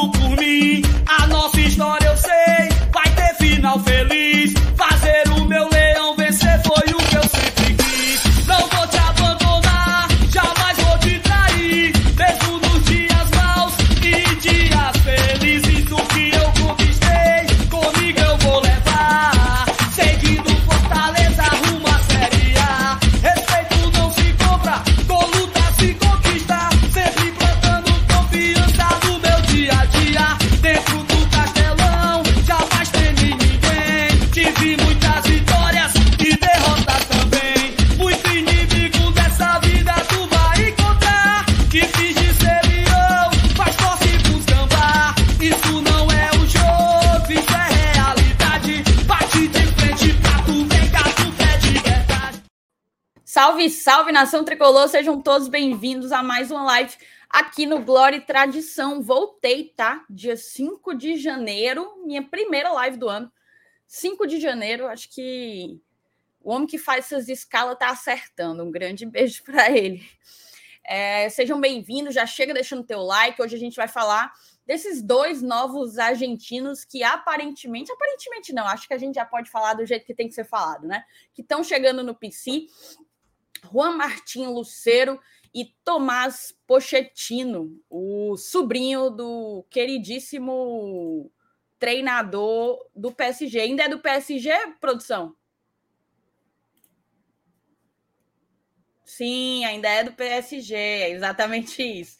outro Nação tricolor, sejam todos bem-vindos a mais uma live aqui no Glória e Tradição. Voltei, tá? Dia 5 de janeiro, minha primeira live do ano. 5 de janeiro, acho que o homem que faz essas escalas tá acertando. Um grande beijo para ele. É, sejam bem-vindos, já chega deixando teu like. Hoje a gente vai falar desses dois novos argentinos que aparentemente, aparentemente não, acho que a gente já pode falar do jeito que tem que ser falado, né? Que estão chegando no PC. Juan Martín Lucero e Tomás Pochettino, o sobrinho do queridíssimo treinador do PSG. Ainda é do PSG, produção? Sim, ainda é do PSG, é exatamente isso.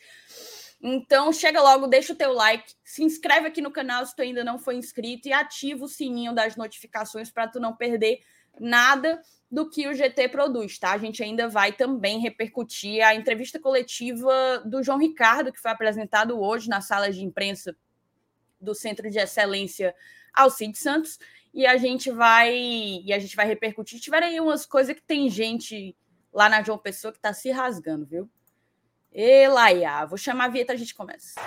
Então, chega logo, deixa o teu like, se inscreve aqui no canal se tu ainda não foi inscrito e ativa o sininho das notificações para tu não perder nada do que o GT produz, tá? A gente ainda vai também repercutir a entrevista coletiva do João Ricardo, que foi apresentado hoje na sala de imprensa do Centro de Excelência Alcide Santos, e a gente vai e a gente vai repercutir. Tiveram aí umas coisas que tem gente lá na João Pessoa que tá se rasgando, viu? E Laia, vou chamar a vinheta, a gente começa.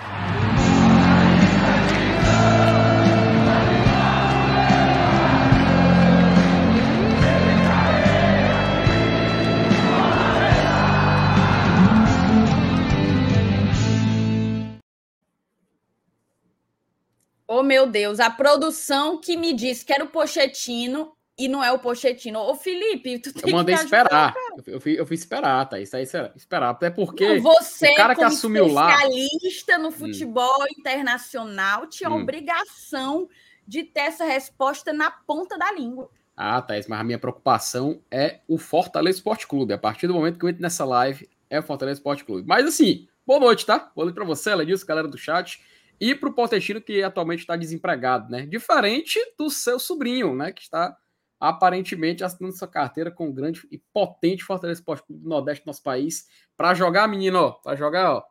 Oh, meu Deus, a produção que me disse que era o Pochettino e não é o Pochettino. Ô, Felipe, tu tem Eu mandei que esperar. ajudar. Eu, fui, eu fui esperar, tá? Isso esperar. Até porque Não, Você, o cara que assumiu lá. especialista no futebol internacional, tinha Hum. obrigação de ter essa resposta na ponta da língua. Ah, Thaís, mas a minha preocupação é o Fortaleza Esporte Clube. A partir do momento que eu entro nessa live, é o Fortaleza Esporte Clube. Mas assim, boa noite, tá? Boa noite pra você, Lenilson, galera do chat. E pro Pochettino, que atualmente está desempregado, né? Diferente do seu sobrinho, né? Que está aparentemente assinando sua carteira com o grande e potente Fortaleza Esporte Clube do Nordeste do nosso país. Pra jogar, menino, ó. Pra jogar, ó.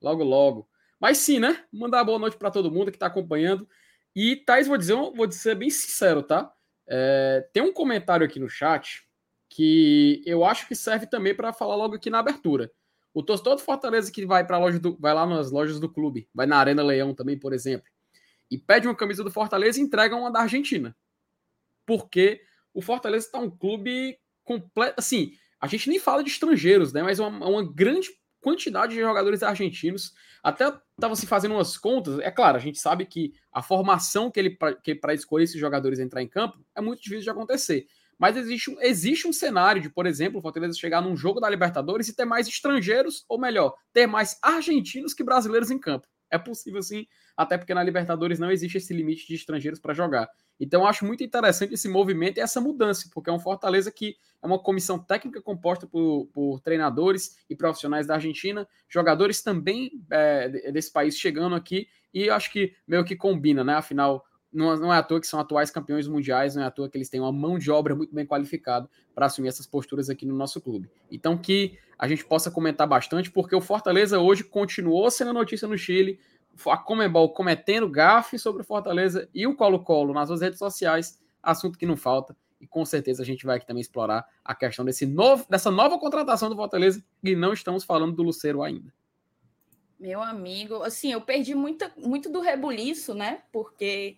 Logo, logo. Mas sim, né? Mandar boa noite para todo mundo que tá acompanhando. E, Thaís, vou dizer, vou ser bem sincero, tá? É, tem um comentário aqui no chat que eu acho que serve também para falar logo aqui na abertura. O torcedor do Fortaleza que vai para loja do, vai lá nas lojas do clube, vai na Arena Leão também, por exemplo, e pede uma camisa do Fortaleza e entrega uma da Argentina. Porque o Fortaleza está um clube completo, assim, a gente nem fala de estrangeiros, né, mas uma, uma grande quantidade de jogadores argentinos. Até estava se fazendo umas contas. É claro, a gente sabe que a formação que ele para escolher esses jogadores entrar em campo é muito difícil de acontecer. Mas existe um, existe um cenário de, por exemplo, o Fortaleza chegar num jogo da Libertadores e ter mais estrangeiros, ou melhor, ter mais argentinos que brasileiros em campo. É possível sim, até porque na Libertadores não existe esse limite de estrangeiros para jogar. Então acho muito interessante esse movimento e essa mudança, porque é um Fortaleza que é uma comissão técnica composta por, por treinadores e profissionais da Argentina, jogadores também é, desse país chegando aqui, e acho que meio que combina, né? Afinal, não, é à toa que são atuais campeões mundiais, não é à toa que eles têm uma mão de obra muito bem qualificada para assumir essas posturas aqui no nosso clube. Então que a gente possa comentar bastante, porque o Fortaleza hoje continuou sendo notícia no Chile, a Comebol cometendo gafe sobre o Fortaleza e o Colo-Colo nas suas redes sociais, assunto que não falta, e com certeza a gente vai aqui também explorar a questão desse novo, dessa nova contratação do Fortaleza, e não estamos falando do Luceiro ainda. Meu amigo, assim, eu perdi muita, muito do rebuliço, né? Porque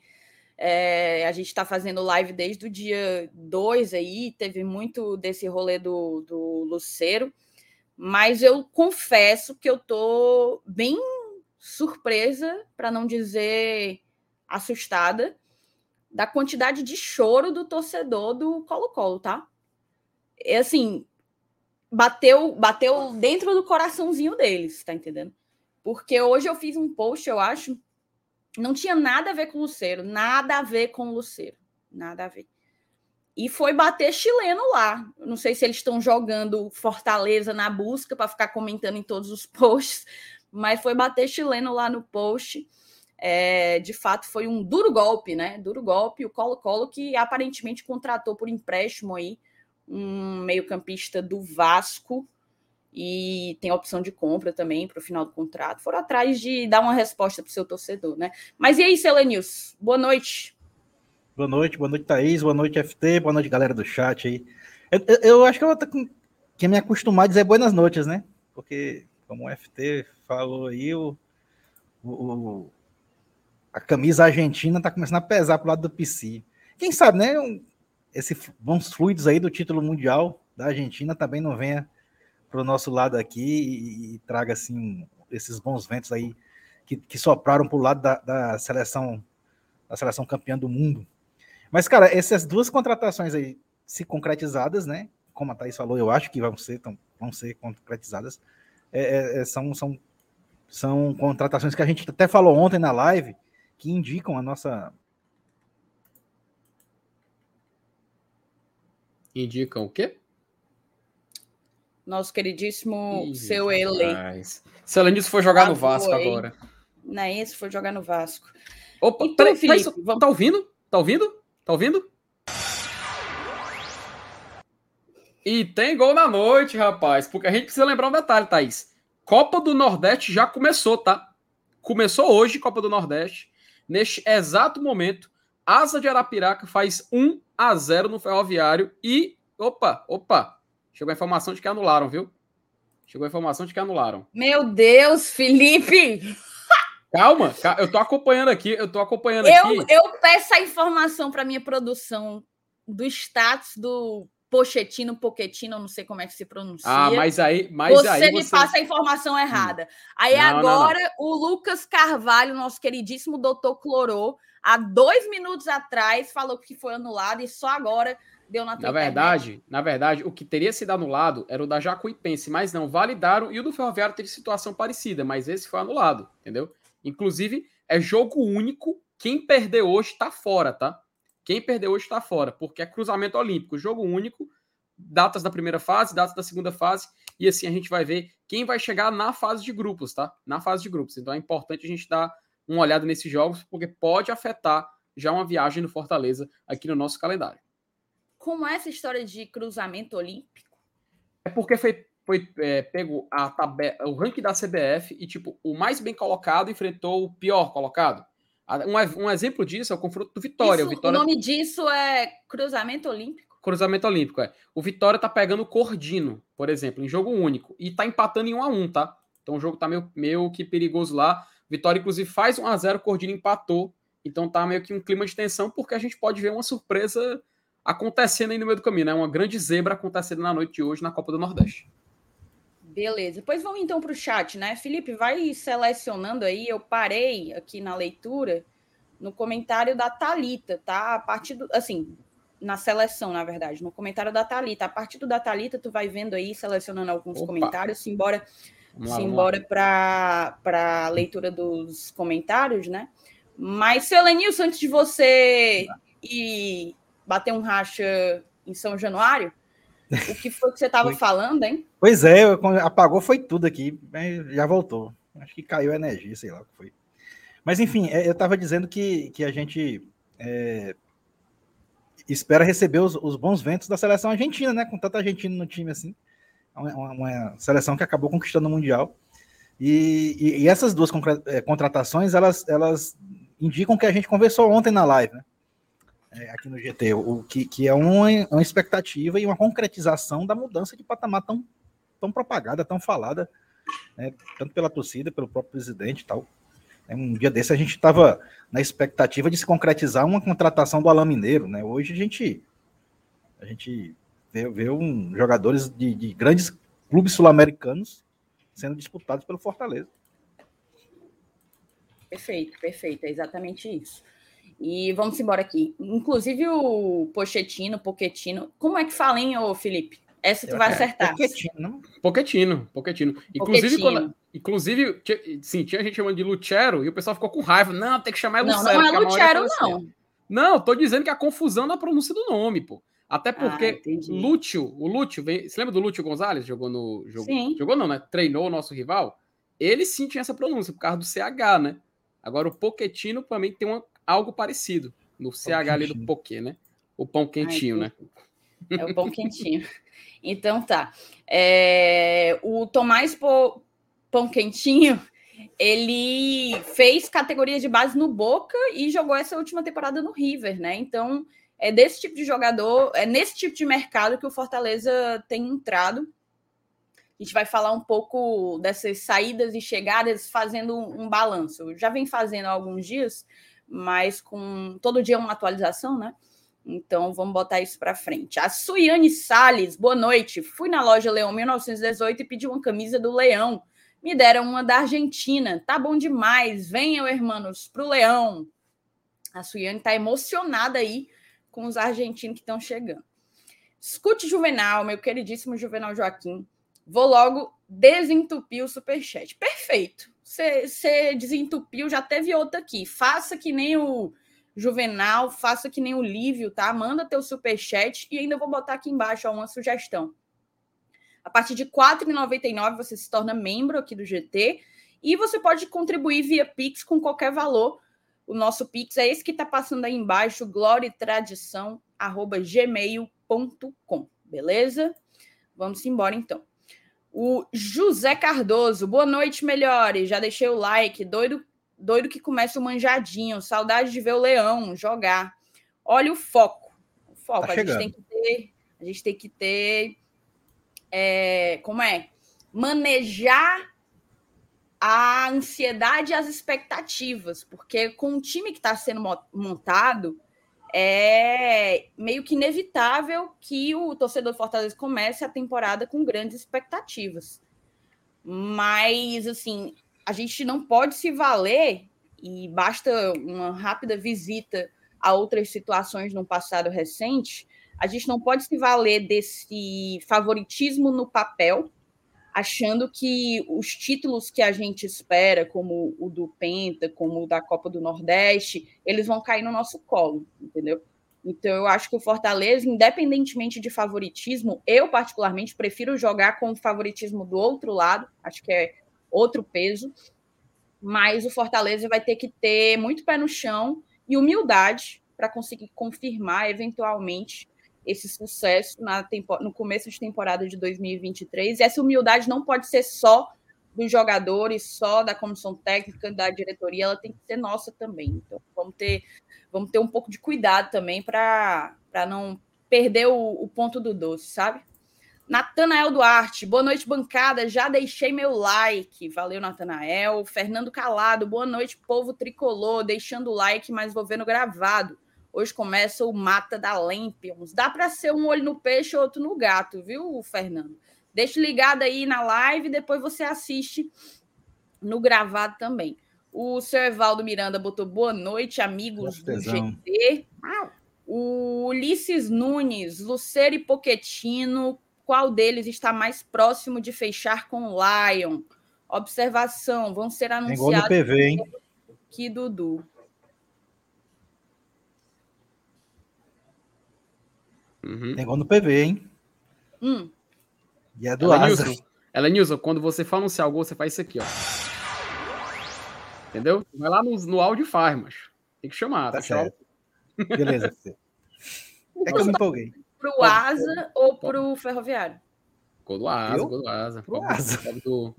é, a gente está fazendo live desde o dia 2 aí, teve muito desse rolê do, do Luceiro, mas eu confesso que eu tô bem surpresa, para não dizer assustada, da quantidade de choro do torcedor do Colo-Colo, tá? É assim, bateu, bateu dentro do coraçãozinho deles, tá entendendo? Porque hoje eu fiz um post, eu acho, não tinha nada a ver com o Luceiro, nada a ver com o Luceiro, nada a ver. E foi bater chileno lá. Não sei se eles estão jogando Fortaleza na busca para ficar comentando em todos os posts, mas foi bater chileno lá no post. É, de fato, foi um duro golpe, né? Duro golpe. O Colo-Colo que aparentemente contratou por empréstimo aí um meio-campista do Vasco e tem opção de compra também para o final do contrato. Foram atrás de dar uma resposta para o seu torcedor, né? Mas e aí, Selenius? Boa noite. Boa noite, boa noite, Thaís, boa noite, FT, boa noite, galera do chat aí. Eu, eu, eu acho que eu vou ter que me acostumar a dizer boas noites, né? Porque, como o FT falou aí, o, o, a camisa argentina tá começando a pesar pro lado do PC. Quem sabe, né? Um, esses bons fluidos aí do título mundial da Argentina também não venha para o nosso lado aqui e, e, traga assim esses bons ventos aí que, que sopraram para o lado da, da, seleção da seleção campeã do mundo. Mas, cara, essas duas contratações aí se concretizadas, né? Como a Thaís falou, eu acho que vão ser, tão, vão ser concretizadas. É, é, é, são, são, são contratações que a gente até falou ontem na live que indicam a nossa Indicam o quê? Nosso queridíssimo Ih, seu Ele. Se além disso for jogar ah, no Vasco foi. agora. Não é esse, foi jogar no Vasco. Opa, então, peraí, Felipe, vamos... tá ouvindo? Tá ouvindo? Tá ouvindo? E tem gol na noite, rapaz. Porque a gente precisa lembrar um detalhe, Thaís. Copa do Nordeste já começou, tá? Começou hoje, Copa do Nordeste. Neste exato momento, Asa de Arapiraca faz 1 a 0 no Ferroviário e opa, opa, chegou a informação de que anularam, viu? Chegou a informação de que anularam. Meu Deus, Felipe! Calma, eu tô acompanhando aqui, eu tô acompanhando eu, aqui. Eu peço a informação para minha produção do status do Pochettino, Pochettino, não sei como é que se pronuncia. Ah, mas aí, mas você aí me você... passa a informação errada. Hum. Aí não, agora não, não. o Lucas Carvalho, nosso queridíssimo doutor Clorô, há dois minutos atrás falou que foi anulado e só agora deu na Na verdade, na verdade, o que teria sido anulado era o da Jacuipense, mas não validaram e o do Ferroviário teve situação parecida, mas esse foi anulado, entendeu? Inclusive, é jogo único. Quem perder hoje está fora, tá? Quem perdeu hoje está fora, porque é cruzamento olímpico, jogo único, datas da primeira fase, datas da segunda fase, e assim a gente vai ver quem vai chegar na fase de grupos, tá? Na fase de grupos. Então é importante a gente dar uma olhada nesses jogos, porque pode afetar já uma viagem no Fortaleza aqui no nosso calendário. Como é essa história de cruzamento olímpico? É porque foi, foi é, pego a tabela, o ranking da CBF e, tipo, o mais bem colocado enfrentou o pior colocado. Um, um exemplo disso é o confronto do Vitória. Isso, o, Vitória... o nome disso é cruzamento olímpico? Cruzamento olímpico, é. O Vitória tá pegando o Cordino, por exemplo, em jogo único. E tá empatando em 1 a 1 tá? Então o jogo tá meio, meio que perigoso lá. Vitória, inclusive, faz 1 a 0 Cordino empatou. Então tá meio que um clima de tensão, porque a gente pode ver uma surpresa acontecendo aí no meio do caminho, né? Uma grande zebra acontecendo na noite de hoje na Copa do Nordeste. Beleza. Depois vamos então para o chat, né? Felipe, vai selecionando aí. Eu parei aqui na leitura no comentário da Talita, tá? A partir do, assim, na seleção, na verdade, no comentário da Talita. A partir do da Talita, tu vai vendo aí, selecionando alguns Opa. comentários, embora embora para a leitura dos comentários, né? Mas, seu Lenilson, antes de você ir bater um racha em São Januário, o que foi que você estava falando, hein? Pois é, apagou foi tudo aqui, já voltou. Acho que caiu a energia, sei lá o que foi. Mas enfim, é, eu estava dizendo que, que a gente é, espera receber os, os, bons ventos da seleção argentina, né? Com tanta argentina no time assim. É uma, uma seleção que acabou conquistando o Mundial. E, e, e essas duas é, contratações, elas, elas indicam que a gente conversou ontem na live, né? É, aqui no GT, o que, que é uma, uma expectativa e uma concretização da mudança de patamar tão, tão propagada, tão falada, né, tanto pela torcida, pelo próprio presidente e tal. É, um dia desse a gente estava na expectativa de se concretizar uma contratação do Alain Mineiro, né? Hoje a gente a gente vê, vê um, jogadores de, de grandes clubes sul-americanos sendo disputados pelo Fortaleza. Perfeito, perfeito, é exatamente isso. E vamos embora aqui. Inclusive o Pochettino, Pochettino, como é que fala, hein, ô Felipe? Essa tu vai é, acertar. Pochettino. Pochettino, Pochettino. Inclusive, quando, inclusive sim, tinha gente chamando de Lucero e o pessoal ficou com raiva. Não, tem que chamar Lucero. Não, não é Lucero, não. Assim, não, tô dizendo que é a confusão na pronúncia do nome, pô. Até ah, porque ah, Lúcio, o Lúcio, vem, você lembra do Lúcio Gonzalez? Jogou no. Jogou, sim. jogou não, né? Treinou o nosso rival. Ele sim tinha essa pronúncia, por causa do CH, né? Agora o Pochettino, para mim, tem uma, algo parecido no CH ali do Poké, né? O pão quentinho, Ai, né? É o pão quentinho. Então tá. É, o Tomás Pão Quentinho, ele fez categorias de base no Boca e jogou essa última temporada no River, né? Então é desse tipo de jogador, é nesse tipo de mercado que o Fortaleza tem entrado. A gente vai falar um pouco dessas saídas e chegadas, fazendo um balanço. já vem fazendo há alguns dias, mas com todo dia uma atualização, né? Então vamos botar isso para frente. A Suiane Sales, boa noite. Fui na loja Leão 1918 e pedi uma camisa do Leão. Me deram uma da Argentina. Tá bom demais. Venham, irmãos, pro Leão. A Suiane tá emocionada aí com os argentinos que estão chegando. Escute Juvenal, meu queridíssimo Juvenal Joaquim. Vou logo desentupir o superchat. Perfeito. Você desentupiu, já teve outra aqui. Faça que nem o Juvenal, faça que nem o Lívio, tá? Manda teu super chat e ainda vou botar aqui embaixo ó, uma sugestão. A partir de R$ 4,99 você se torna membro aqui do GT e você pode contribuir via Pix com qualquer valor. O nosso Pix é esse que está passando aí embaixo, gloriatradição@gmail.com, beleza? Vamos embora então. O José Cardoso, boa noite, melhores. Já deixei o like, doido doido que começa o manjadinho, saudade de ver o Leão jogar. Olha o foco. O foco. Tá a gente tem que ter. A gente tem que ter. É, como é? Manejar a ansiedade e as expectativas, porque com o time que está sendo montado, é meio que inevitável que o torcedor Fortaleza comece a temporada com grandes expectativas. Mas, assim, a gente não pode se valer, e basta uma rápida visita a outras situações no passado recente, a gente não pode se valer desse favoritismo no papel, achando que os títulos que a gente espera, como o do Penta, como o da Copa do Nordeste, eles vão cair no nosso colo, entendeu? Então, eu acho que o Fortaleza, independentemente de favoritismo, eu particularmente prefiro jogar com o favoritismo do outro lado, acho que é outro peso, mas o Fortaleza vai ter que ter muito pé no chão e humildade para conseguir confirmar eventualmente esse sucesso na no começo de temporada de 2023. E essa humildade não pode ser só dos jogadores, só da comissão técnica, da diretoria, ela tem que ser nossa também. Então, vamos ter, vamos ter um pouco de cuidado também para não perder o, o ponto do doce, sabe? Natanael Duarte, boa noite, bancada. Já deixei meu like. Valeu, Natanael. Fernando Calado, boa noite, povo tricolor. Deixando o like, mas vou vendo gravado. Hoje começa o Mata da Lampions. Dá para ser um olho no peixe, outro no gato, viu, Fernando? Deixa ligado aí na live, depois você assiste no gravado também. O seu Evaldo Miranda botou boa noite, amigos do GT. O Ulisses Nunes, Luceiro e Poquetino, qual deles está mais próximo de fechar com o Lion? Observação: vão ser anunciados. Tem PV, hein? Que Dudu. Uhum. Tem gol no PV, hein? Hum. E é do Ela Asa. Nilson, Ela Nilson, quando você for anunciar o gol, você faz isso aqui, ó. Entendeu? Vai lá no, no áudio e faz, mas tem que chamar. Tá certo. Beleza. é que eu me empolguei pro Asa ou pro Ferroviário? Gol do Asa, eu? gol do Asa. Pro pobre, Asa. Pobre do...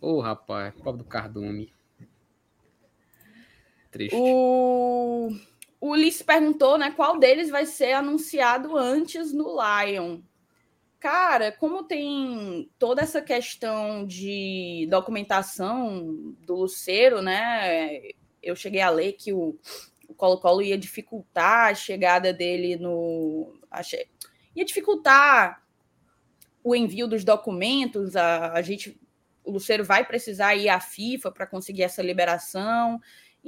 Ô, oh, rapaz, pobre do Cardume. Triste. O... o Ulisses perguntou, né, qual deles vai ser anunciado antes no Lion. Cara, como tem toda essa questão de documentação do Luceiro, né? Eu cheguei a ler que o Colo-Colo ia dificultar a chegada dele no ia dificultar o envio dos documentos. A, a gente, o Luceiro vai precisar ir à FIFA para conseguir essa liberação.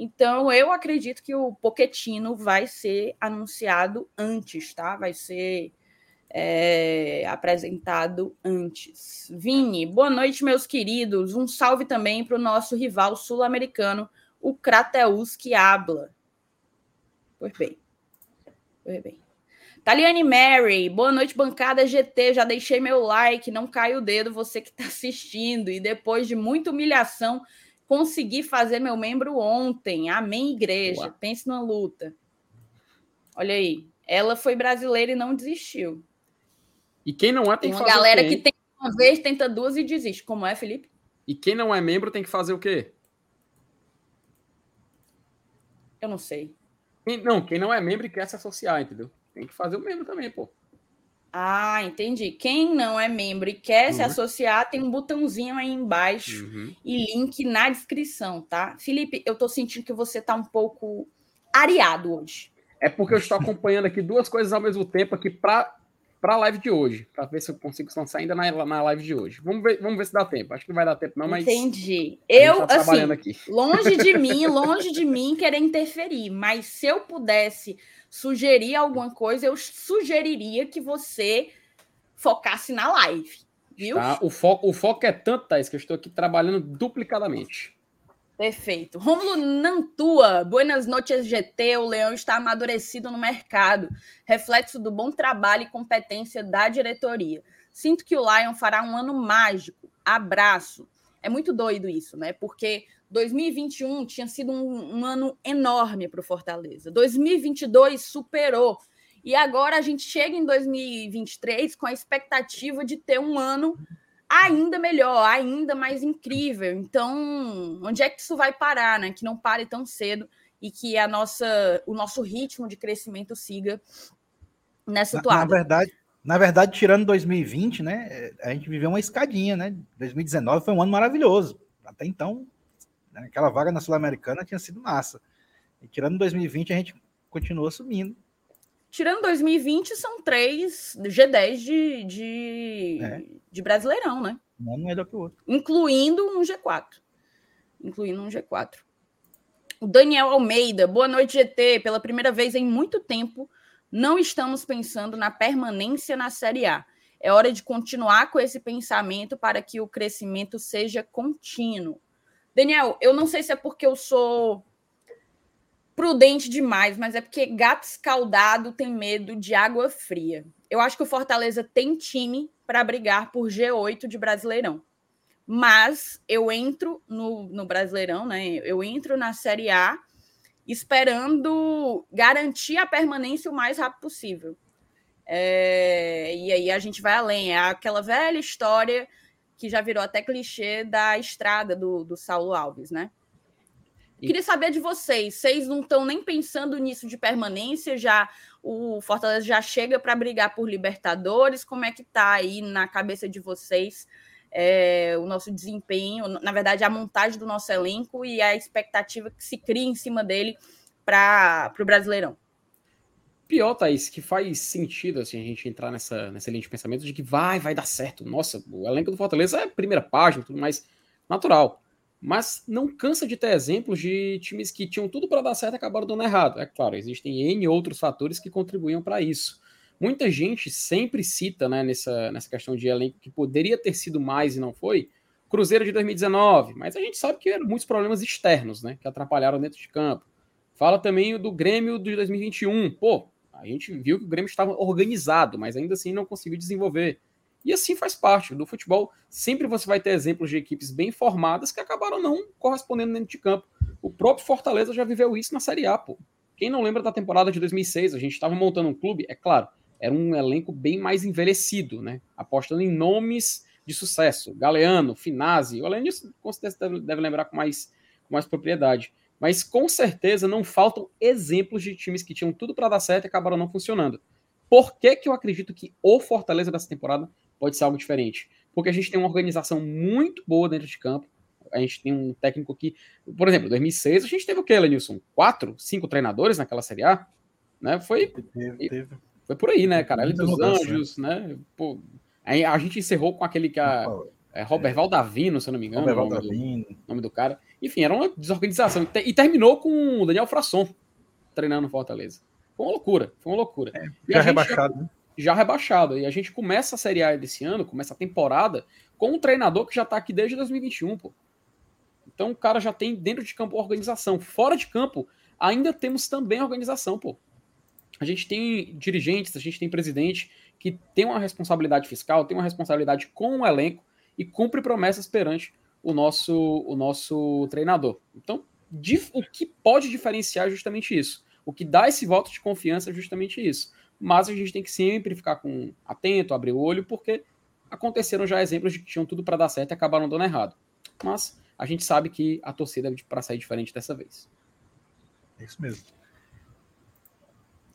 Então, eu acredito que o Poquetino vai ser anunciado antes, tá? Vai ser é, apresentado antes. Vini, boa noite, meus queridos. Um salve também para o nosso rival sul-americano, o Crateus que habla. Pois bem. Pois bem. Taliane Mary, boa noite, bancada GT. Já deixei meu like, não cai o dedo, você que está assistindo. E depois de muita humilhação, consegui fazer meu membro ontem. Amém, igreja. Boa. Pense na luta. Olha aí. Ela foi brasileira e não desistiu. E quem não é tem, tem uma galera que tem uma vez, tenta duas e desiste. Como é, Felipe? E quem não é membro tem que fazer o quê? Eu não sei. Quem, não, quem não é membro e quer se associar, entendeu? Tem que fazer o membro também, pô. Ah, entendi. Quem não é membro e quer uhum. se associar, tem um botãozinho aí embaixo uhum. e link na descrição, tá? Felipe, eu tô sentindo que você tá um pouco areado hoje. É porque eu estou acompanhando aqui duas coisas ao mesmo tempo aqui para para a live de hoje, para ver se eu consigo lançar ainda na, na live de hoje. Vamos ver, vamos ver se dá tempo. Acho que não vai dar tempo, não, mas. Entendi. Eu, tá assim, aqui. longe de mim, longe de mim querer interferir, mas se eu pudesse sugerir alguma coisa, eu sugeriria que você focasse na live. Viu? Tá, o, foco, o foco é tanto, Thais, que eu estou aqui trabalhando duplicadamente. Perfeito. Rômulo Nantua, buenas noches GT, o Leão está amadurecido no mercado, reflexo do bom trabalho e competência da diretoria. Sinto que o Lion fará um ano mágico. Abraço. É muito doido isso, né? Porque 2021 tinha sido um, um ano enorme para o Fortaleza. 2022 superou. E agora a gente chega em 2023 com a expectativa de ter um ano ainda melhor, ainda mais incrível. Então, onde é que isso vai parar, né? Que não pare tão cedo e que a nossa, o nosso ritmo de crescimento siga nessa toada. Na, na verdade, na verdade, tirando 2020, né, a gente viveu uma escadinha, né? 2019 foi um ano maravilhoso. Até então, né, aquela vaga na Sul-Americana tinha sido massa. E tirando 2020, a gente continuou subindo. Tirando 2020, são três G10 de, de, é. de Brasileirão, né? Um melhor que o outro. Incluindo um G4. Incluindo um G4. O Daniel Almeida, boa noite, GT. Pela primeira vez em muito tempo, não estamos pensando na permanência na Série A. É hora de continuar com esse pensamento para que o crescimento seja contínuo. Daniel, eu não sei se é porque eu sou prudente demais, mas é porque gato escaldado tem medo de água fria. Eu acho que o Fortaleza tem time para brigar por G8 de Brasileirão. Mas eu entro no, no Brasileirão, né? Eu entro na Série A esperando garantir a permanência o mais rápido possível. É, e aí a gente vai além. É aquela velha história que já virou até clichê da estrada do, do Saulo Alves, né? Queria saber de vocês. Vocês não estão nem pensando nisso de permanência? Já o Fortaleza já chega para brigar por Libertadores? Como é que está aí na cabeça de vocês é, o nosso desempenho? Na verdade, a montagem do nosso elenco e a expectativa que se cria em cima dele para o Brasileirão. Pior, Thaís, que faz sentido assim, a gente entrar nessa, nessa linha de pensamento de que vai, vai dar certo. Nossa, o elenco do Fortaleza é primeira página, tudo mais natural mas não cansa de ter exemplos de times que tinham tudo para dar certo e acabaram dando errado. É claro, existem N outros fatores que contribuíam para isso. Muita gente sempre cita né, nessa, nessa questão de elenco que poderia ter sido mais e não foi. Cruzeiro de 2019, mas a gente sabe que eram muitos problemas externos né, que atrapalharam dentro de campo. Fala também do Grêmio de 2021. Pô, a gente viu que o Grêmio estava organizado, mas ainda assim não conseguiu desenvolver. E assim faz parte do futebol. Sempre você vai ter exemplos de equipes bem formadas que acabaram não correspondendo dentro de campo. O próprio Fortaleza já viveu isso na Série A, pô. Quem não lembra da temporada de 2006, a gente estava montando um clube, é claro, era um elenco bem mais envelhecido, né? Apostando em nomes de sucesso. Galeano, Finazzi, Além disso, com certeza deve, deve lembrar com mais, com mais propriedade. Mas com certeza não faltam exemplos de times que tinham tudo para dar certo e acabaram não funcionando. Por que, que eu acredito que o Fortaleza dessa temporada pode ser algo diferente. Porque a gente tem uma organização muito boa dentro de campo. A gente tem um técnico que, por exemplo, em 2006 a gente teve o que, Lenilson? Quatro, cinco treinadores naquela Série A? Né? Foi, teve, teve. foi por aí, né, cara? Ele dos Anjos, né? Pô, a gente encerrou com aquele que a, É Robert é. Valdavino, se eu não me engano. Robert nome Valdavino. Do, nome do cara. Enfim, era uma desorganização. E terminou com o Daniel Frasson treinando no Fortaleza. Foi uma loucura, foi uma loucura. É, já rebaixado, né? Já rebaixado. E a gente começa a Série A desse ano, começa a temporada, com um treinador que já tá aqui desde 2021, pô. Então o cara já tem dentro de campo organização. Fora de campo, ainda temos também organização, pô. A gente tem dirigentes, a gente tem presidente que tem uma responsabilidade fiscal, tem uma responsabilidade com o elenco e cumpre promessas perante o nosso, o nosso treinador. Então, o que pode diferenciar é justamente isso. O que dá esse voto de confiança é justamente isso. Mas a gente tem que sempre ficar com atento, abrir o olho, porque aconteceram já exemplos de que tinham tudo para dar certo e acabaram dando errado. Mas a gente sabe que a torcida é para sair diferente dessa vez. É isso mesmo.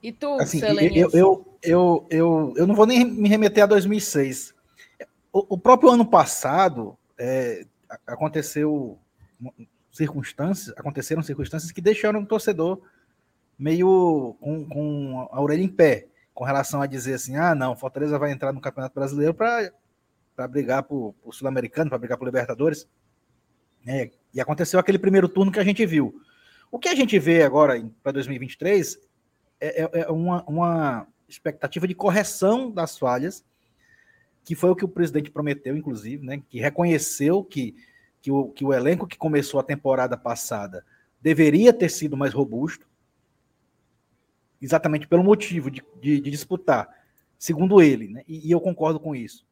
E tu, assim, eu, eu, eu, eu, eu não vou nem me remeter a 2006. O, o próprio ano passado é, aconteceu circunstâncias, aconteceram circunstâncias que deixaram o torcedor meio com, com a orelha em pé, com relação a dizer assim, ah, não, Fortaleza vai entrar no Campeonato Brasileiro para brigar por, por Sul-Americano, para brigar por Libertadores. É, e aconteceu aquele primeiro turno que a gente viu. O que a gente vê agora para 2023 é, é, é uma, uma expectativa de correção das falhas, que foi o que o presidente prometeu, inclusive, né, que reconheceu que, que, o, que o elenco que começou a temporada passada deveria ter sido mais robusto, exatamente pelo motivo de, de, de disputar, segundo ele, né, e, e, eu concordo com isso,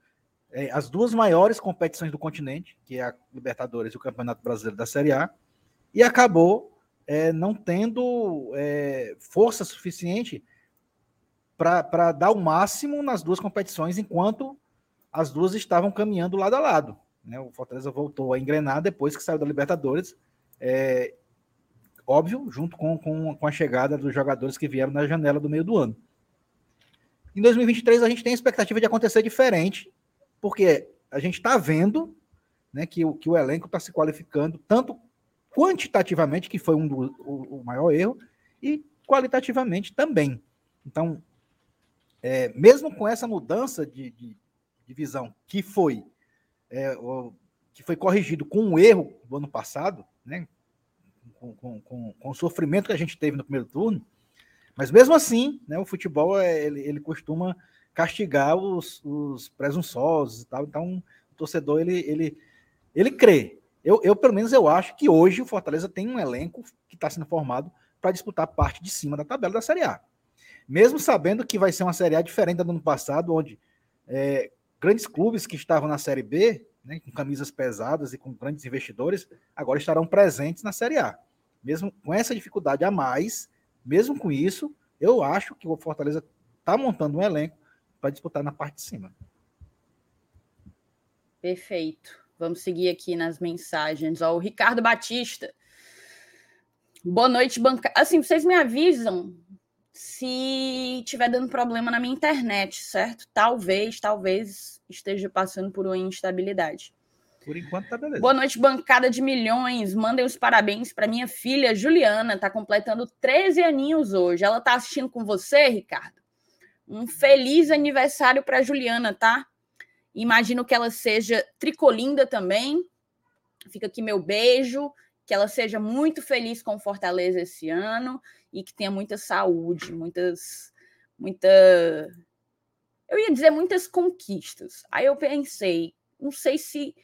é, as duas maiores competições do continente, que é a Libertadores e o Campeonato Brasileiro da Série A, e acabou é, não tendo é, força suficiente para dar o máximo nas duas competições, enquanto as duas estavam caminhando lado a lado. Né? O Fortaleza voltou a engrenar depois que saiu da Libertadores, é, óbvio, junto com, com, com a chegada dos jogadores que vieram na janela do meio do ano. Em 2023, a gente tem a expectativa de acontecer diferente, porque a gente está vendo né, que, o, que o elenco está se qualificando, tanto quantitativamente, que foi um do, o, o maior erro, e qualitativamente também. Então, é, mesmo com essa mudança de, de, de visão que foi é, o, que foi corrigido com um erro do ano passado, né, com, com, com, o sofrimento que a gente teve no primeiro turno, mas mesmo assim, né, o futebol é, ele, ele costuma castigar os, os presunçosos e tal. Então, o torcedor ele, ele, ele crê, eu, eu, pelo menos, eu acho que hoje o Fortaleza tem um elenco que está sendo formado para disputar parte de cima da tabela da Série A. Mesmo sabendo que vai ser uma Série A diferente do ano passado, onde é, grandes clubes que estavam na Série B, né, com camisas pesadas e com grandes investidores, agora estarão presentes na Série A. Mesmo com essa dificuldade a mais, mesmo com isso, eu acho que o Fortaleza está montando um elenco para disputar na parte de cima. Perfeito. Vamos seguir aqui nas mensagens. Ó, o Ricardo Batista. Boa noite, banca. Assim, vocês me avisam se tiver dando problema na minha internet, certo? Talvez, talvez esteja passando por uma instabilidade. Por enquanto tá beleza. Boa noite, bancada de milhões. Mandem os parabéns para minha filha Juliana, tá completando 13 aninhos hoje. Ela tá assistindo com você, Ricardo. Um feliz aniversário para Juliana, tá? Imagino que ela seja tricolinda também. Fica aqui meu beijo. Que ela seja muito feliz com Fortaleza esse ano e que tenha muita saúde, muitas. Muita. Eu ia dizer muitas conquistas. Aí eu pensei, não sei se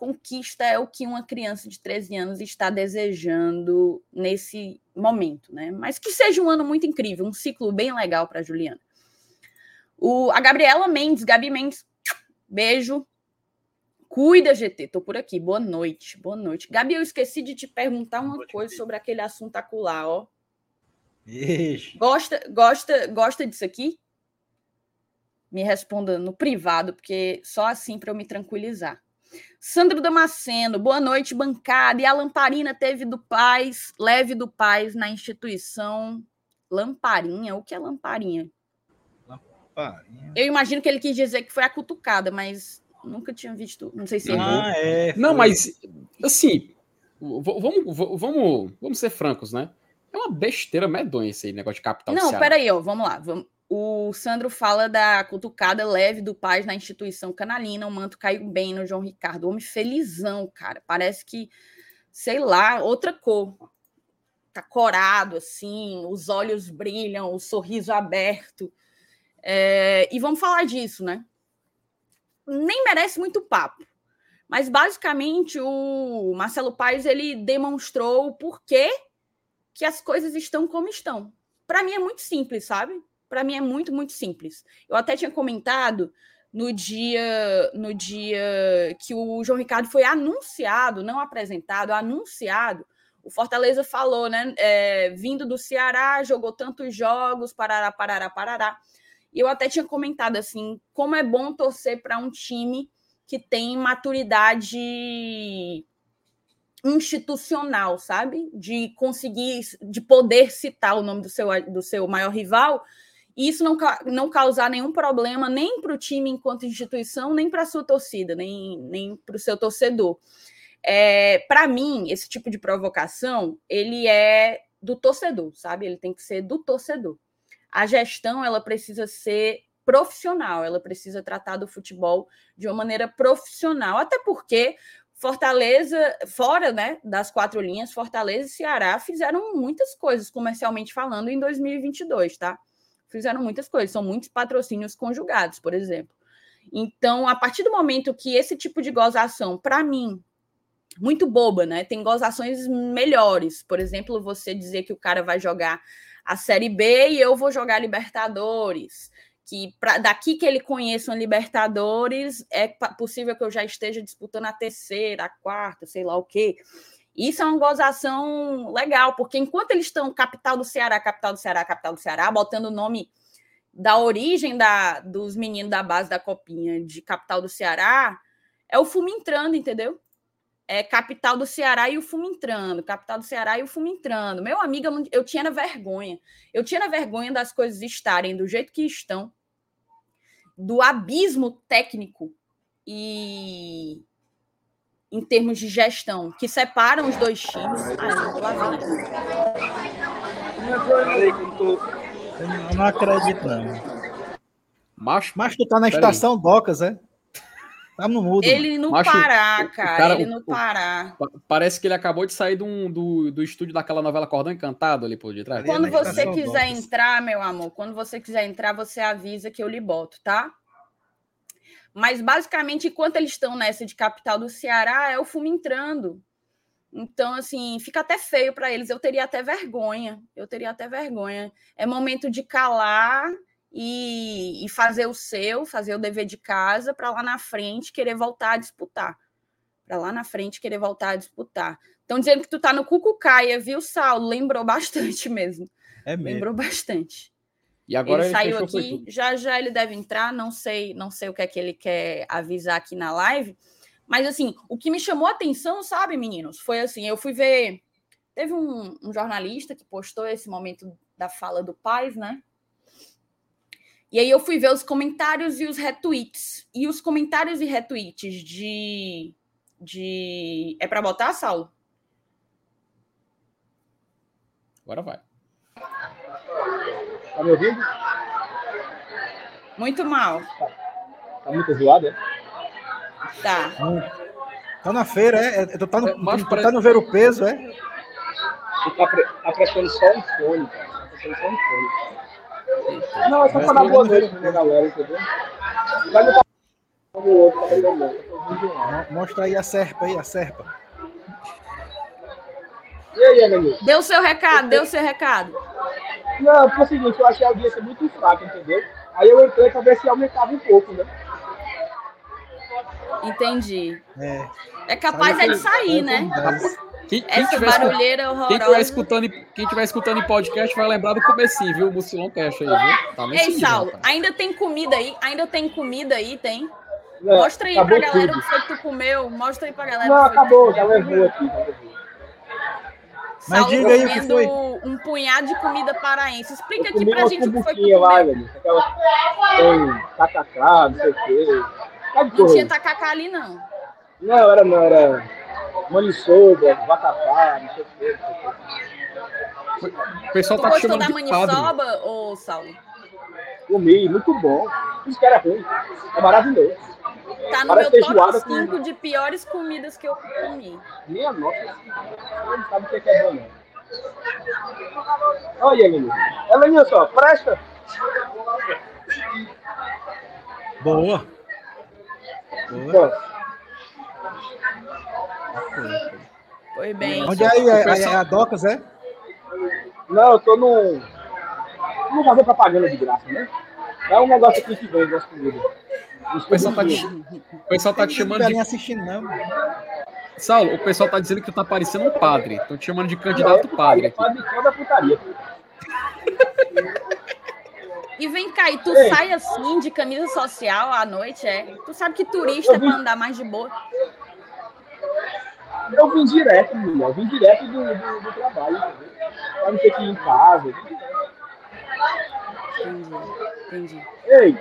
conquista é o que uma criança de 13 anos está desejando nesse momento, né? Mas que seja um ano muito incrível, um ciclo bem legal para Juliana. O, a Gabriela Mendes, Gabi Mendes, Beijo. Cuida, GT. Tô por aqui. Boa noite. Boa noite. Gabi, eu esqueci de te perguntar uma coisa sobre aquele assunto acular, ó. Ixi. Gosta, gosta, gosta disso aqui? Me responda no privado, porque só assim para eu me tranquilizar. Sandro Damasceno, boa noite, bancada. E a lamparina teve do Paz, leve do Paz na instituição Lamparinha. O que é Lamparinha? Eu imagino que ele quis dizer que foi a cutucada, mas nunca tinha visto. Não sei se ah, é. Não, mas assim, vamos, vamos, vamos ser francos, né? É uma besteira medonha esse negócio de capital. Não, peraí, ó, vamos lá. Vamos, O Sandro fala da cutucada leve do Paz na instituição canalina. O manto caiu bem no João Ricardo. Homem felizão, cara. Parece que, sei lá, outra cor. Tá corado, assim, os olhos brilham, o sorriso aberto. É, e vamos falar disso, né? Nem merece muito papo. Mas basicamente o Marcelo Paes ele demonstrou o porquê que as coisas estão como estão. Para mim é muito simples, sabe? Para mim é muito, muito simples. Eu até tinha comentado no dia no dia que o João Ricardo foi anunciado, não apresentado, anunciado. O Fortaleza falou, né? É, vindo do Ceará, jogou tantos jogos, parará, parará, parará. E eu até tinha comentado assim, como é bom torcer para um time que tem maturidade institucional, sabe? De conseguir, de poder citar o nome do seu, do seu maior rival e isso não, não causar nenhum problema nem para o time enquanto instituição, nem para a sua torcida, nem, nem para o seu torcedor. É, para mim, esse tipo de provocação, ele é do torcedor, sabe? Ele tem que ser do torcedor. A gestão, ela precisa ser profissional, ela precisa tratar do futebol de uma maneira profissional, até porque Fortaleza, fora né, das quatro linhas, Fortaleza e Ceará fizeram muitas coisas comercialmente falando em 2022, tá? Fizeram muitas coisas, são muitos patrocínios conjugados, por exemplo. Então, a partir do momento que esse tipo de gozação, para mim, muito boba, né? Tem gozações melhores. Por exemplo, você dizer que o cara vai jogar a Série B e eu vou jogar Libertadores. Que pra, daqui que ele conheça um Libertadores, é possível que eu já esteja disputando a terceira, a quarta, sei lá o quê. Isso é uma gozação legal, porque enquanto eles estão capital do Ceará, capital do Ceará, capital do Ceará, botando o nome da origem da, dos meninos da base da Copinha de capital do Ceará, é o fumo entrando, entendeu? É capital do Ceará e o fumo entrando, capital do Ceará e o fumo entrando. Meu amigo, eu tinha vergonha. Eu tinha vergonha das coisas estarem do jeito que estão, do abismo técnico e em termos de gestão, que separam os dois times. Ah, eu não acredito, não. Macho, Mas tu tá na estação aí. Docas, é? Tá no mudo. Ele no Macho, Pará, cara. cara ele o, no Pará. Parece que ele acabou de sair do, do, do estúdio daquela novela Cordão Encantado ali por detrás. Quando você quiser Docas. entrar, meu amor, quando você quiser entrar, você avisa que eu lhe boto, tá? Mas, basicamente, enquanto eles estão nessa de capital do Ceará, é o fumo entrando. Então, assim, fica até feio para eles. Eu teria até vergonha. Eu teria até vergonha. É momento de calar e, e fazer o seu, fazer o dever de casa, para lá na frente querer voltar a disputar. Para lá na frente querer voltar a disputar. Estão dizendo que tu tá no Cucucaia, viu, Saulo? Lembrou bastante mesmo. É mesmo. Lembrou bastante. E agora ele, saiu aqui, já já ele deve entrar, não sei, não sei o que é que ele quer avisar aqui na live, mas assim, o que me chamou a atenção, sabe, meninos, foi assim, eu fui ver, teve um, um jornalista que postou esse momento da fala do Paz, né? E aí eu fui ver os comentários e os retweets. E os comentários e retweets de de é para botar, Saulo? Agora vai. Tá me ouvindo? Muito mal. Tá, tá muito zoado, é? Tá. Hum. Tá na feira, é? é tá no, tu tá no ver o peso, é? Tu tá, pre... tá prestando só um fone, cara. Tá prestando só um fone. Não, é só pra dar boa noite pra galera, entendeu? Vai me dar o outro, tá Mostra aí a serpa aí, a serpa. E aí, amigo? Deu seu recado, deu seu recado. Não, porque é o seguinte, eu achei a audiência muito fraca, entendeu? Aí eu entrei para ver se aumentava um pouco, né? Entendi. É, é capaz é de sair, né? Quem, quem Essa barulheira horrorosa. Quem estiver escutando, quem tiver escutando em podcast vai lembrar do comecinho, viu? O Mucilão Cash aí, viu? Tá Ei, Saulo, ainda tem comida aí? Ainda tem comida aí, tem? Não, Mostra aí pra galera tudo. o que foi que tu comeu. Mostra aí pra galera. Não, acabou, já levou aqui. Já levou. Mas Saulo diga aí o que foi. um punhado de comida paraense. Explica aqui pra gente o que foi que lá, velho. Aquela... Tem tacacá, não sei o quê. Não tinha tacacá ali, não. Não, era não, era maniçoba, vatapá, não sei o quê. O pessoal tu tá gostou da maniçoba, ô Saulo? Comi, muito bom. Isso que era ruim. É maravilhoso. Tá no Parece meu top feijoada 5 com- de piores comidas que eu comi. Minha nossa, não sabe o que é é bom, não. Olha, menino. Ela só, presta. Boa. Boa. Foi bem. Onde é aí? É, é, é a Docas, é? Não, eu tô num. Não fazer propaganda de graça, né? É um negócio aqui que vende as comidas. O pessoal tá te, o pessoal tá te chamando Não de. assistindo, não. Saulo, o pessoal tá dizendo que tu tá parecendo um padre. Estão te chamando de candidato padre. aqui. Padre toda putaria. E vem cá, e tu Ei. sai assim de camisa social à noite, é? Tu sabe que turista é Eu vi. pra andar mais de boa. Eu vim direto, menino. Eu vim direto do, do, do trabalho? Pra não ter que ir em casa. Entendi, entendi. Ei,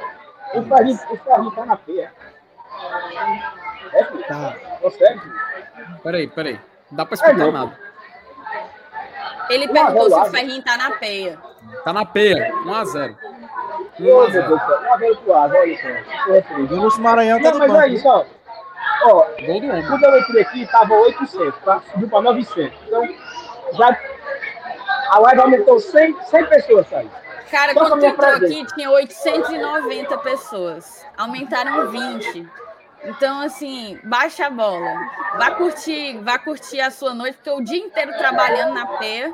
o Ferrinho, o tá na feia. É, filho? Tá. Filho? Peraí, peraí. Não dá pra escutar É, nada. Ele perguntou se o. Ferrinho tá na peia. Tá na peia. 1x0. Ô, meu 1x0. Deus do céu. Uma vez pro ar, olha só. Tô referindo. E o Lúcio Maranhão tá Não, no mas banco. é isso, ó. Ó, quando eu entrei aqui, tava 800, tá? Subiu pra 900. Então, já. A live aumentou 100, 100 pessoas, sabe? Cara, Só quando entrou aqui, tinha 890 pessoas. Aumentaram 20. Então, assim, baixa a bola. Vá curtir, vá curtir a sua noite, porque o dia inteiro trabalhando na peia.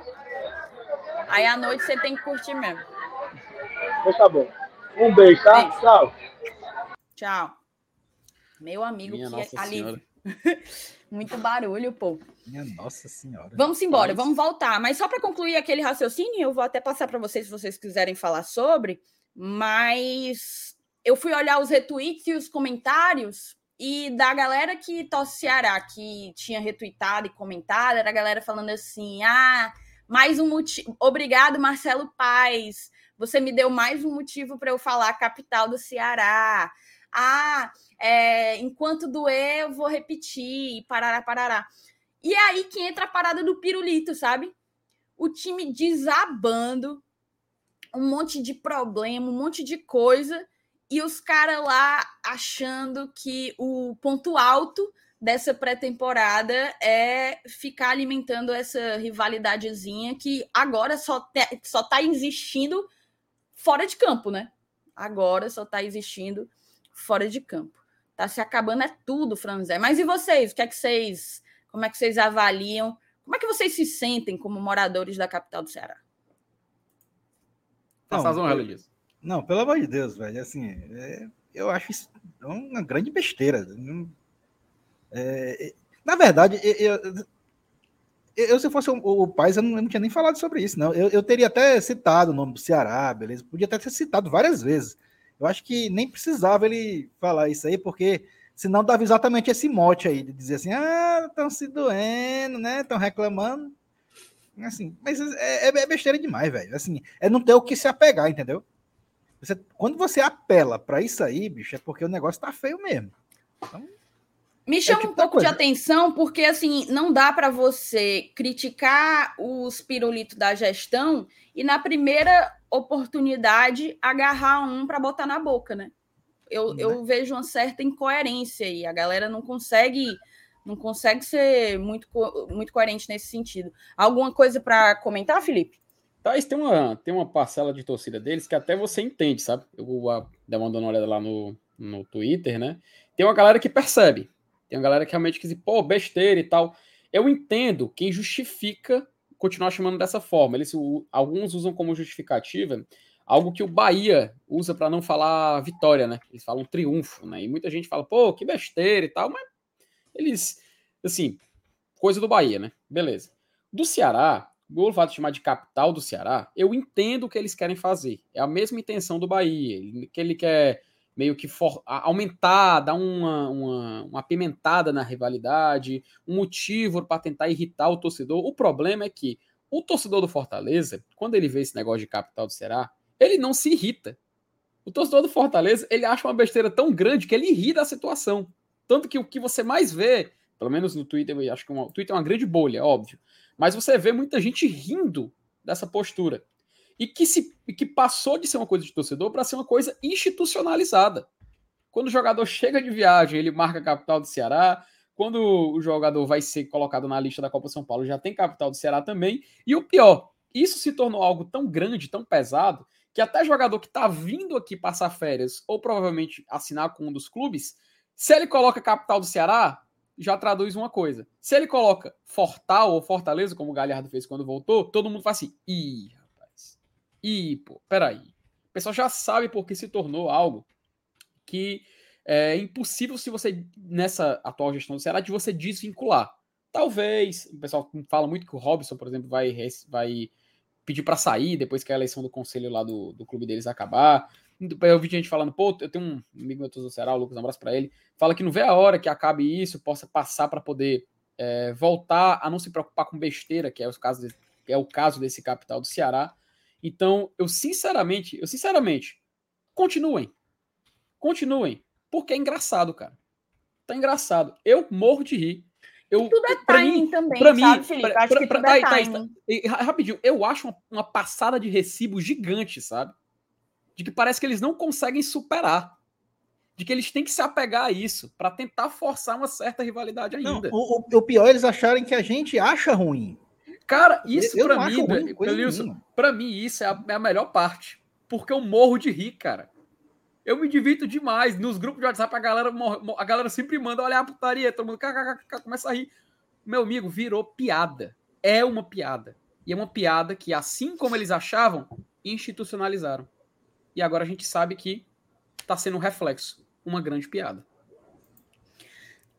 Aí à noite você tem que curtir mesmo. Então tá bom. Um beijo, tá? Beijo. Tchau. Tchau. Meu amigo, Minha que Nossa alívio. Senhora. Muito barulho, pô. Minha nossa senhora. Vamos embora, Mas- vamos voltar. Mas só para concluir aquele raciocínio, eu vou até passar para vocês se vocês quiserem falar sobre. Mas eu fui olhar os retweets e os comentários e da galera que torce Ceará, que tinha retweetado e comentado, era a galera falando assim: ah, mais um motivo. Obrigado, Marcelo Paes. Você me deu mais um motivo para eu falar capital do Ceará. Ah, é, enquanto doer, eu vou repetir, parará, parará. E é aí que entra a parada do pirulito, sabe? O time desabando, um monte de problema, um monte de coisa, e os caras lá achando que o ponto alto dessa pré-temporada é ficar alimentando essa rivalidadezinha que agora só, te, só tá existindo fora de campo, né? Agora só tá existindo fora de campo. Tá se acabando é tudo, Franzé. Mas e vocês? O que é que vocês como é que vocês avaliam? Como é que vocês se sentem como moradores da capital do Ceará? Faça as Não, honras. Não, pelo amor de Deus, velho. Assim, é, eu acho isso uma grande besteira. Não- é, é, na verdade, eu, eu- eu, se eu fosse o, o Paz, eu não, eu não tinha nem falado sobre isso, não. Eu, eu teria até citado o nome do Ceará, beleza? Podia até ter citado várias vezes. Eu acho que nem precisava ele falar isso aí, porque senão dava exatamente esse mote aí, de dizer assim, ah, estão se doendo, né? Estão reclamando. Assim, mas é, é- é besteira demais, velho. Assim, é não ter o que se apegar, entendeu? Você- quando você apela para isso aí, bicho, é porque o negócio tá feio mesmo. Me chama tipo um pouco de atenção, porque assim, não dá para você criticar os pirulitos da gestão e na primeira oportunidade agarrar um para botar na boca, né? Eu, Né? eu vejo uma certa incoerência aí. A galera não consegue não consegue ser muito, muito coerente nesse sentido. Alguma coisa para comentar, Felipe? Tá, isso tem uma, tem uma parcela de torcida deles que até você entende, sabe? Eu vou dar uma dando uma olhada lá no, no Twitter, né? Tem uma galera que percebe. Tem uma galera que realmente quer dizer, pô, besteira e tal. Eu entendo quem justifica continuar chamando dessa forma. Eles, alguns usam como justificativa algo que o Bahia usa para não falar vitória, né? Eles falam triunfo, né? E muita gente fala, pô, que besteira e tal, mas eles, assim, coisa do Bahia, né? Beleza. Do Ceará, o fato de chamar de capital do Ceará, eu entendo o que eles querem fazer. É a mesma intenção do Bahia, que ele quer meio que for- aumentar, dar uma, uma, uma apimentada na rivalidade, um motivo para tentar irritar o torcedor. O problema é que o torcedor do Fortaleza, quando ele vê esse negócio de capital do Ceará, ele não se irrita. O torcedor do Fortaleza, ele acha uma besteira tão grande que ele ri da situação. Tanto que o que você mais vê, pelo menos no Twitter, eu acho que uma- o Twitter é uma grande bolha, óbvio. Mas você vê muita gente rindo dessa postura. E que, se, que passou de ser uma coisa de torcedor para ser uma coisa institucionalizada. Quando o jogador chega de viagem, ele marca a capital do Ceará. Quando o jogador vai ser colocado na lista da Copa São Paulo, já tem capital do Ceará também. E o pior, isso se tornou algo tão grande, tão pesado, que até jogador que está vindo aqui passar férias ou provavelmente assinar com um dos clubes, se ele coloca capital do Ceará, já traduz uma coisa. Se ele coloca Fortal ou Fortaleza, como o Galhardo fez quando voltou, todo mundo fala assim: ih, ih, pô, peraí. O pessoal já sabe porque se tornou algo que é impossível se você, nessa atual gestão do Ceará, de você desvincular. Talvez, o pessoal fala muito que o Robson, por exemplo, vai, vai pedir para sair depois que a eleição do conselho lá do, do clube deles acabar. Eu vi gente falando, pô, eu tenho um amigo meu do Ceará, o Lucas, um abraço para ele, fala que não vê a hora que acabe isso, possa passar para poder é, voltar a não se preocupar com besteira, que é de, é o caso desse capital do Ceará. Então, eu sinceramente, eu sinceramente, continuem. Continuem. Porque é engraçado, cara. Tá engraçado. Eu morro de rir. Eu, tudo é timing mim, também, pra sabe, mim, Felipe? Pra, acho pra, que tudo pra, é tá, timing. Tá, tá, rapidinho, eu acho uma, uma, passada de recibo gigante, sabe? De que parece que eles não conseguem superar. De que eles têm que se apegar a isso para tentar forçar uma certa rivalidade ainda. Não, o, o, pior é eles acharem que a gente acha ruim. Cara, isso para mim, pra mim, isso é a, é a melhor parte. Porque eu morro de rir, cara. Eu me divirto demais. Nos grupos de WhatsApp, a galera, a galera sempre manda olhar a putaria, todo mundo começa a rir. Meu amigo, virou piada. É uma piada. E é uma piada que, assim como eles achavam, institucionalizaram. E agora a gente sabe que está sendo um reflexo. Uma grande piada.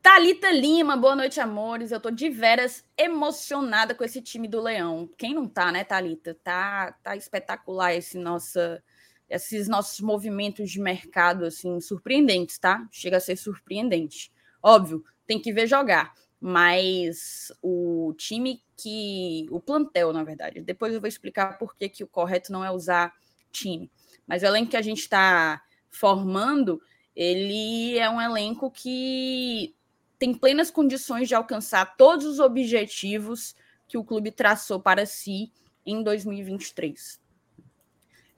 Talita Lima, boa noite, amores. Eu tô de veras emocionada com esse time do Leão. Quem não tá, né, Talita? Tá, tá espetacular esse nossa esses nossos movimentos de mercado assim surpreendentes, tá? Chega a ser surpreendente. Óbvio, tem que ver jogar, mas o time que o plantel, na verdade. Depois eu vou explicar por que, que o correto não é usar time. Mas o elenco que a gente está formando, ele é um elenco que tem plenas condições de alcançar todos os objetivos que o clube traçou para si em 2023.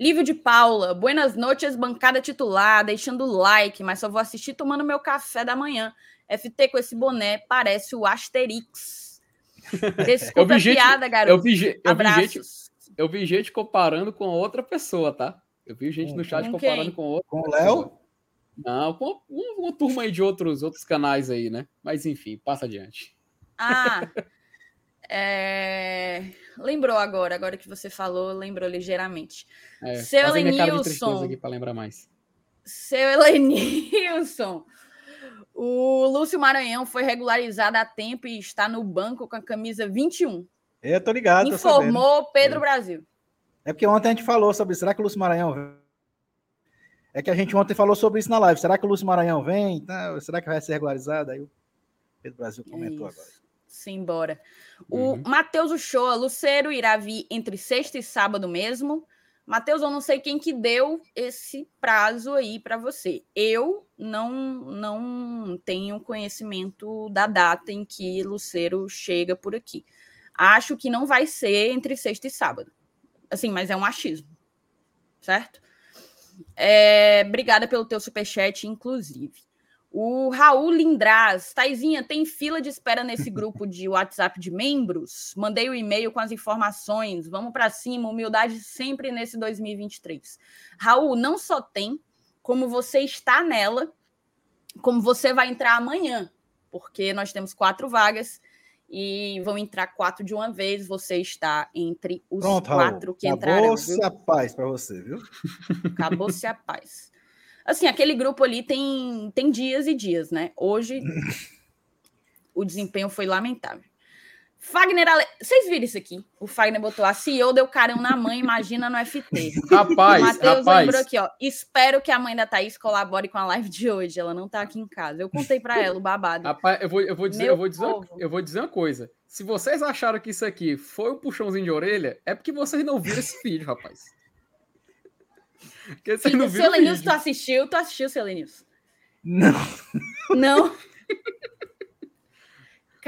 Lívio de Paula, buenas noites, bancada titular, deixando o like, mas só vou assistir tomando meu café da manhã. FT com esse boné parece o Asterix. Desculpa a piada, garoto. Eu vi, eu, vi gente, eu vi gente comparando com outra pessoa, tá? Eu vi gente no chat com comparando quem? com outra. Com o Léo? Não, com uma, uma turma aí de outros, outros canais aí, né? Mas enfim, passa adiante. Ah, É... Lembrou agora, agora que você falou, lembrou ligeiramente. É, Seu Elenilson. aqui para lembrar mais. Seu Elenilson. O Lúcio Maranhão foi regularizado a tempo e está no banco com a camisa 21. Eu tô ligado. Informou tô Pedro é. Brasil. É porque ontem a gente falou sobre será que o Lúcio Maranhão É que a gente ontem falou sobre isso na live. Será que o Lúcio Maranhão vem? será que vai ser regularizado? Aí o Pedro Brasil comentou é agora. Simbora. O uhum. Matheus Uchoa, Luceiro irá vir entre sexta e sábado mesmo. Matheus, eu não sei quem que deu esse prazo aí para você. Eu não não tenho conhecimento da data em que Luceiro chega por aqui. Acho que não vai ser entre sexta e sábado. Assim, mas é um achismo. Certo? É, obrigada pelo teu superchat, inclusive. O Raul Lindraz, Taizinha, tem fila de espera nesse grupo de WhatsApp de membros? Mandei o um e-mail com as informações. Vamos para cima, humildade sempre nesse 2023. Raul, não só tem, como você está nela, como você vai entrar amanhã, porque nós temos quatro vagas e vão entrar quatro de uma vez. Você está entre os Pronto, quatro Raul. que entrarão. Acabou-se a paz para você, viu? Acabou-se a paz. Assim, aquele grupo ali tem, tem dias e dias, né? Hoje o desempenho foi lamentável. Fagner, Ale... vocês viram isso aqui? O Fagner botou a CEO deu carão na mãe, imagina no FT. Rapaz, o Matheus lembrou aqui, ó. Espero que a mãe da Thaís colabore com a live de hoje. Ela não tá aqui em casa. Eu contei para ela o babado. Rapaz, eu vou, eu vou dizer, eu vou dizer, eu vou dizer uma coisa. Se vocês acharam que isso aqui foi um puxãozinho de orelha, é porque vocês não viram esse vídeo, rapaz. Porque você não viu Selenilson, tu assistiu? Tu assistiu, Selenilson? Não. Não?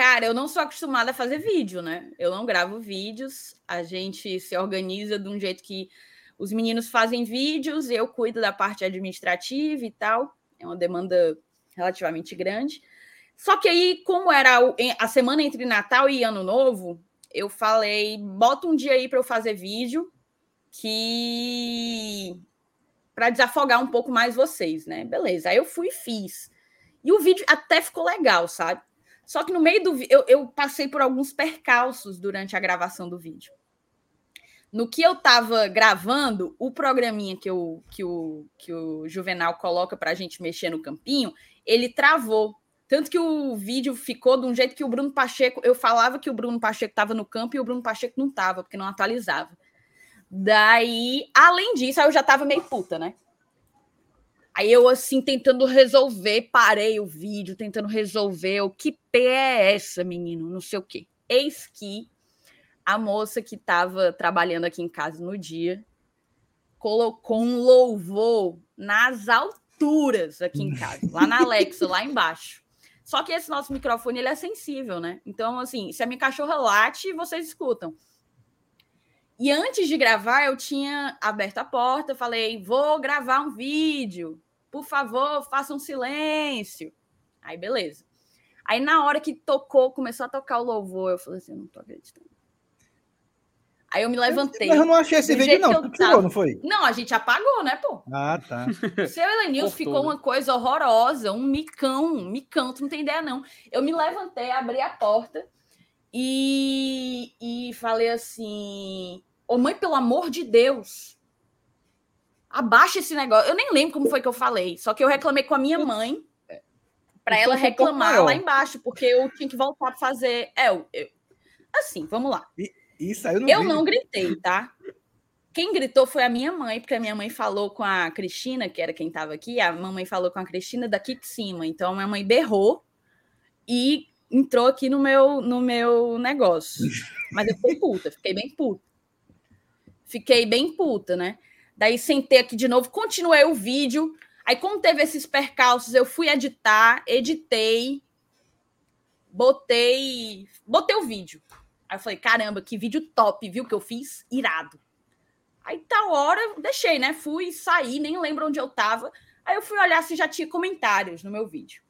Cara, eu não sou acostumada a fazer vídeo, né? Eu não gravo vídeos. A gente se organiza de um jeito que os meninos fazem vídeos, eu cuido da parte administrativa e tal. É uma demanda relativamente grande. Só que aí, como era a semana entre Natal e Ano Novo, eu falei, bota um dia aí para eu fazer vídeo que para desafogar um pouco mais vocês, né? Beleza. Aí eu fui e fiz. E o vídeo até ficou legal, sabe? Só que no meio do eu, eu passei por alguns percalços durante a gravação do vídeo. No que eu estava gravando, o programinha que, eu, que, o, que o Juvenal coloca para a gente mexer no campinho, ele travou. Tanto que o vídeo ficou de um jeito que o Bruno Pacheco. Eu falava que o Bruno Pacheco estava no campo e o Bruno Pacheco não estava, porque não atualizava. Daí, além disso, aí eu já estava meio puta, né? Aí eu, assim, tentando resolver, parei o vídeo, tentando resolver. O que P é essa, menino? Não sei o quê. Eis que a moça que estava trabalhando aqui em casa no dia colocou um louvor nas alturas aqui em casa, lá na Alexa, lá embaixo. Só que esse nosso microfone ele é sensível, né? Então, assim, se a minha cachorra late, vocês escutam. E antes de gravar, eu tinha aberto a porta, falei: vou gravar um vídeo, por favor, faça um silêncio. Aí, beleza. Aí, na hora que tocou, começou a tocar o louvor, eu falei assim: não tô acreditando. Aí eu me levantei. Mas eu não achei esse vídeo, não. Tu tirou, não foi? Não, a gente apagou, né, pô? Ah, tá. O seu Elenilson ficou uma coisa horrorosa, um micão, um micão, tu não tem ideia, não. Eu me levantei, abri a porta e, e falei assim: Ô mãe, pelo amor de Deus, abaixa esse negócio. Eu nem lembro como foi que eu falei, só que eu reclamei com a minha mãe para ela reclamar lá embaixo, porque eu tinha que voltar para fazer. É, eu, eu... assim, vamos lá. E e saiu no Eu não gritei, tá? Quem gritou foi a minha mãe, porque a minha mãe falou com a Cristina, que era quem estava aqui, a mamãe falou com a Cristina daqui de cima. Então a minha mãe berrou e entrou aqui no meu, no meu negócio. Mas eu fiquei puta, fiquei bem puta. Fiquei bem puta, né? Daí sentei aqui de novo, continuei o vídeo. Aí, como teve esses percalços, eu fui editar, editei, botei, botei o vídeo. Aí eu falei, caramba, que vídeo top, viu que eu fiz? Irado. Aí tal hora, deixei, né? Fui sair, nem lembro onde eu tava. Aí eu fui olhar se já tinha comentários no meu vídeo.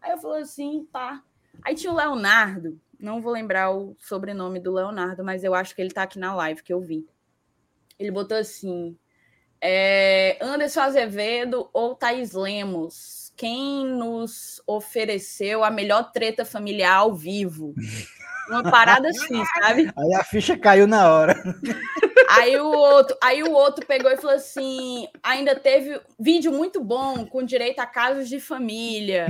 Aí eu falei assim, tá. Aí tinha o Leonardo, não vou lembrar o sobrenome do Leonardo, mas eu acho que ele tá aqui na live que eu vi. Ele botou assim: é, Anderson Azevedo ou Thaís Lemos, quem nos ofereceu a melhor treta familiar ao vivo? Uma parada assim, sabe? Aí a ficha caiu na hora. Aí o outro, aí o outro pegou e falou assim: ainda teve vídeo muito bom com direito a casos de família.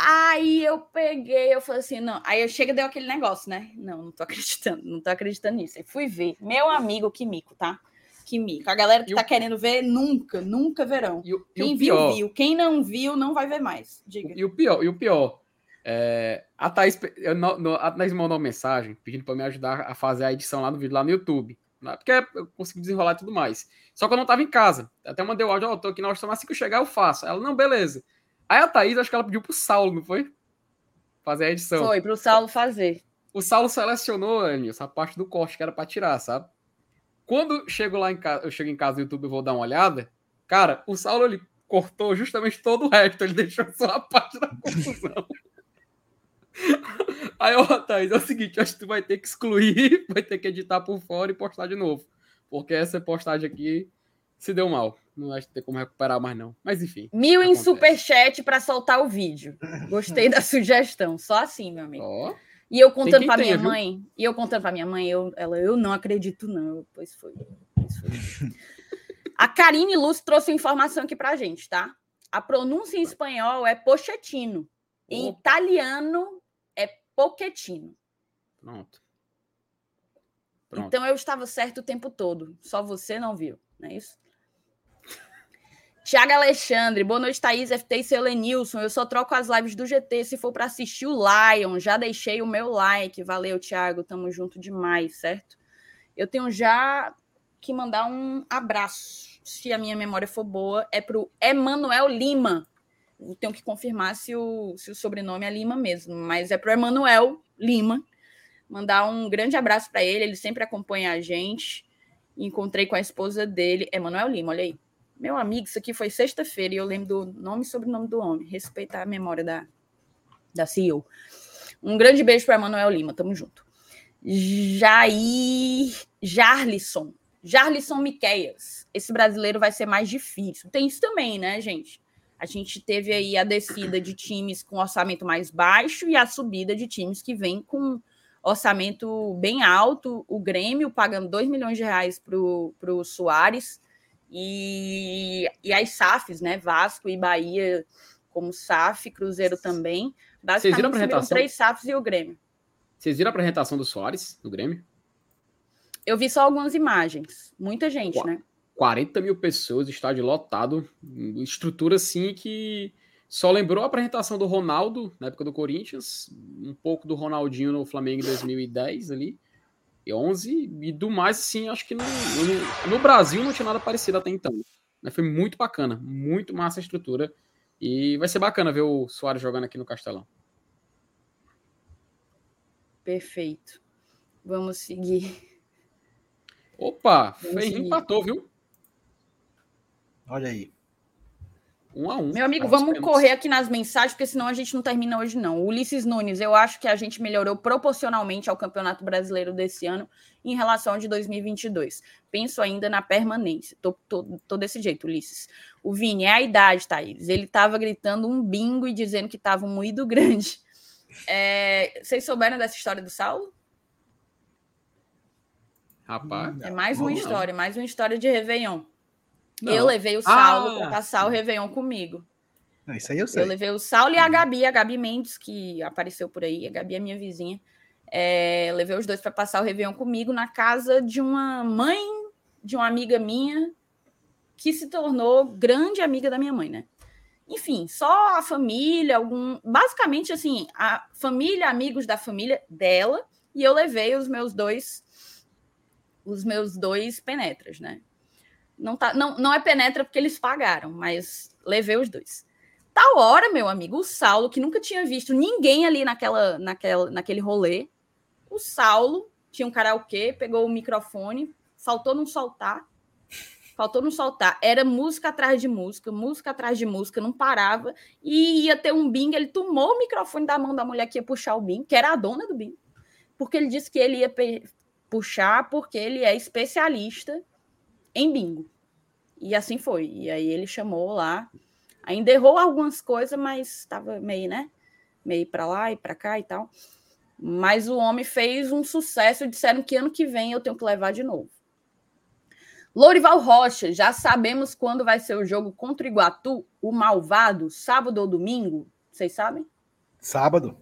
Aí eu peguei, eu falei assim, não. Aí eu chego e deu aquele negócio, né? Não, não tô acreditando, não tô acreditando nisso. Aí fui ver. Meu amigo, que mico, tá? Que mico. A galera que E tá o- querendo ver, nunca, nunca verão. E, o- e Quem o viu, pior, viu. Quem não viu, não vai ver mais. Diga. E o pior, e o pior, é, a Thaís, eu, no, no- a Thaís mandou uma mensagem pedindo para me ajudar a fazer a edição lá no vídeo, lá no YouTube. né? Porque eu consegui desenrolar e tudo mais. Só que eu não tava em casa. Até mandei o áudio, ó, tô aqui na hora, assim que eu chegar eu faço. Ela, não, beleza. Aí a Thaís, acho que ela pediu pro Saulo, não foi? Fazer a edição. Foi pro Saulo fazer. O Saulo selecionou, Anilson, a parte do corte que era para tirar, sabe? Quando chego lá em casa, eu chego em casa no YouTube e vou dar uma olhada, cara, o Saulo ele cortou justamente todo o resto, ele deixou só a parte da confusão. Aí, ó, Thaís, é o seguinte, acho que tu vai ter que excluir, vai ter que editar por fora e postar de novo. Porque essa postagem aqui se deu mal. Não acho que tem como recuperar mais, não. Mas enfim. Mil em Acontece. superchat para soltar o vídeo. Gostei da sugestão. Só assim, meu amigo. Ó, E eu contando para minha viu? mãe, e eu contando para minha mãe, eu, ela, eu não acredito, não. Pois foi. Pois foi. A Karine Luz trouxe informação aqui pra gente, tá? A pronúncia em espanhol é pochettino. Em Opa. italiano é pochettino. pronto. Pronto. Então eu estava certo o tempo todo. Só você não viu, não é isso? Tiago Alexandre, boa noite, Thaís, FT e seu Lenilson. Eu só troco as lives do GT se for para assistir o Lion. Já deixei o meu like. Valeu, Tiago. Tamo junto demais, certo? Eu tenho já que mandar um abraço, se a minha memória for boa, é pro Emanuel Lima, tenho que confirmar se o, se o sobrenome é Lima mesmo, mas é para o Emanuel Lima. Mandar um grande abraço para ele, ele sempre acompanha a gente. Encontrei com a esposa dele, Emanuel Lima, olha aí. Meu amigo, isso aqui foi sexta-feira e eu lembro do nome e sobrenome do homem. Respeitar a memória da, da CEO. Um grande beijo para Emanuel Lima, tamo junto. Jair Jarlisson. Jarlisson Miqueias. Esse brasileiro vai ser mais difícil. Tem isso também, né, gente? A gente teve aí a descida de times com orçamento mais baixo e a subida de times que vêm com orçamento bem alto. O Grêmio pagando 2 milhões de reais para o Soares e, e as SAFs, né? Vasco e Bahia como SAF, Cruzeiro também. Basicamente, Vocês viram a apresentação? três SAFs e o Grêmio. Vocês viram a apresentação do Soares no Grêmio? Eu vi só algumas imagens. Muita gente, Qu né? 40 mil pessoas, estádio lotado, estrutura assim que só lembrou a apresentação do Ronaldo na época do Corinthians, um pouco do Ronaldinho no Flamengo em 2010 ali, e 11, e do mais assim, acho que no, no, no Brasil não tinha nada parecido até então. Mas foi muito bacana, muito massa a estrutura, e vai ser bacana ver o Soares jogando aqui no Castelão. Perfeito. Vamos seguir. Opa, Ferrinho empatou, viu? Olha aí. Um a um. Meu amigo, vamos correr aqui nas mensagens, porque senão a gente não termina hoje, não. Ulisses Nunes, eu acho que a gente melhorou proporcionalmente ao Campeonato Brasileiro desse ano em relação ao de 2022. Penso ainda na permanência. Tô, tô, tô desse jeito, Ulisses. O Vini, é a idade, Thaís. Ele tava gritando um bingo e dizendo que tava um moído grande. É, vocês souberam dessa história do Saulo? Rapaz. É mais uma história, mais uma história de Réveillon. Não. Eu levei o Saulo ah. para passar o Réveillon comigo. Não, isso aí eu sei. Eu levei o Saulo e a Gabi, a Gabi Mendes, que apareceu por aí. A Gabi é minha vizinha. É, levei os dois para passar o Réveillon comigo na casa de uma mãe de uma amiga minha que se tornou grande amiga da minha mãe, né? Enfim, só a família, algum. Basicamente, assim, a família, amigos da família dela, e eu levei os meus dois os meus dois penetras, né? Não, tá, não, não é penetra porque eles pagaram, mas levei os dois. Tal hora, meu amigo, o Saulo, que nunca tinha visto ninguém ali naquela, naquela, naquele rolê, o Saulo tinha um karaokê, pegou o microfone, faltou não soltar, faltou não soltar. Era música atrás de música, música atrás de música, não parava. E ia ter um bingo. Ele tomou o microfone da mão da mulher que ia puxar o bingo, que era a dona do bingo, porque ele disse que ele ia puxar porque ele é especialista em bingo. E assim foi. E aí ele chamou lá, ainda errou algumas coisas, mas estava meio, né? Meio para lá e para cá e tal. Mas o homem fez um sucesso e disseram que ano que vem eu tenho que levar de novo. Lourival Rocha, já sabemos quando vai ser o jogo contra o Iguatu, o Malvado, sábado ou domingo? Vocês sabem? Sábado.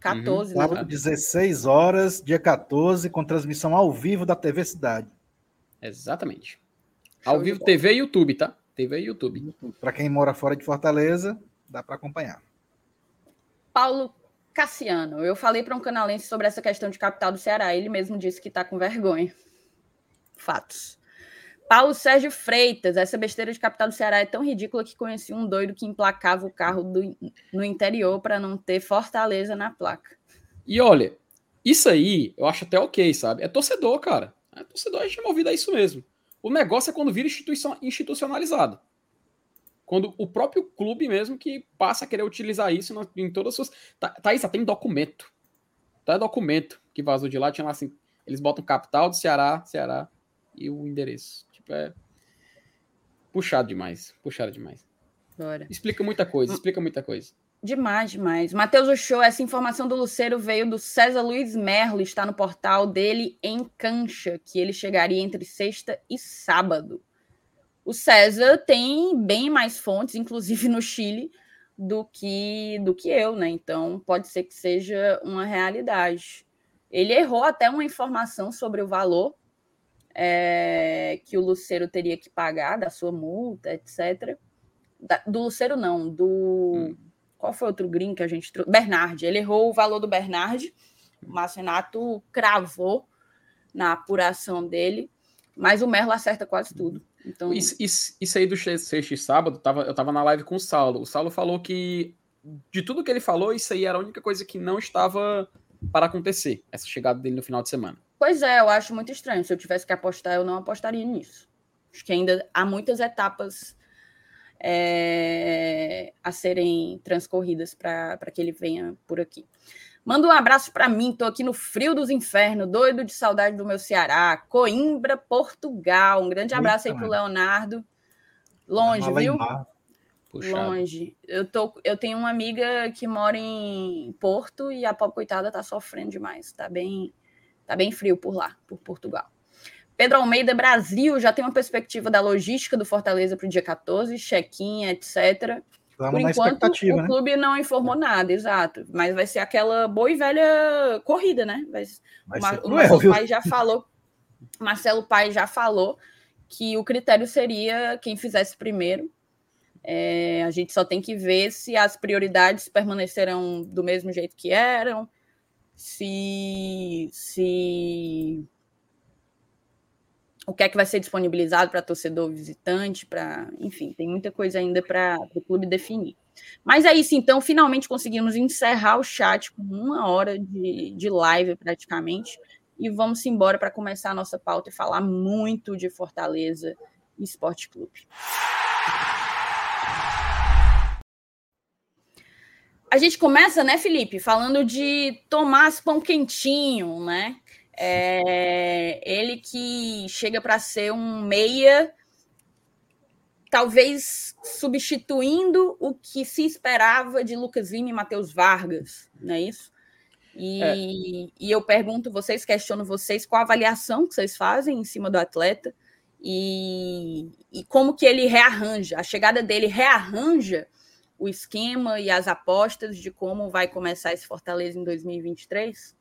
14, uhum. né? Sábado, 16 horas, dia 14, com transmissão ao vivo da TV Cidade. Exatamente. Ao vivo, TV e YouTube, tá? TV e YouTube. Para quem mora fora de Fortaleza, dá para acompanhar. Paulo Cassiano, eu falei para um canalense sobre essa questão de capital do Ceará. Ele mesmo disse que está com vergonha. Fatos. Paulo Sérgio Freitas, essa besteira de capital do Ceará é tão ridícula que conheci um doido que emplacava o carro do, no interior para não ter Fortaleza na placa. E olha, isso aí eu acho até ok, sabe? É torcedor, cara. É torcedor, a gente é movido a isso mesmo. O negócio é quando vira instituição, institucionalizado. Quando o próprio clube mesmo que passa a querer utilizar isso em todas as suas. Tá, Thaís, tem documento. Tá documento que vazou de lá, tinha lá assim. Eles botam capital do Ceará, Ceará e o endereço é puxado demais, puxado demais. Bora. Explica muita coisa, explica muita coisa. Demais, demais. Matheus Ochoa, essa informação do Luceiro veio do César Luiz Merlo, está no portal dele em Cancha, que ele chegaria entre sexta e sábado. O César tem bem mais fontes, inclusive no Chile, do que do que eu, né? Então pode ser que seja uma realidade. Ele errou até uma informação sobre o valor, é, que o Luceiro teria que pagar da sua multa, etc. Da, do Luceiro, não, do. Hum. Qual foi outro green que a gente trouxe? Bernard. Ele errou o valor do Bernard. O Márcio Renato cravou na apuração dele. Mas o Merlo acerta quase tudo. Então... Isso, isso, isso aí do sexta e sábado, tava, eu tava na live com o Saulo. O Saulo falou que, de tudo que ele falou, isso aí era a única coisa que não estava para acontecer, essa chegada dele no final de semana. Pois é, eu acho muito estranho. Se eu tivesse que apostar, eu não apostaria nisso. Acho que ainda há muitas etapas é, a serem transcorridas para que ele venha por aqui. Manda um abraço para mim, tô aqui no frio dos infernos, doido de saudade do meu Ceará, Coimbra, Portugal. Um grande abraço Eita, aí pro Leonardo. Longe, viu? Longe. Eu, tô, eu tenho uma amiga que mora em Porto e a pobre coitada tá sofrendo demais. Tá bem, tá bem frio por lá, por Portugal. Pedro Almeida, Brasil, já tem uma perspectiva da logística do Fortaleza para o dia 14, check-in, etc. Vamos Por enquanto, o né? clube não informou nada, exato. Mas vai ser aquela boa e velha corrida, né? Vai, vai o, o Marcelo Pai já falou, Marcelo Pai já falou que o critério seria quem fizesse primeiro. É, a gente só tem que ver se as prioridades permanecerão do mesmo jeito que eram, se, se o que é que vai ser disponibilizado para torcedor visitante, para, enfim, tem muita coisa ainda para o clube definir. Mas é isso, então, finalmente conseguimos encerrar o chat com uma hora de, de live praticamente. E vamos embora para começar a nossa pauta e falar muito de Fortaleza Esporte Clube. A gente começa, né, Felipe, falando de Tomás Pão Quentinho, né? É, ele que chega para ser um meia, talvez substituindo o que se esperava de Lucas Lima e Matheus Vargas, não é isso? E, é. e eu pergunto vocês, questiono vocês, qual a avaliação que vocês fazem em cima do atleta e, e como que ele rearranja, a chegada dele rearranja o esquema e as apostas de como vai começar esse Fortaleza em 2023?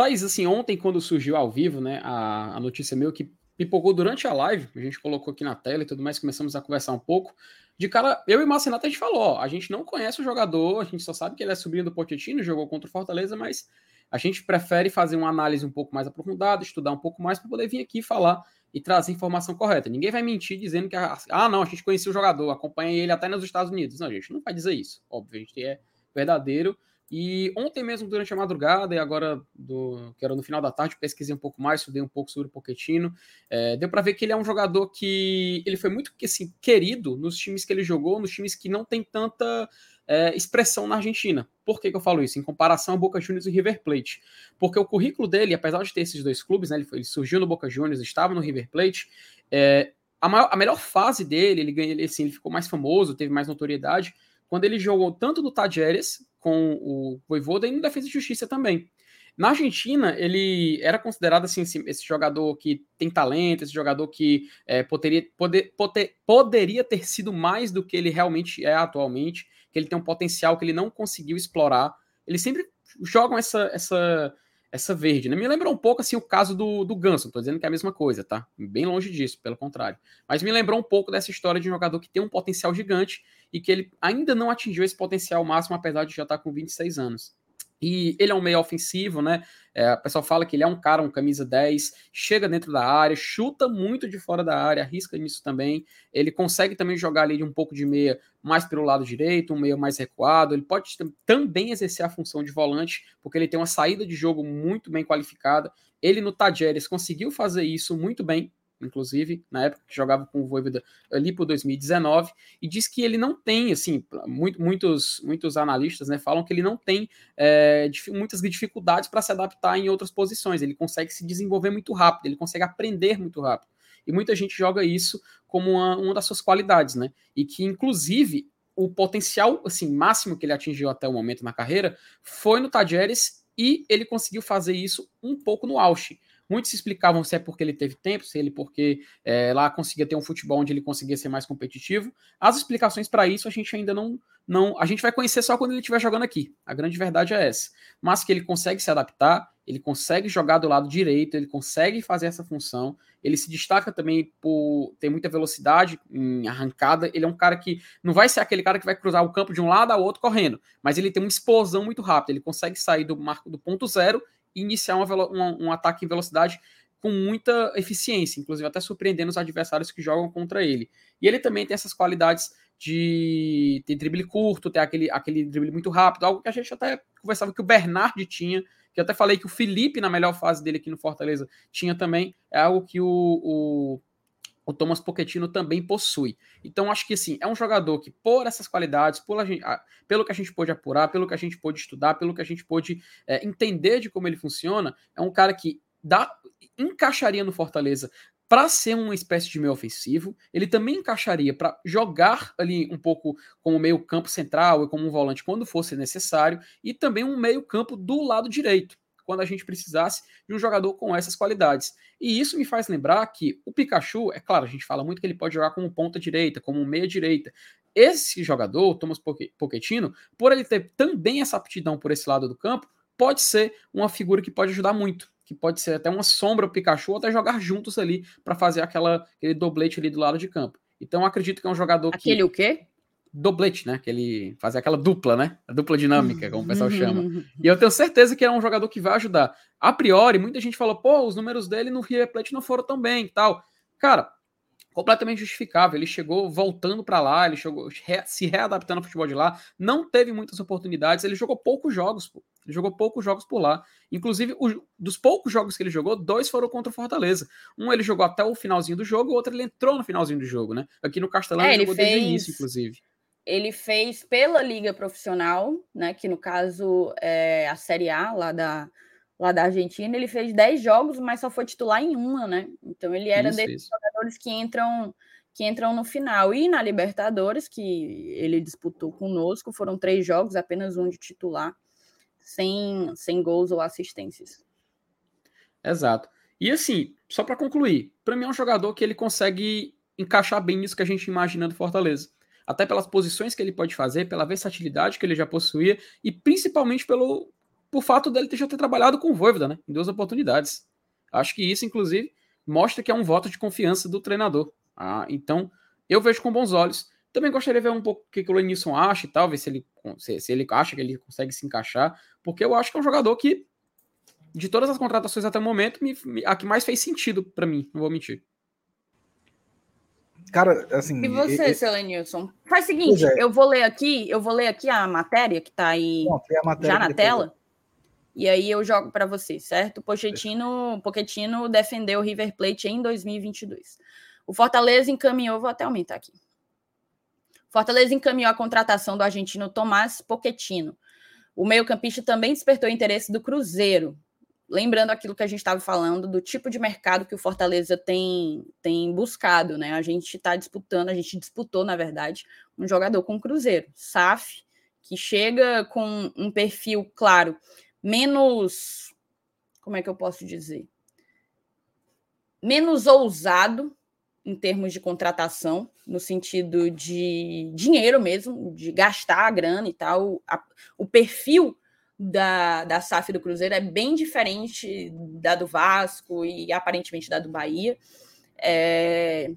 Thaís, assim, ontem, quando surgiu ao vivo, né, a, a notícia meio que pipocou durante a live, a gente colocou aqui na tela e tudo mais, começamos a conversar um pouco. De cara, eu e Marcenato a gente falou, ó, a gente não conhece o jogador, a gente só sabe que ele é sobrinho do Pochettino, jogou contra o Fortaleza, mas a gente prefere fazer uma análise um pouco mais aprofundada, estudar um pouco mais para poder vir aqui falar e trazer informação correta. Ninguém vai mentir dizendo que, ah, não, a gente conhecia o jogador, acompanha ele até nos Estados Unidos. Não, a gente não vai dizer isso, óbvio, a gente é verdadeiro e ontem mesmo, durante a madrugada, e agora, do, que era no final da tarde, pesquisei um pouco mais, estudei um pouco sobre o Pochettino. É, deu para ver que ele é um jogador que ele foi muito assim, querido nos times que ele jogou, nos times que não tem tanta é, expressão na Argentina. Por que, que, eu falo isso? Em comparação ao Boca Juniors e River Plate. Porque o currículo dele, apesar de ter esses dois clubes, né, ele, foi, ele surgiu no Boca Juniors, estava no River Plate, é, a, maior, a melhor fase dele, ele, ganha, ele, assim, ele ficou mais famoso, teve mais notoriedade, quando ele jogou tanto no Tajeres com o Voivoda e no Defesa e Justiça também. Na Argentina, ele era considerado assim, esse jogador que tem talento, esse jogador que é, poderia, poder, poder, poderia ter sido mais do que ele realmente é atualmente, que ele tem um potencial que ele não conseguiu explorar. Eles sempre jogam essa, essa, essa verde. Né? Me lembra um pouco assim o caso do, do Ganso, não tô dizendo que é a mesma coisa, tá? Bem longe disso, pelo contrário. Mas me lembrou um pouco dessa história de um jogador que tem um potencial gigante e que ele ainda não atingiu esse potencial máximo, apesar de já estar com 26 anos. E ele é um meio ofensivo, né? É, o pessoal fala que ele é um cara, um camisa 10, chega dentro da área, chuta muito de fora da área, arrisca nisso também. Ele consegue também jogar ali de um pouco de meia mais pelo lado direito, um meio mais recuado. Ele pode também exercer a função de volante, porque ele tem uma saída de jogo muito bem qualificada. Ele no Tajeres conseguiu fazer isso muito bem, inclusive, na época que jogava com o Voivoda ali por 2019, e diz que ele não tem, assim, muito, muitos, muitos analistas né, falam que ele não tem é, muitas dificuldades para se adaptar em outras posições, ele consegue se desenvolver muito rápido, ele consegue aprender muito rápido. E muita gente joga isso como uma, uma das suas qualidades, né? E que, inclusive, o potencial assim máximo que ele atingiu até o momento na carreira foi no Tajeres e ele conseguiu fazer isso um pouco no auge. Muitos explicavam se é porque ele teve tempo, se ele porque é, lá conseguia ter um futebol onde ele conseguia ser mais competitivo. As explicações para isso a gente ainda não, não. A gente vai conhecer só quando ele estiver jogando aqui. A grande verdade é essa. Mas que ele consegue se adaptar, ele consegue jogar do lado direito, ele consegue fazer essa função. Ele se destaca também por ter muita velocidade em arrancada. Ele é um cara que não vai ser aquele cara que vai cruzar o campo de um lado ao outro correndo, mas ele tem uma explosão muito rápida. Ele consegue sair do marco do ponto zero iniciar um ataque em velocidade com muita eficiência, inclusive até surpreendendo os adversários que jogam contra ele. E ele também tem essas qualidades de ter drible curto, ter aquele, aquele drible muito rápido, algo que a gente até conversava que o Bernard tinha, que eu até falei que o Felipe, na melhor fase dele aqui no Fortaleza, tinha também, é algo que o, o, o Thomas Pochettino também possui. Então, acho que assim, é um jogador que, por essas qualidades, por gente, pelo que a gente pôde apurar, pelo que a gente pôde estudar, pelo que a gente pôde é, entender de como ele funciona, é um cara que dá, encaixaria no Fortaleza para ser uma espécie de meio ofensivo, ele também encaixaria para jogar ali um pouco como meio campo central e como um volante quando fosse necessário, e também um meio campo do lado direito, quando a gente precisasse de um jogador com essas qualidades. E isso me faz lembrar que o Pikachu, é claro, a gente fala muito que ele pode jogar como ponta direita, como meia direita. Esse jogador, Thomas Pochettino, por ele ter também essa aptidão por esse lado do campo, pode ser uma figura que pode ajudar muito que pode ser até uma sombra o Pikachu, ou até jogar juntos ali para fazer aquela, aquele doblete ali do lado de campo. Então acredito que é um jogador aquele que... o quê? Doblete, né? Que ele faz aquela dupla, né? A dupla dinâmica, como o pessoal chama. E eu tenho certeza que é um jogador que vai ajudar. A priori, muita gente falou, pô, os números dele no River Plate não foram tão bem e tal. Cara, completamente justificável. Ele chegou voltando para lá, ele chegou se readaptando ao futebol de lá, não teve muitas oportunidades, ele jogou poucos jogos, pô. Ele jogou poucos jogos por lá. Inclusive, o, dos poucos jogos que ele jogou, dois foram contra o Fortaleza. Um ele jogou até o finalzinho do jogo, o outro ele entrou no finalzinho do jogo, né? Aqui no Castelão é, ele jogou fez... desde o início, inclusive. Ele fez pela Liga Profissional, né? Que no caso é a Série A lá da, lá da Argentina, ele fez 10 jogos, mas só foi titular em uma, né? Então ele era isso, desses isso. jogadores que entram que entram no final. E na Libertadores, que ele disputou conosco, foram três jogos, apenas um de titular, sem, sem gols ou assistências. Exato. E assim, só para concluir, para mim é um jogador que ele consegue encaixar bem nisso que a gente imagina do Fortaleza. Até pelas posições que ele pode fazer, pela versatilidade que ele já possuía e principalmente pelo, por fato dele já ter trabalhado com o Voivoda, né? Em duas oportunidades. Acho que isso, inclusive, mostra que é um voto de confiança do treinador. Ah, então, eu vejo com bons olhos. Também gostaria de ver um pouco o que, o Lenilson acha e tal, ver se ele, se, se ele acha que ele consegue se encaixar, porque eu acho que é um jogador que, de todas as contratações até o momento, me, me, a que mais fez sentido para mim, não vou mentir. Cara, assim. E você, e, seu Lenilson? Faz o seguinte, é. eu vou ler aqui, eu vou ler aqui a matéria que tá aí Bom, já na tela. E aí eu jogo para você, certo? Pochettino, Pochettino defendeu o River Plate em 2022. O Fortaleza encaminhou, vou até aumentar aqui. Fortaleza encaminhou a contratação do argentino Tomás Pochettino. O meio-campista também despertou interesse do Cruzeiro. Lembrando aquilo que a gente estava falando do tipo de mercado que o Fortaleza tem, tem buscado, né? A gente está disputando, a gente disputou, na verdade, um jogador com o Cruzeiro, SAF, que chega com um perfil, claro, menos. Como é que eu posso dizer? Menos ousado em termos de contratação, no sentido de dinheiro mesmo, de gastar a grana e tal. A, o perfil da, da SAF do Cruzeiro é bem diferente da do Vasco e aparentemente da do Bahia. É,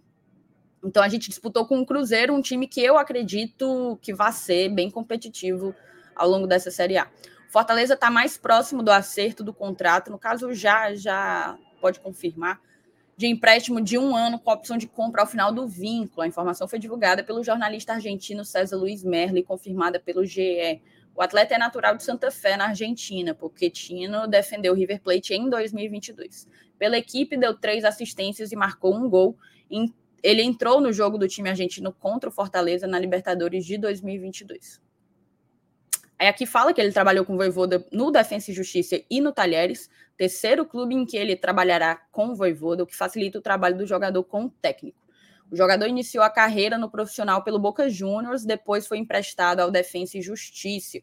então a gente disputou com o Cruzeiro, um time que eu acredito que vai ser bem competitivo ao longo dessa Série A. Fortaleza está mais próximo do acerto do contrato, no caso já já pode confirmar, de empréstimo de um ano com opção de compra ao final do vínculo. A informação foi divulgada pelo jornalista argentino César Luiz Merlo e confirmada pelo GE. O atleta é natural de Santa Fé, na Argentina, porque Tino defendeu o River Plate em 2022. Pela equipe, deu três assistências e marcou um gol. Ele entrou no jogo do time argentino contra o Fortaleza na Libertadores de 2022. Aí aqui fala que ele trabalhou com o Voivoda no Defensa e Justiça e no Talheres, terceiro clube em que ele trabalhará com o Voivoda, o que facilita o trabalho do jogador com o técnico. O jogador iniciou a carreira no profissional pelo Boca Juniors, depois foi emprestado ao Defensa e Justiça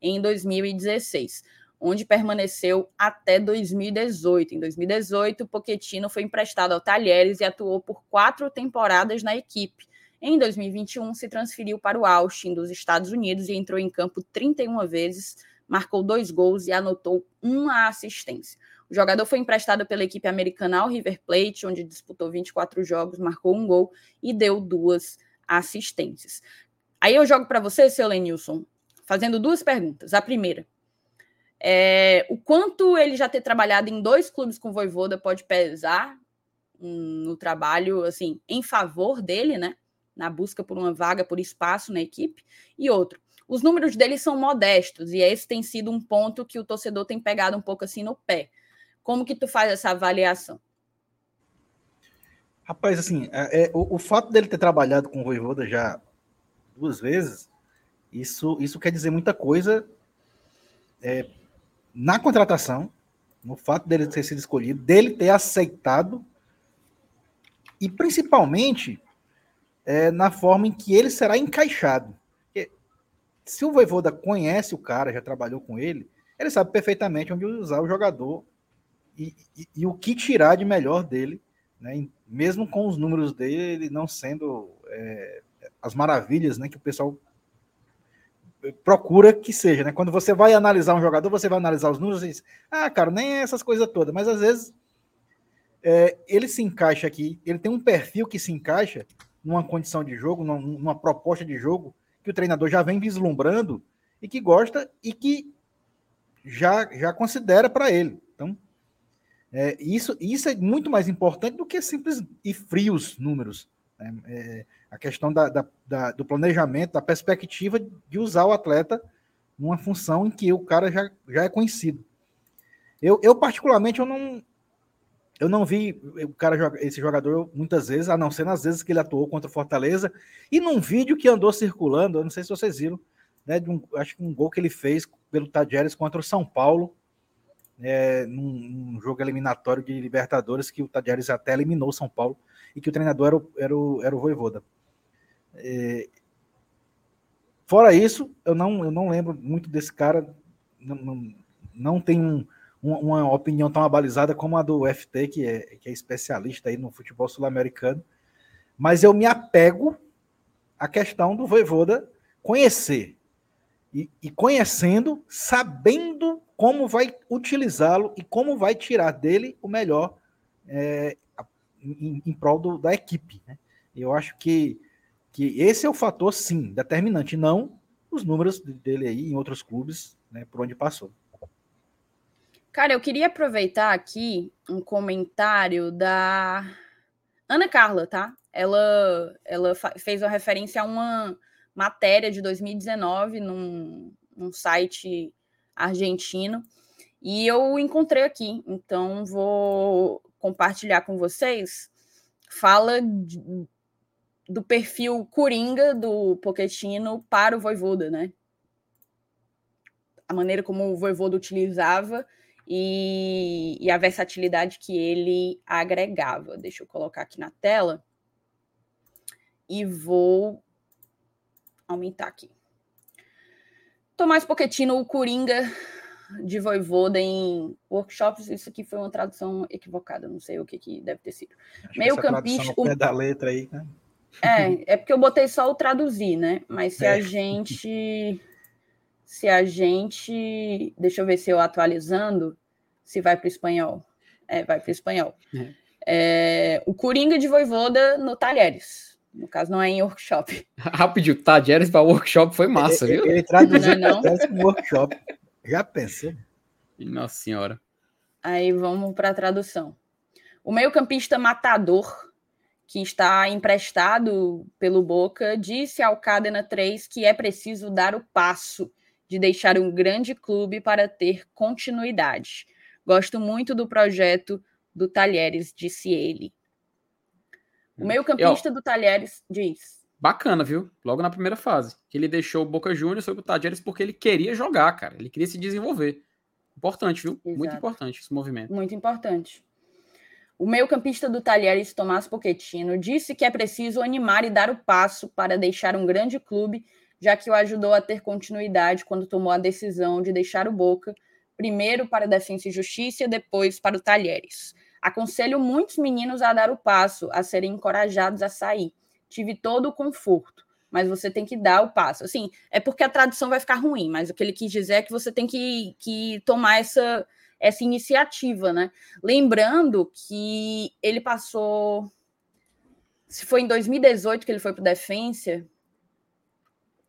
em 2016, onde permaneceu até 2018. Em 2018, Pochettino foi emprestado ao Talheres e atuou por quatro temporadas na equipe em 2021, se transferiu para o Austin dos Estados Unidos e entrou em campo 31 vezes, marcou dois gols e anotou uma assistência. O jogador foi emprestado pela equipe americana ao River Plate, onde disputou 24 jogos, marcou um gol e deu duas assistências. Aí eu jogo para você, seu Lenilson, fazendo duas perguntas. A primeira, É, o quanto ele já ter trabalhado em dois clubes com Voivoda pode pesar no trabalho, assim, em favor dele, né? Na busca por uma vaga, por espaço na equipe. E outro, os números dele são modestos, e esse tem sido um ponto que o torcedor tem pegado um pouco assim no pé. Como que tu faz essa avaliação? Rapaz, assim, é, é, o, o, fato dele ter trabalhado com o Voivoda já duas vezes, isso, isso quer dizer muita coisa é, na contratação, no fato dele ter sido escolhido, dele ter aceitado e principalmente é, na forma em que ele será encaixado. Porque se o Voivoda conhece o cara, já trabalhou com ele, ele sabe perfeitamente onde usar o jogador e, e, o que tirar de melhor dele, né? mesmo com os números dele não sendo é, as maravilhas né, que o pessoal procura que seja. Né? Quando você vai analisar um jogador, você vai analisar os números e diz, ah, cara, nem é essas coisas todas, mas às vezes é, ele se encaixa aqui, ele tem um perfil que se encaixa numa condição de jogo, numa, numa proposta de jogo que o treinador já vem vislumbrando e que gosta e que já, já considera para ele. Então, é, isso, isso é muito mais importante do que simples e frios números. Né? É, a questão da, da, da, do planejamento, da perspectiva de usar o atleta numa função em que o cara já, já é conhecido. Eu, eu particularmente, eu não, eu não vi o cara esse jogador muitas vezes, a não ser nas vezes que ele atuou contra o Fortaleza, e num vídeo que andou circulando, eu não sei se vocês viram, né, de um, acho que um gol que ele fez pelo Tadjeres contra o São Paulo, é, num, num, jogo eliminatório de Libertadores, que o Tadjeres até eliminou São Paulo, e que o treinador era o, era o, era o Voivoda. É, fora isso, eu não, eu não lembro muito desse cara, não, não, não tem um uma, uma, opinião tão abalizada como a do FT, que é, que é especialista aí no futebol sul-americano, mas eu me apego à questão do Voivoda conhecer. E, e conhecendo, sabendo como vai utilizá-lo e como vai tirar dele o melhor é, em, em, prol do, da equipe. Né? Eu acho que, que esse é o fator, sim, determinante, não os números dele aí em outros clubes, né, por onde passou. Cara, eu queria aproveitar aqui um comentário da Ana Carla, tá? Ela, ela fez uma referência a uma matéria de 2019 num, num site argentino e eu encontrei aqui, então vou compartilhar com vocês. Fala de, do perfil coringa do Pochettino para o Voivoda, né? A maneira como o Voivoda utilizava e, e a versatilidade que ele agregava. Deixa eu colocar aqui na tela e vou aumentar aqui. Tomás Pochettino, o Coringa de Voivoda em workshops. Isso aqui foi uma tradução equivocada, não sei o que, que deve ter sido. Acho Meio campista. O... da letra aí, né? É, é porque eu botei só o traduzir, né? Mas se é. a gente se a gente. Deixa eu ver se eu atualizando, se vai para o espanhol. É, vai para o espanhol. É. É, o Coringa de Voivoda no Talheres. No caso, não é em workshop. Rapidinho, Talheres para workshop foi massa, ele, viu? Ele traduziu não, não. workshop. Já pensou? Nossa Senhora. Aí vamos para a tradução. O meio-campista matador, que está emprestado pelo Boca, disse ao Cadena 3 que é preciso dar o passo de deixar um grande clube para ter continuidade. Gosto muito do projeto do Talheres, disse ele. O meio-campista do Talheres diz. Bacana, viu? Logo na primeira fase. Que ele deixou o Boca Juniors sobre o Talheres porque ele queria jogar, cara. Ele queria se desenvolver. Importante, viu? Exato. Muito importante esse movimento. Muito importante. O meio-campista do Talheres, Tomás Pochettino, disse que é preciso animar e dar o passo para deixar um grande clube já que o ajudou a ter continuidade quando tomou a decisão de deixar o Boca, primeiro para a Defensa e Justiça, depois para o Talheres. Aconselho muitos meninos a dar o passo, a serem encorajados a sair. Tive todo o conforto, mas você tem que dar o passo. Assim, é porque a tradução vai ficar ruim, mas o que ele quis dizer é que você tem que, que tomar essa, essa iniciativa, né? Lembrando que ele passou. Se foi em 2018 que ele foi para Defensa,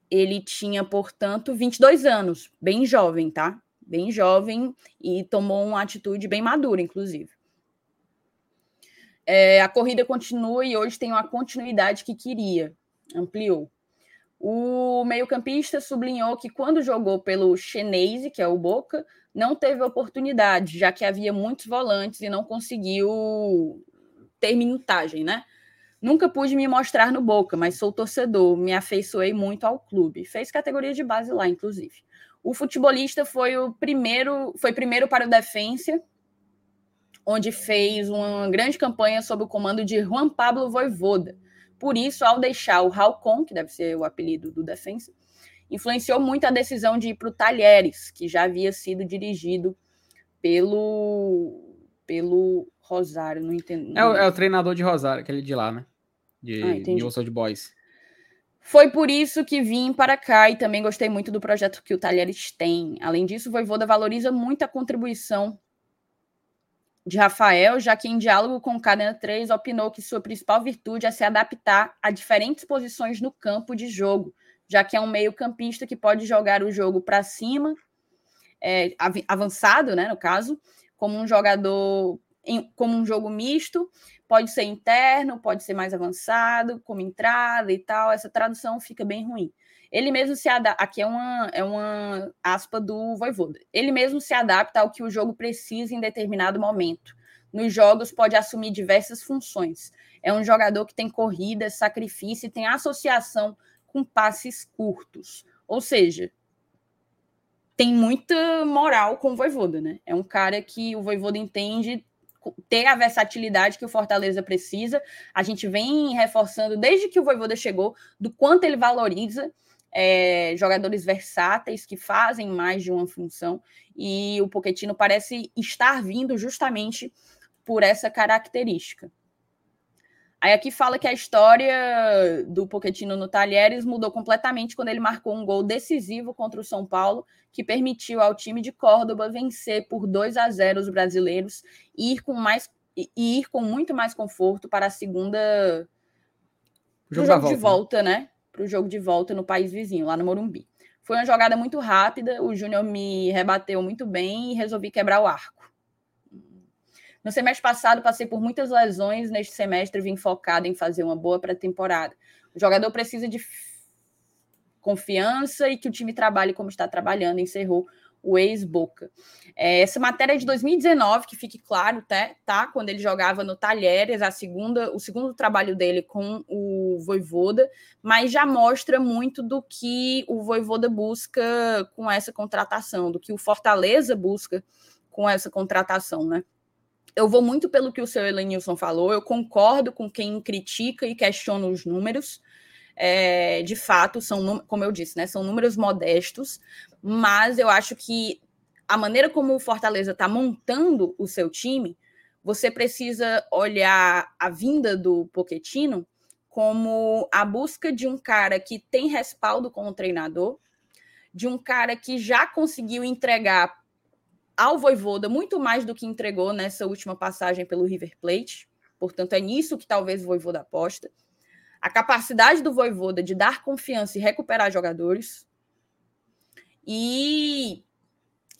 ele tinha, portanto, 22 anos, bem jovem, tá? bem jovem e tomou uma atitude bem madura, inclusive. É, a corrida continua e hoje tem uma continuidade que queria, ampliou. O meio-campista sublinhou que quando jogou pelo Chenese, que é o Boca, não teve oportunidade, já que havia muitos volantes e não conseguiu ter minutagem, né? Nunca pude me mostrar no Boca, mas sou torcedor, me afeiçoei muito ao clube. Fez categoria de base lá, inclusive. O futebolista foi o primeiro, foi primeiro para o Defensa, onde fez uma grande campanha sob o comando de Juan Pablo Voivoda. Por isso, ao deixar o Halcon, que deve ser o apelido do defensa, influenciou muito a decisão de ir para o Talheres, que já havia sido dirigido pelo pelo Rosário, não entendo. É o, é o treinador de Rosário, aquele de lá, né? De ah, de Boys. Foi por isso que vim para cá e também gostei muito do projeto que o Talheres tem. Além disso, o Voivoda valoriza muito a contribuição de Rafael, já que em diálogo com o Cadena 3 opinou que sua principal virtude é se adaptar a diferentes posições no campo de jogo, já que é um meio-campista que pode jogar o jogo para cima, é, avançado, né, no caso, como um jogador, como um jogo misto, pode ser interno, pode ser mais avançado, como entrada e tal. Essa tradução fica bem ruim. Ele mesmo se adapta. Aqui é uma, é uma aspa do Voivoda. Ele mesmo se adapta ao que o jogo precisa em determinado momento. Nos jogos, pode assumir diversas funções. É um jogador que tem corrida, sacrifício e tem associação com passes curtos. Ou seja, tem muita moral com o Voivoda, né? É um cara que o Voivoda entende ter a versatilidade que o Fortaleza precisa. A gente vem reforçando desde que o Voivoda chegou do quanto ele valoriza é, jogadores versáteis que fazem mais de uma função, e o Poquetino parece estar vindo justamente por essa característica. Aí aqui fala que a história do Poquetino no Talheres mudou completamente quando ele marcou um gol decisivo contra o São Paulo, que permitiu ao time de Córdoba vencer por 2 a 0 os brasileiros e ir com mais e ir com muito mais conforto para a segunda jogo, jogo de volta, né? Para o jogo de volta no país vizinho, lá no Morumbi. Foi uma jogada muito rápida, o Júnior me rebateu muito bem e resolvi quebrar o arco. No semestre passado, passei por muitas lesões, neste semestre vim focado em fazer uma boa pré-temporada. O jogador precisa de confiança e que o time trabalhe como está trabalhando, encerrou o ex-Boca. É, essa matéria é de 2019, que fique claro, tá, tá? Quando ele jogava no Talheres, a segunda, o segundo trabalho dele com o Voivoda, mas já mostra muito do que o Voivoda busca com essa contratação, do que o Fortaleza busca com essa contratação, né? Eu vou muito pelo que o seu Elenilson falou, eu concordo com quem critica e questiona os números, é, de fato, são, como eu disse, né, são números modestos, mas eu acho que a maneira como o Fortaleza está montando o seu time, você precisa olhar a vinda do Poquetino como a busca de um cara que tem respaldo como treinador, de um cara que já conseguiu entregar ao Voivoda muito mais do que entregou nessa última passagem pelo River Plate. Portanto, é nisso que talvez o Voivoda aposta a capacidade do Voivoda de dar confiança e recuperar jogadores e,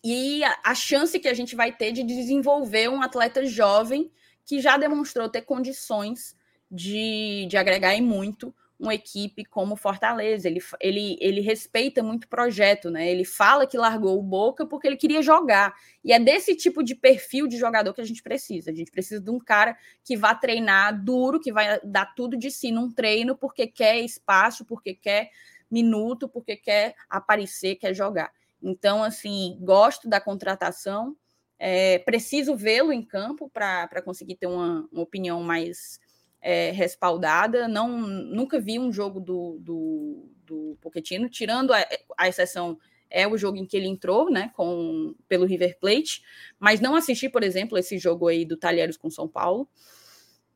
e a, a chance que a gente vai ter de desenvolver um atleta jovem que já demonstrou ter condições de, de agregar em muito uma equipe como Fortaleza. Ele, ele, ele respeita muito o projeto, né? Ele fala que largou o Boca porque ele queria jogar. E é desse tipo de perfil de jogador que a gente precisa. A gente precisa de um cara que vá treinar duro, que vai dar tudo de si num treino porque quer espaço, porque quer minuto, porque quer aparecer, quer jogar. Então, assim, gosto da contratação. É, preciso vê-lo em campo para conseguir ter uma, uma opinião mais é, respaldada. Não, nunca vi um jogo do, do, do Pochettino, tirando a, a, exceção é o jogo em que ele entrou, né, com pelo River Plate, mas não assisti, por exemplo, esse jogo aí do Talheres com São Paulo.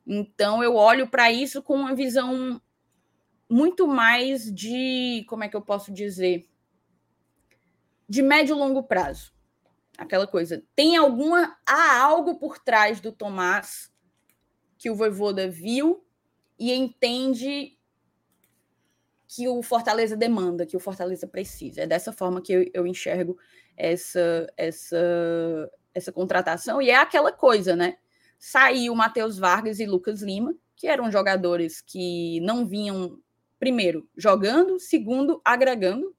Então eu olho para isso com uma visão muito mais de, como é que eu posso dizer, de médio e longo prazo. Aquela coisa, tem alguma há algo por trás do Tomás que o Voivoda viu e entende que o Fortaleza demanda, que o Fortaleza precisa. É dessa forma que eu, eu enxergo essa, essa, essa contratação. E é aquela coisa, né? Saiu Matheus Vargas e Lucas Lima, que eram jogadores que não vinham, primeiro, jogando, segundo, agregando.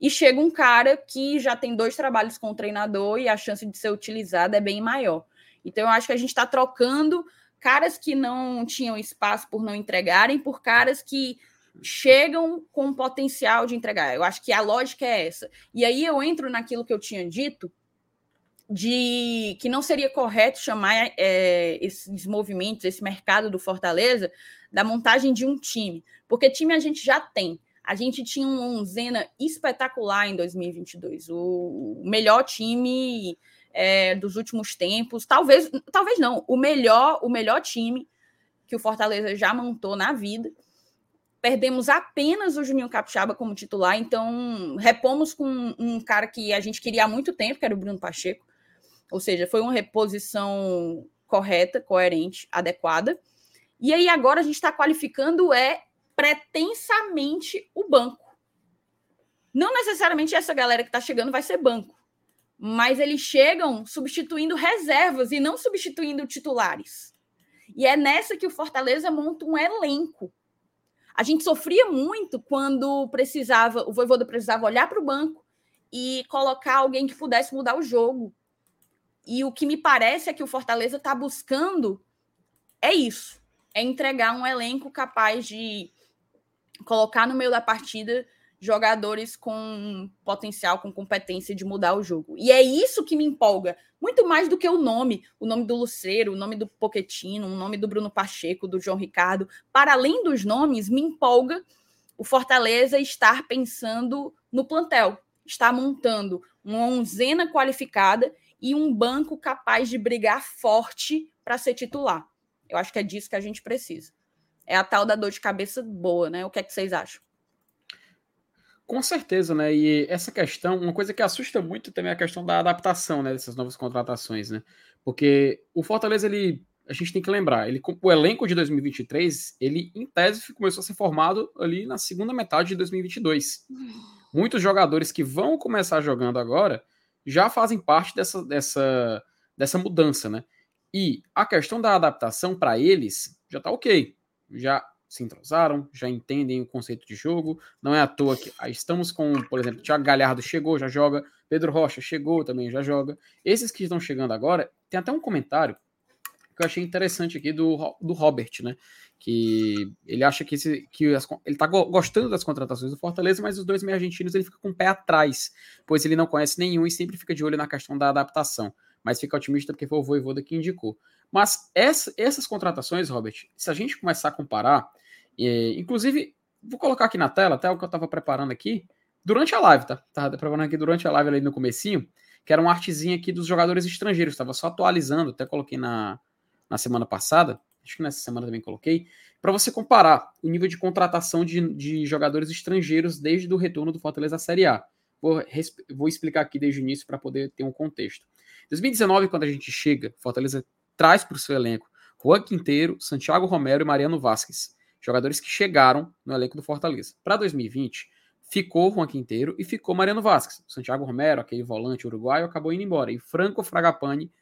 E chega um cara que já tem dois trabalhos com o treinador e a chance de ser utilizado é bem maior. Então, eu acho que a gente está trocando caras que não tinham espaço por não entregarem por caras que chegam com potencial de entregar. Eu acho que a lógica é essa. E aí eu entro naquilo que eu tinha dito de que não seria correto chamar é, esses movimentos, esse mercado do Fortaleza, da montagem de um time, porque time a gente já tem. A gente tinha um Zena espetacular em 2022, o melhor time é, dos últimos tempos, talvez, talvez não, o melhor, o melhor time que o Fortaleza já montou na vida. Perdemos apenas o Juninho Capixaba como titular, então repomos com um cara que a gente queria há muito tempo, que era o Bruno Pacheco. Ou seja, foi uma reposição correta, coerente, adequada. E aí agora a gente está qualificando é pretensamente o banco. Não necessariamente essa galera que está chegando vai ser banco, mas eles chegam substituindo reservas e não substituindo titulares. E é nessa que o Fortaleza monta um elenco. A gente sofria muito quando precisava, o Voivoda precisava olhar para o banco e colocar alguém que pudesse mudar o jogo. E o que me parece é que o Fortaleza está buscando é isso: é entregar um elenco capaz de colocar no meio da partida jogadores com potencial, com competência de mudar o jogo. E é isso que me empolga, muito mais do que o nome, o nome do Luceiro, o nome do Poquetino, o nome do Bruno Pacheco, do João Ricardo. Para além dos nomes, me empolga o Fortaleza estar pensando no plantel, estar montando uma onzena qualificada e um banco capaz de brigar forte para ser titular. Eu acho que é disso que a gente precisa. É a tal da dor de cabeça boa, né? O que é que vocês acham? Com certeza, né? E essa questão, uma coisa que assusta muito também é a questão da adaptação, né, dessas novas contratações, né? Porque o Fortaleza, ele, a gente tem que lembrar, ele, o elenco de 2023, ele em tese começou a ser formado ali na segunda metade de 2022. Muitos jogadores que vão começar jogando agora já fazem parte dessa, dessa, dessa mudança, né? E a questão da adaptação para eles já tá ok. Já se entrosaram, já entendem o conceito de jogo. Não é à toa que estamos com, por exemplo, Thiago Galhardo chegou, já joga. Pedro Rocha chegou também, já joga. Esses que estão chegando agora, tem até um comentário que eu achei interessante aqui do, do Robert, né? Que ele acha que, esse, que as, ele tá gostando das contratações do Fortaleza, mas os dois meio argentinos ele fica com o pé atrás, pois ele não conhece nenhum e sempre fica de olho na questão da adaptação. Mas fica otimista porque foi o Voivoda que indicou. Mas essa, essas contratações, Robert, se a gente começar a comparar, inclusive, vou colocar aqui na tela, até o que eu estava preparando aqui, durante a live, tá? Tava preparando aqui durante a live ali no comecinho, que era uma artezinha aqui dos jogadores estrangeiros, estava só atualizando, até coloquei na, na semana passada, acho que nessa semana também coloquei, para você comparar o nível de contratação de, de jogadores estrangeiros desde o retorno do Fortaleza à Série A. Vou, vou explicar aqui desde o início para poder ter um contexto. 2019, quando a gente chega, Fortaleza traz para o seu elenco Juan Quinteiro, Santiago Romero e Mariano Vasquez, jogadores que chegaram no elenco do Fortaleza. Para 2020, ficou Juan Quinteiro e ficou Mariano Vasquez. Santiago Romero, aquele volante uruguaio, acabou indo embora. E Franco Fragapane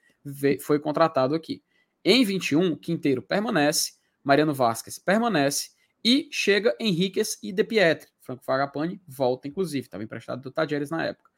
foi contratado aqui. Em 21, Quinteiro permanece, Mariano Vasquez permanece e chega Henriquez e De Pietri. Franco Fragapane volta, inclusive, estava emprestado do Tajeres na época.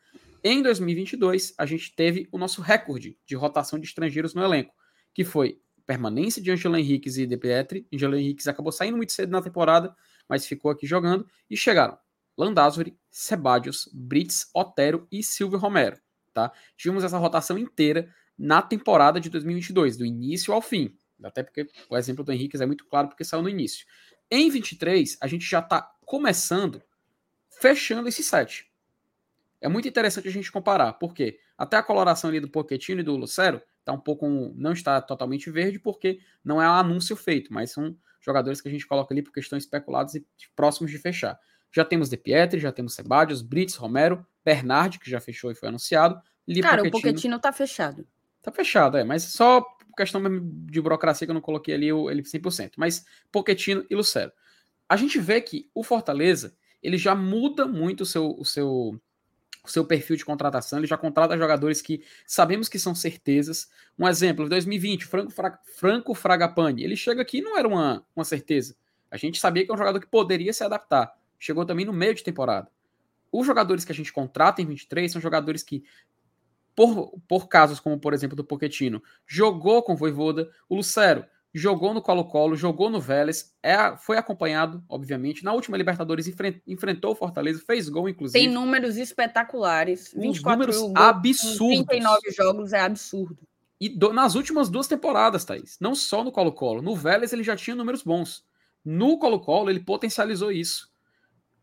Em 2022, a gente teve o nosso recorde de rotação de estrangeiros no elenco que foi permanência de Angelo Henriquez e De Pietri. Angelo Henriquez acabou saindo muito cedo na temporada, mas ficou aqui jogando. E chegaram Landázuri, Sebadios, Brits, Otero e Silvio Romero. Tá? Tivemos essa rotação inteira na temporada de 2022, do início ao fim. Até porque o exemplo do Henriquez é muito claro porque saiu no início. Em 23, a gente já está começando, fechando esse set. É muito interessante a gente comparar, porque até a coloração ali do Pochettino e do Lucero está um pouco. não está totalmente verde, porque não é um anúncio feito, mas são jogadores que a gente coloca ali porque estão especulados e próximos de fechar. Já temos De Pietri, já temos Sebadios, Brits, Romero, Bernard, que já fechou e foi anunciado. Li Cara, Pochettino, o Pochettino está fechado. Está fechado, é, mas só questão de burocracia que eu não coloquei ali ele 100%. Mas Pochettino e Lucero. a gente vê que o Fortaleza ele já muda muito o seu, o seu, seu perfil de contratação, ele já contrata jogadores que sabemos que são certezas. Um exemplo, em 2020, Franco, Fra Franco Fragapane, ele chega aqui não era uma, uma certeza. A gente sabia que é um jogador que poderia se adaptar. Chegou também no meio de temporada. Os jogadores que a gente contrata em 23 são jogadores que, por, por casos como, por exemplo, do Poquetino, jogou com o Voivoda, o Lucero jogou no Colo-Colo, jogou no Vélez, é, foi acompanhado, obviamente. Na última Libertadores enfrentou o Fortaleza, fez gol, inclusive. Tem números espetaculares. 24 números gols, absurdos. 39 jogos é absurdo. E do, nas últimas duas temporadas, Thaís, não só no Colo-Colo, no Vélez ele já tinha números bons. No Colo-Colo ele potencializou isso.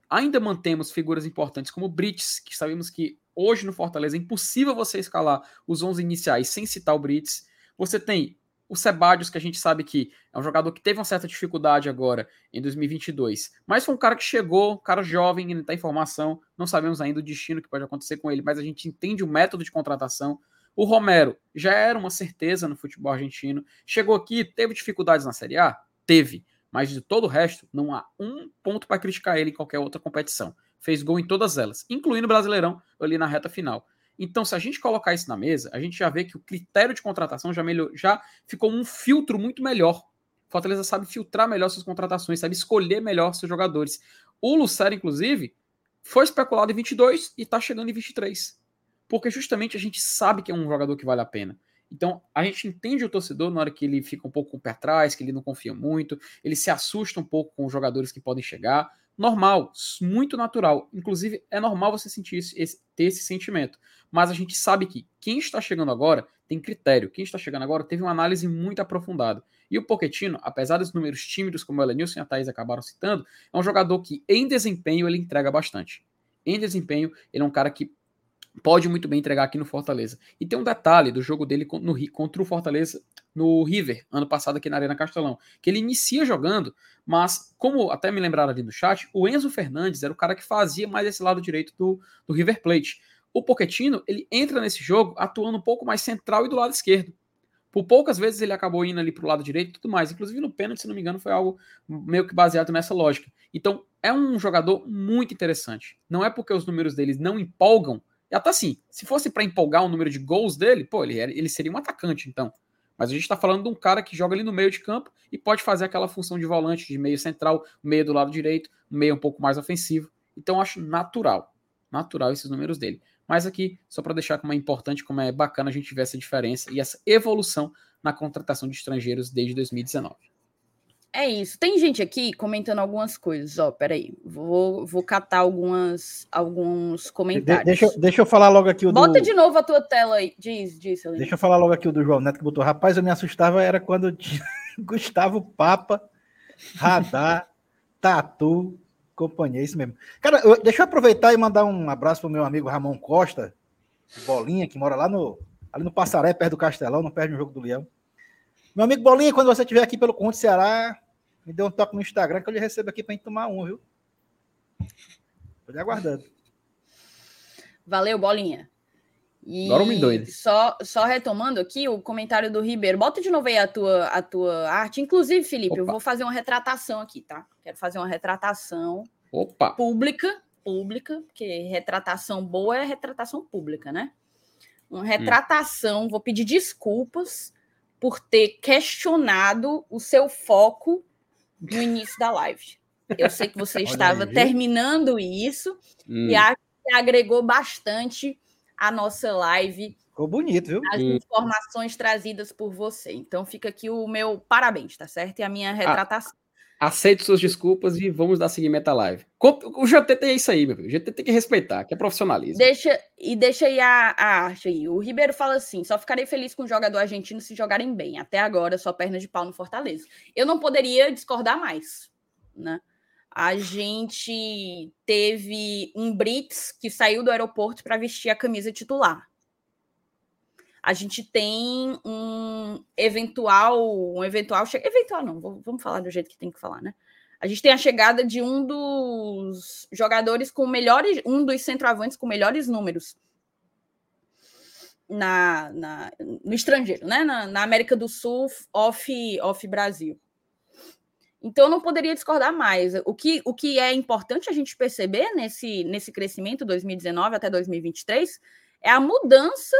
Ainda mantemos figuras importantes como o Brits, que sabemos que hoje no Fortaleza é impossível você escalar os 11 iniciais sem citar o Brits. Você tem o Sebadios, que a gente sabe que é um jogador que teve uma certa dificuldade agora em 2022, mas foi um cara que chegou, um cara jovem, ainda está em formação, não sabemos ainda o destino que pode acontecer com ele, mas a gente entende o método de contratação. O Romero já era uma certeza no futebol argentino, chegou aqui, teve dificuldades na Série A? Teve, mas de todo o resto, não há um ponto para criticar ele em qualquer outra competição. Fez gol em todas elas, incluindo o Brasileirão ali na reta final. Então, se a gente colocar isso na mesa, a gente já vê que o critério de contratação já, melhor, já ficou um filtro muito melhor. Fortaleza sabe filtrar melhor suas contratações, sabe escolher melhor seus jogadores. O Lucero, inclusive, foi especulado em 22 e está chegando em 23. Porque justamente a gente sabe que é um jogador que vale a pena. Então, a gente entende o torcedor na hora que ele fica um pouco com o pé atrás, que ele não confia muito, ele se assusta um pouco com os jogadores que podem chegar normal, muito natural. Inclusive, é normal você sentir esse, ter esse sentimento. Mas a gente sabe que quem está chegando agora tem critério. Quem está chegando agora teve uma análise muito aprofundada. E o Pochettino, apesar dos números tímidos, como o Elenilson e a Thaís acabaram citando, é um jogador que, em desempenho, ele entrega bastante. Em desempenho, ele é um cara que pode muito bem entregar aqui no Fortaleza. E tem um detalhe do jogo dele no, contra o Fortaleza no River, ano passado aqui na Arena Castelão, que ele inicia jogando, mas como até me lembraram ali no chat, o Enzo Fernandes era o cara que fazia mais esse lado direito do, do River Plate. O Pochettino, ele entra nesse jogo atuando um pouco mais central e do lado esquerdo. Por poucas vezes ele acabou indo ali para o lado direito e tudo mais. Inclusive no pênalti, se não me engano, foi algo meio que baseado nessa lógica. Então, é um jogador muito interessante. Não é porque os números deles não empolgam, até assim, se fosse para empolgar o número de gols dele, pô, ele, ele seria um atacante, então. Mas a gente está falando de um cara que joga ali no meio de campo e pode fazer aquela função de volante, de meio central, meio do lado direito, meio um pouco mais ofensivo. Então acho natural, natural esses números dele. Mas aqui, só para deixar como é importante, como é bacana a gente ver essa diferença e essa evolução na contratação de estrangeiros desde 2019. É isso. Tem gente aqui comentando algumas coisas. Ó, peraí. Vou, vou catar algumas, alguns comentários. De, deixa, deixa eu falar logo aqui o Bota do... de novo a tua tela aí. Diz, diz, Celina. Deixa eu falar logo aqui o do João Neto que botou. Rapaz, eu me assustava era quando tinha Gustavo Papa, Radar, Tatu, companhia, isso mesmo. Cara, eu, deixa eu aproveitar e mandar um abraço pro meu amigo Ramon Costa, Bolinha, que mora lá no, ali no Passaré, perto do Castelão, não perde um jogo do Leão. Meu amigo Bolinha, quando você estiver aqui pelo Conto Ceará, me dê um toque no Instagram que eu lhe recebo aqui para gente tomar um, viu? Tô lhe aguardando. Valeu, bolinha. E Agora um doido. Só, só retomando aqui o comentário do Ribeiro. Bota de novo aí a tua, a tua arte. Inclusive, Felipe, Opa. eu vou fazer uma retratação aqui, tá? Quero fazer uma retratação Opa. pública, pública, porque retratação boa é retratação pública, né? Uma hum. retratação, hum. vou pedir desculpas por ter questionado o seu foco no início da live. Eu sei que você estava terminando isso hum. e acho que agregou bastante a nossa live. Ficou bonito, viu? As hum. informações trazidas por você. Então fica aqui o meu parabéns, tá certo? E a minha retratação. Aceito suas desculpas e vamos dar seguimento à live. O GT é isso aí, meu filho. O GT tem que respeitar, que é profissionalismo. Deixa, e deixa aí a, a arte aí. O Ribeiro fala assim: só ficarei feliz com o jogador argentino se jogarem bem. Até agora, só perna de pau no Fortaleza. Eu não poderia discordar mais, né? A gente teve um Brits que saiu do aeroporto para vestir a camisa titular. A gente tem um eventual, um eventual, eventual não, vamos falar do jeito que tem que falar, né? A gente tem a chegada de um dos jogadores com melhores, um dos centroavantes com melhores números na, na no estrangeiro, né? Na, na, América do Sul, off, off Brasil. Então, eu não poderia discordar mais. O que, o que é importante a gente perceber nesse, nesse crescimento 2019 até 2023 é a mudança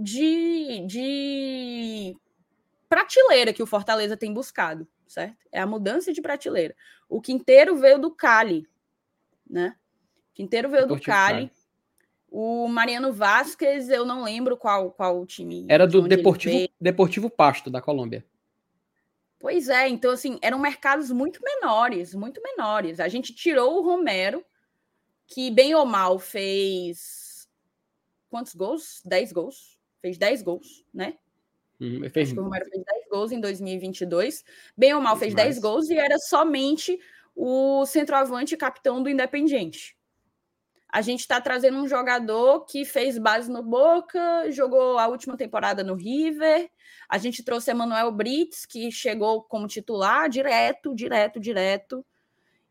de, de prateleira que o Fortaleza tem buscado, certo? É a mudança de prateleira. O Quinteiro veio do Cali, né? O Quinteiro veio do Cali. O Mariano Vasquez, eu não lembro qual, qual time. Era do Deportivo, Deportivo Pasto, da Colômbia. Pois é, então assim, eram mercados muito menores, muito menores. A gente tirou o Romero, que bem ou mal fez quantos gols? 10 gols. Fez 10 gols, né? Hum, fez... Acho que o Romero fez 10 gols em 2022. Bem ou mal fez 10 gols e era somente o centroavante capitão do Independiente. A gente está trazendo um jogador que fez base no Boca, jogou a última temporada no River. A gente trouxe Emanuel Brits, que chegou como titular direto, direto, direto.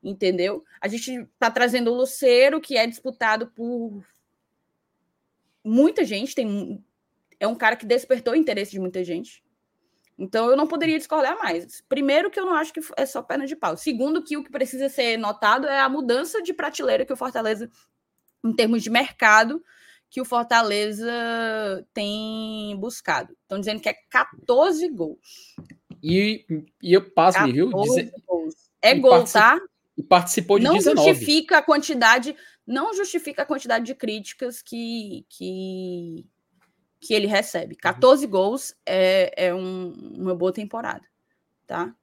Entendeu? A gente está trazendo o Luceiro, que é disputado por muita gente. Tem, é um cara que despertou o interesse de muita gente. Então eu não poderia discordar mais. Primeiro, que eu não acho que é só perna de pau. Segundo, que o que precisa ser notado é a mudança de prateleira que o Fortaleza em termos de mercado que o Fortaleza tem buscado. Estão dizendo que é 14 gols. E, e eu passo, viu? Dizer... É e gol, tá? E participou de não 19. Não justifica a quantidade, não justifica a quantidade de críticas que, que, que ele recebe. 14 uhum. gols é, é um, uma boa temporada, tá?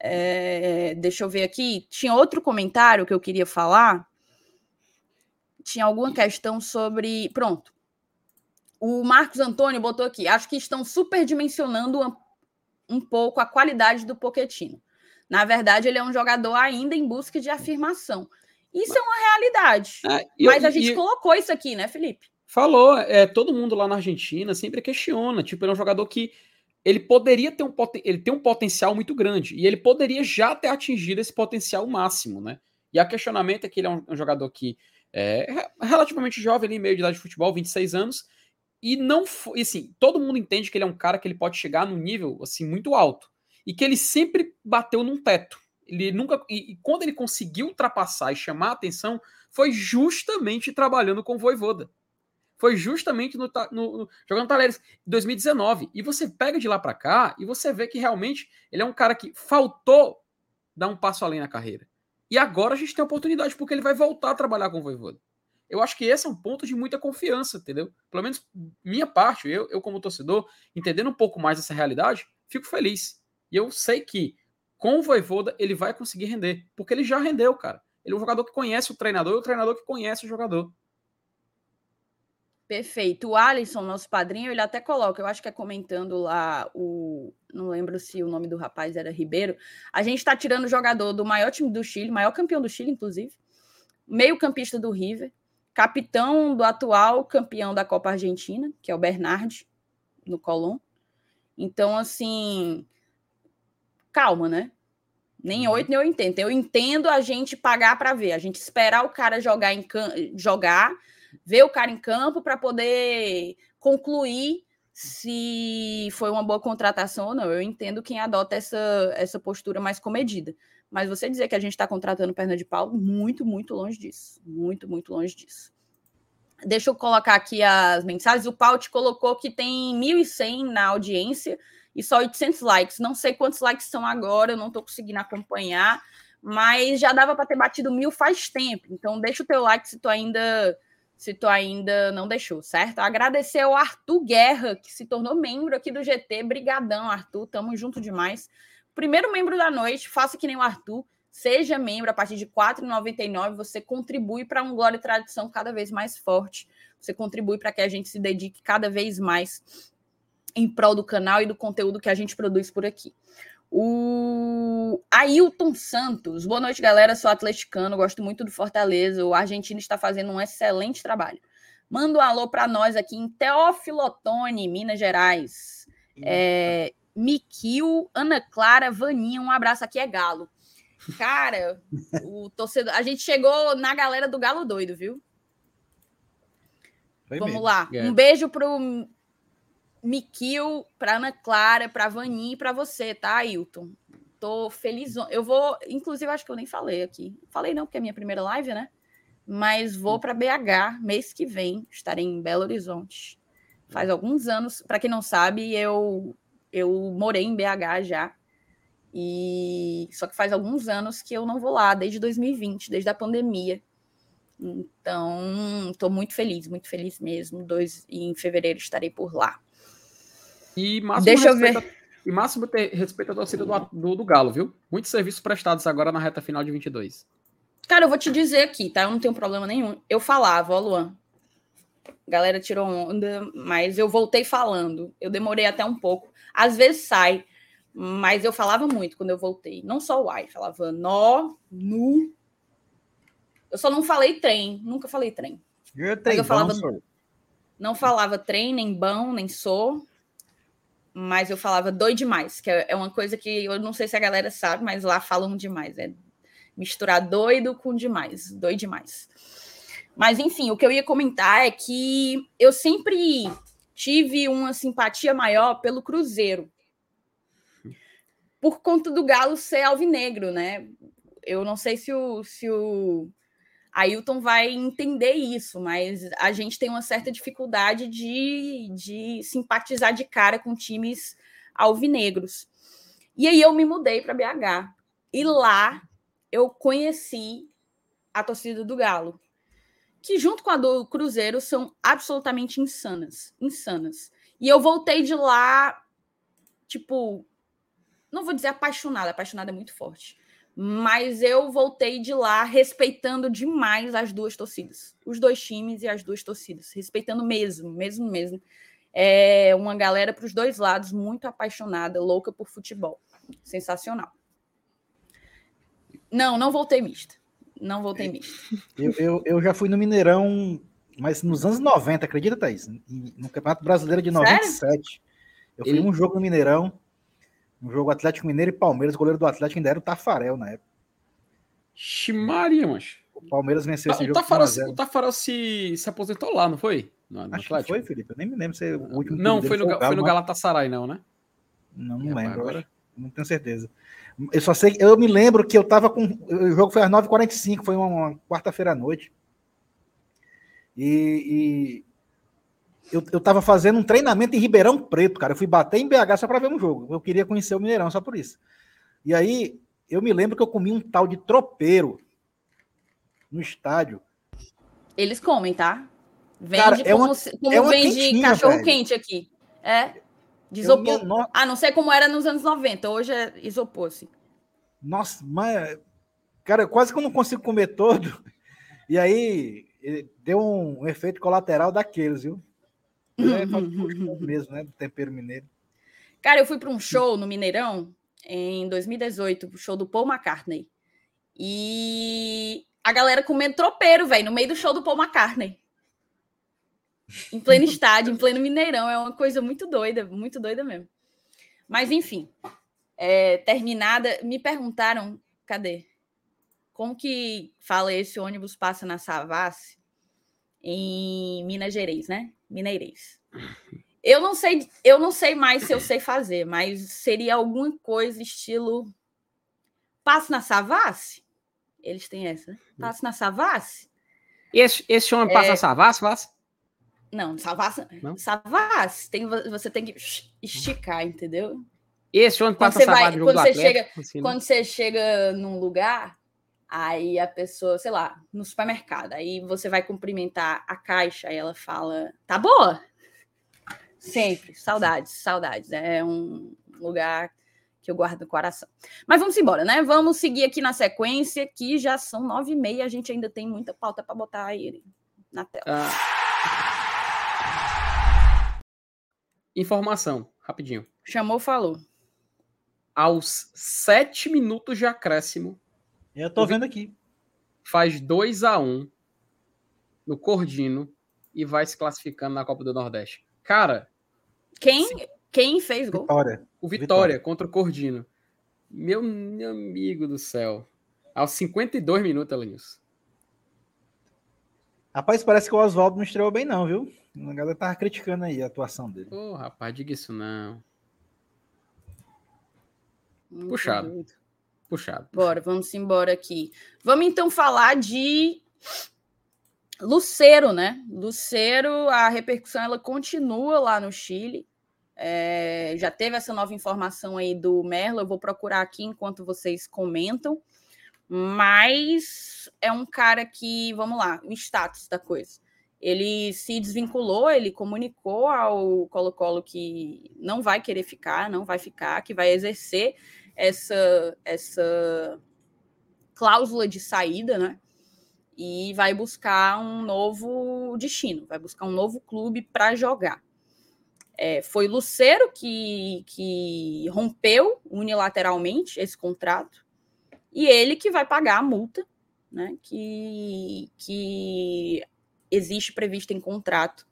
É, deixa eu ver aqui. Tinha outro comentário que eu queria falar tinha alguma questão sobre. Pronto. O Marcos Antônio botou aqui. Acho que estão superdimensionando um, um pouco a qualidade do Poquetino. Na verdade, ele é um jogador ainda em busca de afirmação. Isso é uma realidade. É, Mas a gente colocou isso aqui, né, Felipe? Falou. É, todo mundo lá na Argentina sempre questiona. Tipo, ele é um jogador que ele poderia ter um, ele tem um potencial muito grande. E ele poderia já ter atingido esse potencial máximo, né? E a questionamento é que ele é um, um jogador que é, relativamente jovem ali, meio de idade de futebol, 26 anos, e não foi, assim, todo mundo entende que ele é um cara que ele pode chegar num nível, assim, muito alto, e que ele sempre bateu num teto. Ele nunca, e, e quando ele conseguiu ultrapassar e chamar a atenção, foi justamente trabalhando com o Voivoda. Foi justamente no, no, no jogando Talheres em 2019. E você pega de lá para cá e você vê que realmente ele é um cara que faltou dar um passo além na carreira. E agora a gente tem a oportunidade, porque ele vai voltar a trabalhar com o Voivoda. Eu acho que esse é um ponto de muita confiança, entendeu? Pelo menos minha parte, eu, eu como torcedor, entendendo um pouco mais essa realidade, fico feliz. E eu sei que com o Voivoda ele vai conseguir render, porque ele já rendeu, cara. Ele é um jogador que conhece o treinador e o treinador que conhece o jogador. Perfeito. O Alisson, nosso padrinho, ele até coloca, eu acho que é comentando lá o. Não lembro se o nome do rapaz era Ribeiro. A gente está tirando o jogador do maior time do Chile, maior campeão do Chile, inclusive, meio-campista do River, capitão do atual campeão da Copa Argentina, que é o Bernard, no Colón. Então, assim, calma, né? Nem uhum. oito, nem eu entendo. Eu entendo a gente pagar para ver, a gente esperar o cara jogar em jogar ver o cara em campo para poder concluir se foi uma boa contratação ou não. Eu entendo quem adota essa, essa postura mais comedida. Mas você dizer que a gente está contratando perna de pau, muito, muito longe disso. Muito, muito longe disso. Deixa eu colocar aqui as mensagens. O Paut colocou que tem 1.100 na audiência e só 800 likes. Não sei quantos likes são agora, eu não estou conseguindo acompanhar, mas já dava para ter batido mil faz tempo. Então deixa o teu like se tu ainda se tu ainda não deixou, certo? Agradecer ao Arthur Guerra, que se tornou membro aqui do GT. Brigadão, Arthur, tamo junto demais. Primeiro membro da noite, faça que nem o Arthur, seja membro a partir de R$ 4,99, você contribui para um Glória e Tradição cada vez mais forte. Você contribui para que a gente se dedique cada vez mais em prol do canal e do conteúdo que a gente produz por aqui. O Ailton Santos. Boa noite, galera. Sou atleticano, gosto muito do Fortaleza. O argentino está fazendo um excelente trabalho. Manda um alô para nós aqui em Teófilo Otoni, Minas Gerais. É, Miquil, Ana Clara, Vaninha, um abraço aqui é Galo. Cara, o torcedor. A gente chegou na galera do Galo doido, viu? Foi Vamos mesmo. lá. É. Um beijo pro Miquil, para Ana Clara, para Vani e para você, tá, Ailton? tô feliz. Eu vou, inclusive, acho que eu nem falei aqui. Falei não, porque é minha primeira live, né? Mas vou para BH mês que vem. Estarei em Belo Horizonte. Faz alguns anos, para quem não sabe, eu eu morei em BH já. E só que faz alguns anos que eu não vou lá, desde 2020, desde a pandemia. Então, estou muito feliz, muito feliz mesmo. Dois, em fevereiro estarei por lá. E máximo Deixa eu respeito, ver. E máximo ter respeito à torcida do, do, do Galo, viu? Muitos serviços prestados agora na reta final de 22. Cara, eu vou te dizer aqui, tá? Eu não tenho problema nenhum. Eu falava, ó, Luan. Galera tirou onda, mas eu voltei falando. Eu demorei até um pouco. Às vezes sai, mas eu falava muito quando eu voltei. Não só o ai, falava nó, nu. Eu só não falei trem, nunca falei trem. Eu, Mas eu falava, sou. não falava trem, nem bão, nem sou. Mas eu falava doi demais, que é é uma coisa que eu não sei se a galera sabe, mas lá falam demais. É misturar doido com demais, doi demais. Mas enfim, o que eu ia comentar é que eu sempre tive uma simpatia maior pelo Cruzeiro. Por conta do Galo ser alvinegro, né? Eu não sei se o, se o Ailton vai entender isso, mas a gente tem uma certa dificuldade de, de simpatizar de cara com times alvinegros. E aí eu me mudei para BH. E lá eu conheci a torcida do Galo, que junto com a do Cruzeiro são absolutamente insanas, insanas. E eu voltei de lá, tipo, não vou dizer apaixonada, apaixonada é muito forte, mas eu voltei de lá respeitando demais as duas torcidas, os dois times e as duas torcidas, respeitando mesmo, mesmo, mesmo. É uma galera para os dois lados muito apaixonada, louca por futebol, sensacional. Não, não voltei mista. Não voltei mista. Eu, eu, eu já fui no Mineirão, mas nos anos 90, acredita, Thaís? No Campeonato Brasileiro de 97. Eu fui Ele- um jogo no Mineirão, um jogo Atlético Mineiro e Palmeiras. O goleiro do Atlético ainda era o Tafarel na época. Ximaria, mancho. O Palmeiras venceu esse O jogo. Tafarel, 1 a 0. o Tafarel se, se aposentou lá, não foi? No, no Acho que Atlético? foi, Felipe. Eu nem me lembro se o último Não, foi no, foi no mas- Galatasaray, não, né? Não, É, não lembro agora. Não tenho certeza. Eu só sei que eu me lembro que eu tava com. O jogo foi às 9h45, foi uma, uma quarta-feira à noite. E eu, eu tava fazendo um treinamento em Ribeirão Preto, cara. Eu fui bater em BH só para ver um jogo. Eu queria conhecer o Mineirão só por isso. E aí eu me lembro que eu comi um tal de tropeiro no estádio. Eles comem, tá? Vende Cara, é como, uma- como é uma vende quentinha, cachorro velho. quente aqui. É. De isopor. no- Ah, não sei como era nos anos 90. Hoje é isopor, assim. Nossa, mas. Cara, quase que eu não consigo comer todo. E aí eh, deu um efeito colateral daqueles, viu? É, faz gostoso mesmo, né? Do tempero mineiro. Cara, eu fui para um show no Mineirão em 2018, o show do Paul McCartney. E a galera comendo tropeiro, velho, no meio do show do Paul McCartney. Em pleno estádio, em pleno Mineirão. É uma coisa muito doida, muito doida mesmo. Mas, enfim, é, terminada, me perguntaram, cadê? Como que fala esse ônibus passa na Savassi em Minas Gerais, né? Mineirês. Eu não sei, eu não sei mais se eu sei fazer, mas seria alguma coisa estilo passo na Savassi? Eles têm essa, né? Passo na Savassi? Esse, esse homem passa É. a Savassi, Savassi? Não, Savassi, Não? Savassi, tem, você tem que esticar, entendeu? Esse homem Quando passa você a Savassi vai- no jogo quando do você Atlético. assim, né? Quando você chega num lugar, aí a pessoa, sei lá, no supermercado, aí você vai cumprimentar a caixa, aí ela fala, tá boa? Sempre, saudades, saudades. É um lugar que eu guardo no coração. Mas vamos embora, né? Vamos seguir aqui na sequência, que já são nove e meia, a gente ainda tem muita pauta para botar aí na tela. Ah. Informação, rapidinho. Chamou, falou. Aos sete minutos de acréscimo, Eu tô vendo aqui. faz 2 a 1 no Cordino e vai se classificando na Copa do Nordeste. Cara, Quem, quem fez gol? Vitória. o Vitória, Vitória. contra o Cordino. Meu, meu amigo do céu. Aos 52 minutos, Elenilson. Rapaz, parece que o Oswaldo não estreou bem, não, viu? A galera tava criticando aí a atuação dele. Ô, rapaz, diga isso não. Muito Puxado. doido. Puxado. Bora, vamos embora aqui. Vamos então falar de Luceiro, né? Luceiro, a repercussão ela continua lá no Chile. É, já teve essa nova informação aí do Merlo, eu vou procurar aqui enquanto vocês comentam. Mas é um cara que, vamos lá, o status da coisa. Ele se desvinculou, ele comunicou ao Colo-Colo que não vai querer ficar, não vai ficar, que vai exercer essa, essa cláusula de saída, né? E vai buscar um novo destino, vai buscar um novo clube para jogar. É, foi Luceiro que, que rompeu unilateralmente esse contrato e ele que vai pagar a multa, né? Que, que existe prevista em contrato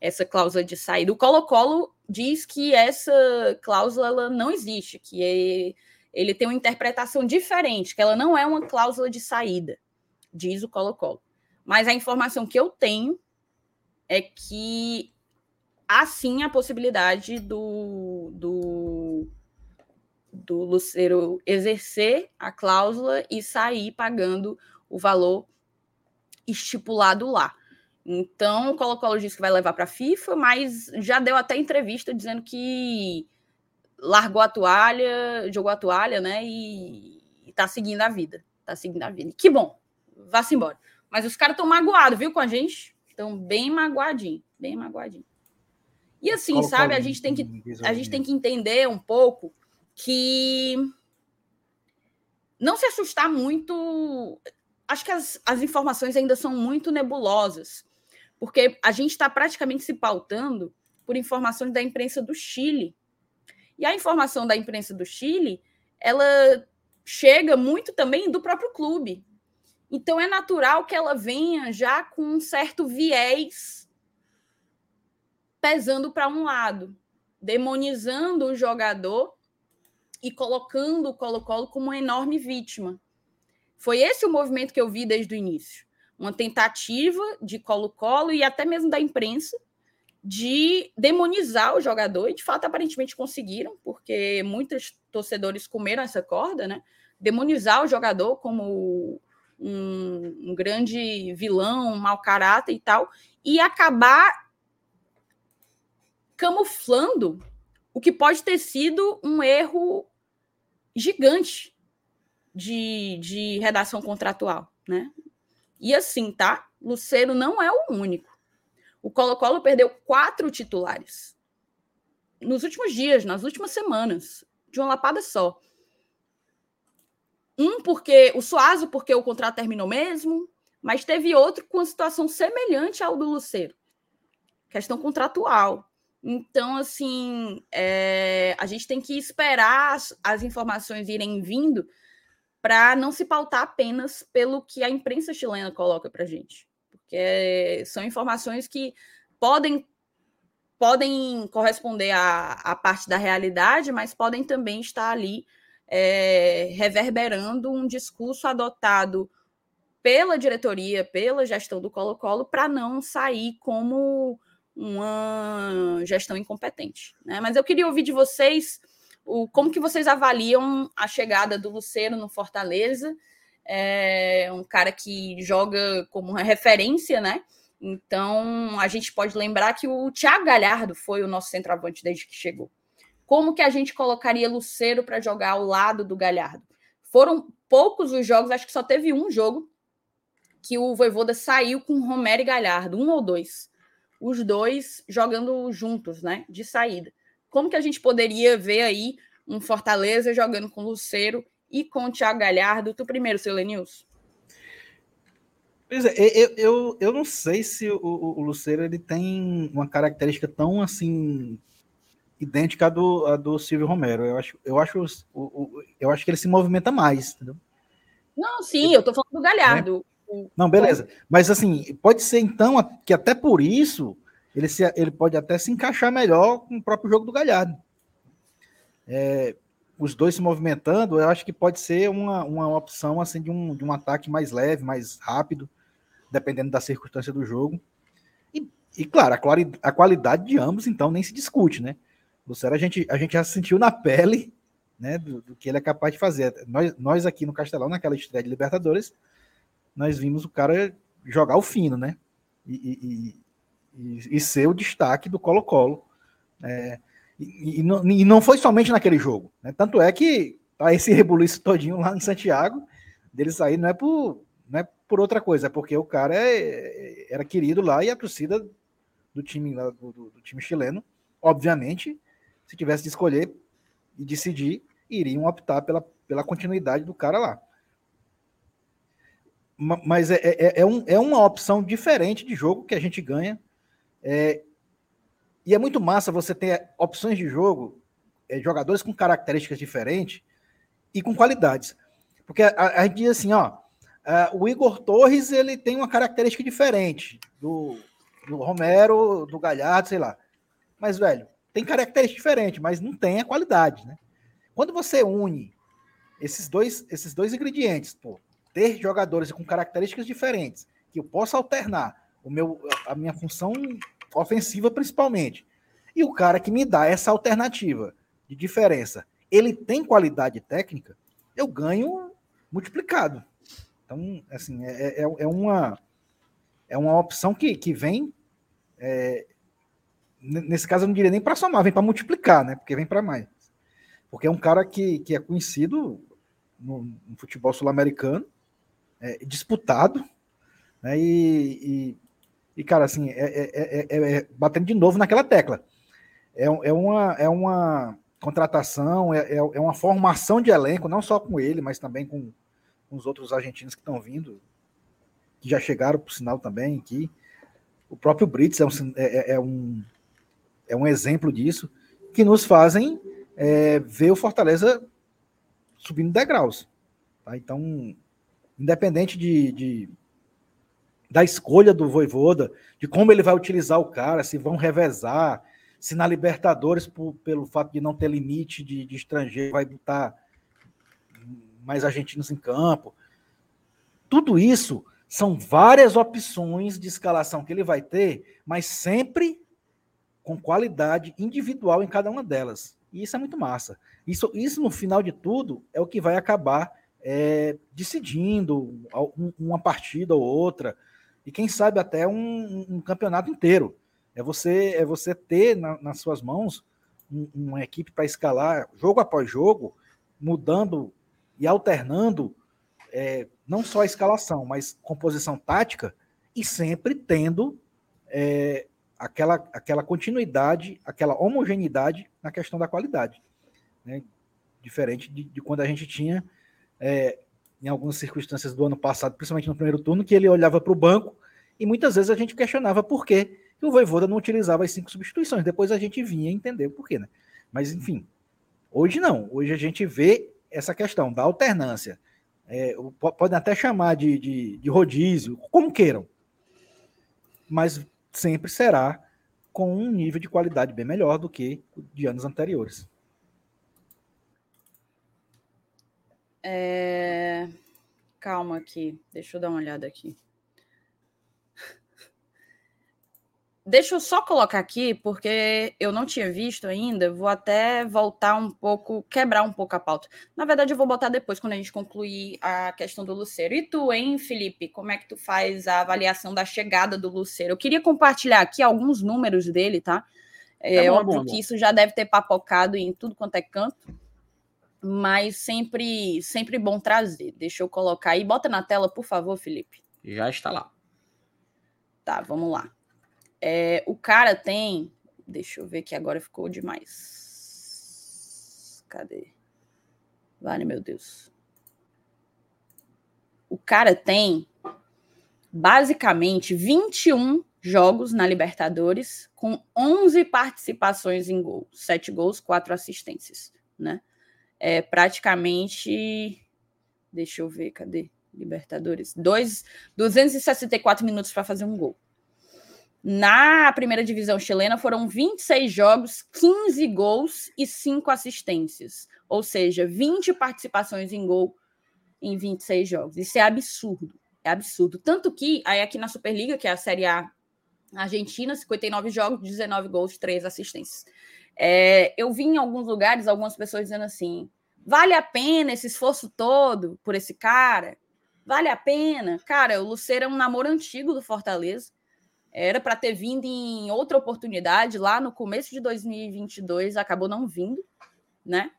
essa cláusula de saída. O Colo-Colo diz que essa cláusula não existe, que é, ele tem uma interpretação diferente, que ela não é uma cláusula de saída, diz o Colo-Colo. Mas a informação que eu tenho é que há sim a possibilidade do, do, do Luceiro exercer a cláusula e sair pagando o valor estipulado lá. Então, o Colo-Colo disse que vai levar para a FIFA, mas já deu até entrevista dizendo que largou a toalha, jogou a toalha, né? E, está seguindo a vida. Está seguindo a vida. Que bom, vá-se embora. Mas os caras estão magoados, viu, com a gente? Estão bem magoadinhos, bem magoadinhos. E assim, sabe, a gente tem que a gente tem que entender um pouco que não se assustar muito. Acho que as, as informações ainda são muito nebulosas porque a gente está praticamente se pautando por informações da imprensa do Chile. E a informação da imprensa do Chile, ela chega muito também do próprio clube. Então é natural que ela venha já com um certo viés pesando para um lado, demonizando o jogador e colocando o Colo-Colo como uma enorme vítima. Foi esse o movimento que eu vi desde o início uma tentativa de Colo-Colo e até mesmo da imprensa de demonizar o jogador, e de fato aparentemente conseguiram, porque muitos torcedores comeram essa corda, né? Demonizar o jogador como um, um grande vilão, um mau caráter e tal, e acabar camuflando o que pode ter sido um erro gigante de, de redação contratual, né? E assim, tá? Luceiro não é o único. O Colo-Colo perdeu quatro titulares nos últimos dias, nas últimas semanas, de uma lapada só. Um porque o Suazo, porque o contrato terminou mesmo, mas teve outro com uma situação semelhante ao do Luceiro. Questão contratual. Então, assim, é, a gente tem que esperar as, as informações irem vindo para não se pautar apenas pelo que a imprensa chilena coloca para gente, porque são informações que podem podem corresponder à, à parte da realidade, mas podem também estar ali é, reverberando um discurso adotado pela diretoria, pela gestão do Colo-Colo, para não sair como uma gestão incompetente. Né? Mas eu queria ouvir de vocês o, como que vocês avaliam a chegada do Luceiro no Fortaleza? É um cara que joga como uma referência, né? Então, a gente pode lembrar que o Thiago Galhardo foi o nosso centroavante desde que chegou. Como que a gente colocaria Luceiro para jogar ao lado do Galhardo? Foram poucos os jogos, acho que só teve um jogo que o Voivoda saiu com Romero e Galhardo, um ou dois. Os dois jogando juntos, né? De saída. Como que a gente poderia ver aí um Fortaleza jogando com o Luceiro e com o Thiago Galhardo? Tu primeiro, seu Lenils. Pois é, eu, eu, eu não sei se o, o, Luceiro ele tem uma característica tão assim idêntica à do, à do Silvio Romero. Eu acho, eu acho, o, eu acho que ele se movimenta mais, entendeu? Não, sim, eu tô falando do Galhardo. É. Não, beleza. Mas assim, pode ser então que até por isso ele, se, ele pode até se encaixar melhor com o próprio jogo do Galhardo. É, os dois se movimentando, eu acho que pode ser uma, uma opção assim de um, de um ataque mais leve, mais rápido, dependendo da circunstância do jogo. E, e claro, a, quali, a qualidade de ambos, então, nem se discute, né? Lucero, a gente, a gente já sentiu na pele né, do, do, que ele é capaz de fazer. Nós, nós aqui no Castelão, naquela estreia de Libertadores, nós vimos o cara jogar o fino, né? E, e, e, e ser o destaque do Colo-Colo. É, e, não, e, não, foi somente naquele jogo. Né? Tanto é que tá esse rebuliço todinho lá em Santiago, dele sair não é por, não é por outra coisa, é porque o cara é, era querido lá e a torcida do time, do, do, do time chileno, obviamente, se tivesse de escolher e decidir, iriam optar pela, pela continuidade do cara lá. Mas é, é, é, um, é uma opção diferente de jogo que a gente ganha. É, e é muito massa você ter opções de jogo, é, jogadores com características diferentes e com qualidades. Porque a, a gente diz assim, ó, o Igor Torres ele tem uma característica diferente do, do Romero, do Galhardo, sei lá. Mas, velho, tem características diferentes, mas não tem a qualidade, né? Quando você une esses dois, esses dois ingredientes, pô, ter jogadores com características diferentes, que eu possa alternar o meu, a minha função ofensiva principalmente. E o cara que me dá essa alternativa de diferença, ele tem qualidade técnica, eu ganho multiplicado. Então, assim, é, é, é uma, é uma opção que, que vem. É, nesse caso, eu não diria nem para somar, vem para multiplicar, né? Porque vem para mais. Porque é um cara que, que é conhecido no, no futebol sul-americano, é, disputado, né? E, e, e, cara, assim, é, é, batendo de novo naquela tecla. É, é, uma, é uma contratação, é, é uma formação de elenco, não só com ele, mas também com, com os outros argentinos que estão vindo, que já chegaram, por sinal, também aqui. O próprio Brits é um, é, é, um, é um exemplo disso, que nos fazem é, ver o Fortaleza subindo degraus. Tá? Então, independente de, de, da escolha do Voivoda, de como ele vai utilizar o cara, se vão revezar, se na Libertadores, por, pelo fato de não ter limite de, de estrangeiro, vai botar mais argentinos em campo. Tudo isso são várias opções de escalação que ele vai ter, mas sempre com qualidade individual em cada uma delas. E isso é muito massa. Isso, isso no final de tudo, é o que vai acabar é, decidindo uma partida ou outra, e quem sabe até um, um campeonato inteiro. É você, é você ter na, nas suas mãos um, uma equipe para escalar jogo após jogo, mudando e alternando é, não só a escalação, mas composição tática, e sempre tendo é, aquela, aquela continuidade, aquela homogeneidade na questão da qualidade. Né? Diferente de, de, quando a gente tinha, é, em algumas circunstâncias do ano passado, principalmente no primeiro turno, que ele olhava para o banco e muitas vezes a gente questionava por quê que o Voivoda não utilizava as cinco substituições. Depois a gente vinha entender o porquê, né? Mas, enfim, hoje não. Hoje a gente vê essa questão da alternância. É, podem até chamar de, de, de rodízio, como queiram. Mas sempre será com um nível de qualidade bem melhor do que de anos anteriores. É... Calma aqui, deixa eu dar uma olhada aqui. Deixa eu só colocar aqui, porque eu não tinha visto ainda, vou até voltar um pouco, quebrar um pouco a pauta. Na verdade, eu vou botar depois, quando a gente concluir a questão do Luceiro. E tu, hein, Felipe, como é que tu faz a avaliação da chegada do Luceiro? Eu queria compartilhar aqui alguns números dele, tá? É, é bom, óbvio bom, que isso já deve ter papocado em tudo quanto é canto, mas sempre, sempre bom trazer. Deixa eu colocar aí. Bota na tela, por favor, Felipe. Já está lá. Tá, vamos lá. É, o cara tem. Deixa eu ver que agora ficou demais. Cadê? Vale, meu Deus. O cara tem basicamente 21 jogos na Libertadores, com 11 participações em gol, 7 gols, 4 assistências, né? É praticamente. Deixa eu ver, cadê? Libertadores. Dois, 264 minutos para fazer um gol. Na primeira divisão chilena foram 26 jogos, 15 gols e 5 assistências. Ou seja, 20 participações em gol em 26 jogos. Isso é absurdo. É absurdo. Tanto que, aí aqui na Superliga, que é a Série A Argentina, 59 jogos, 19 gols, 3 assistências. É, eu vi em alguns lugares algumas pessoas dizendo assim: Vale a pena esse esforço todo por esse cara? Vale a pena? Cara, o Luceiro é um namoro antigo do Fortaleza. Era para ter vindo em outra oportunidade lá no começo de 2022, acabou não vindo, né?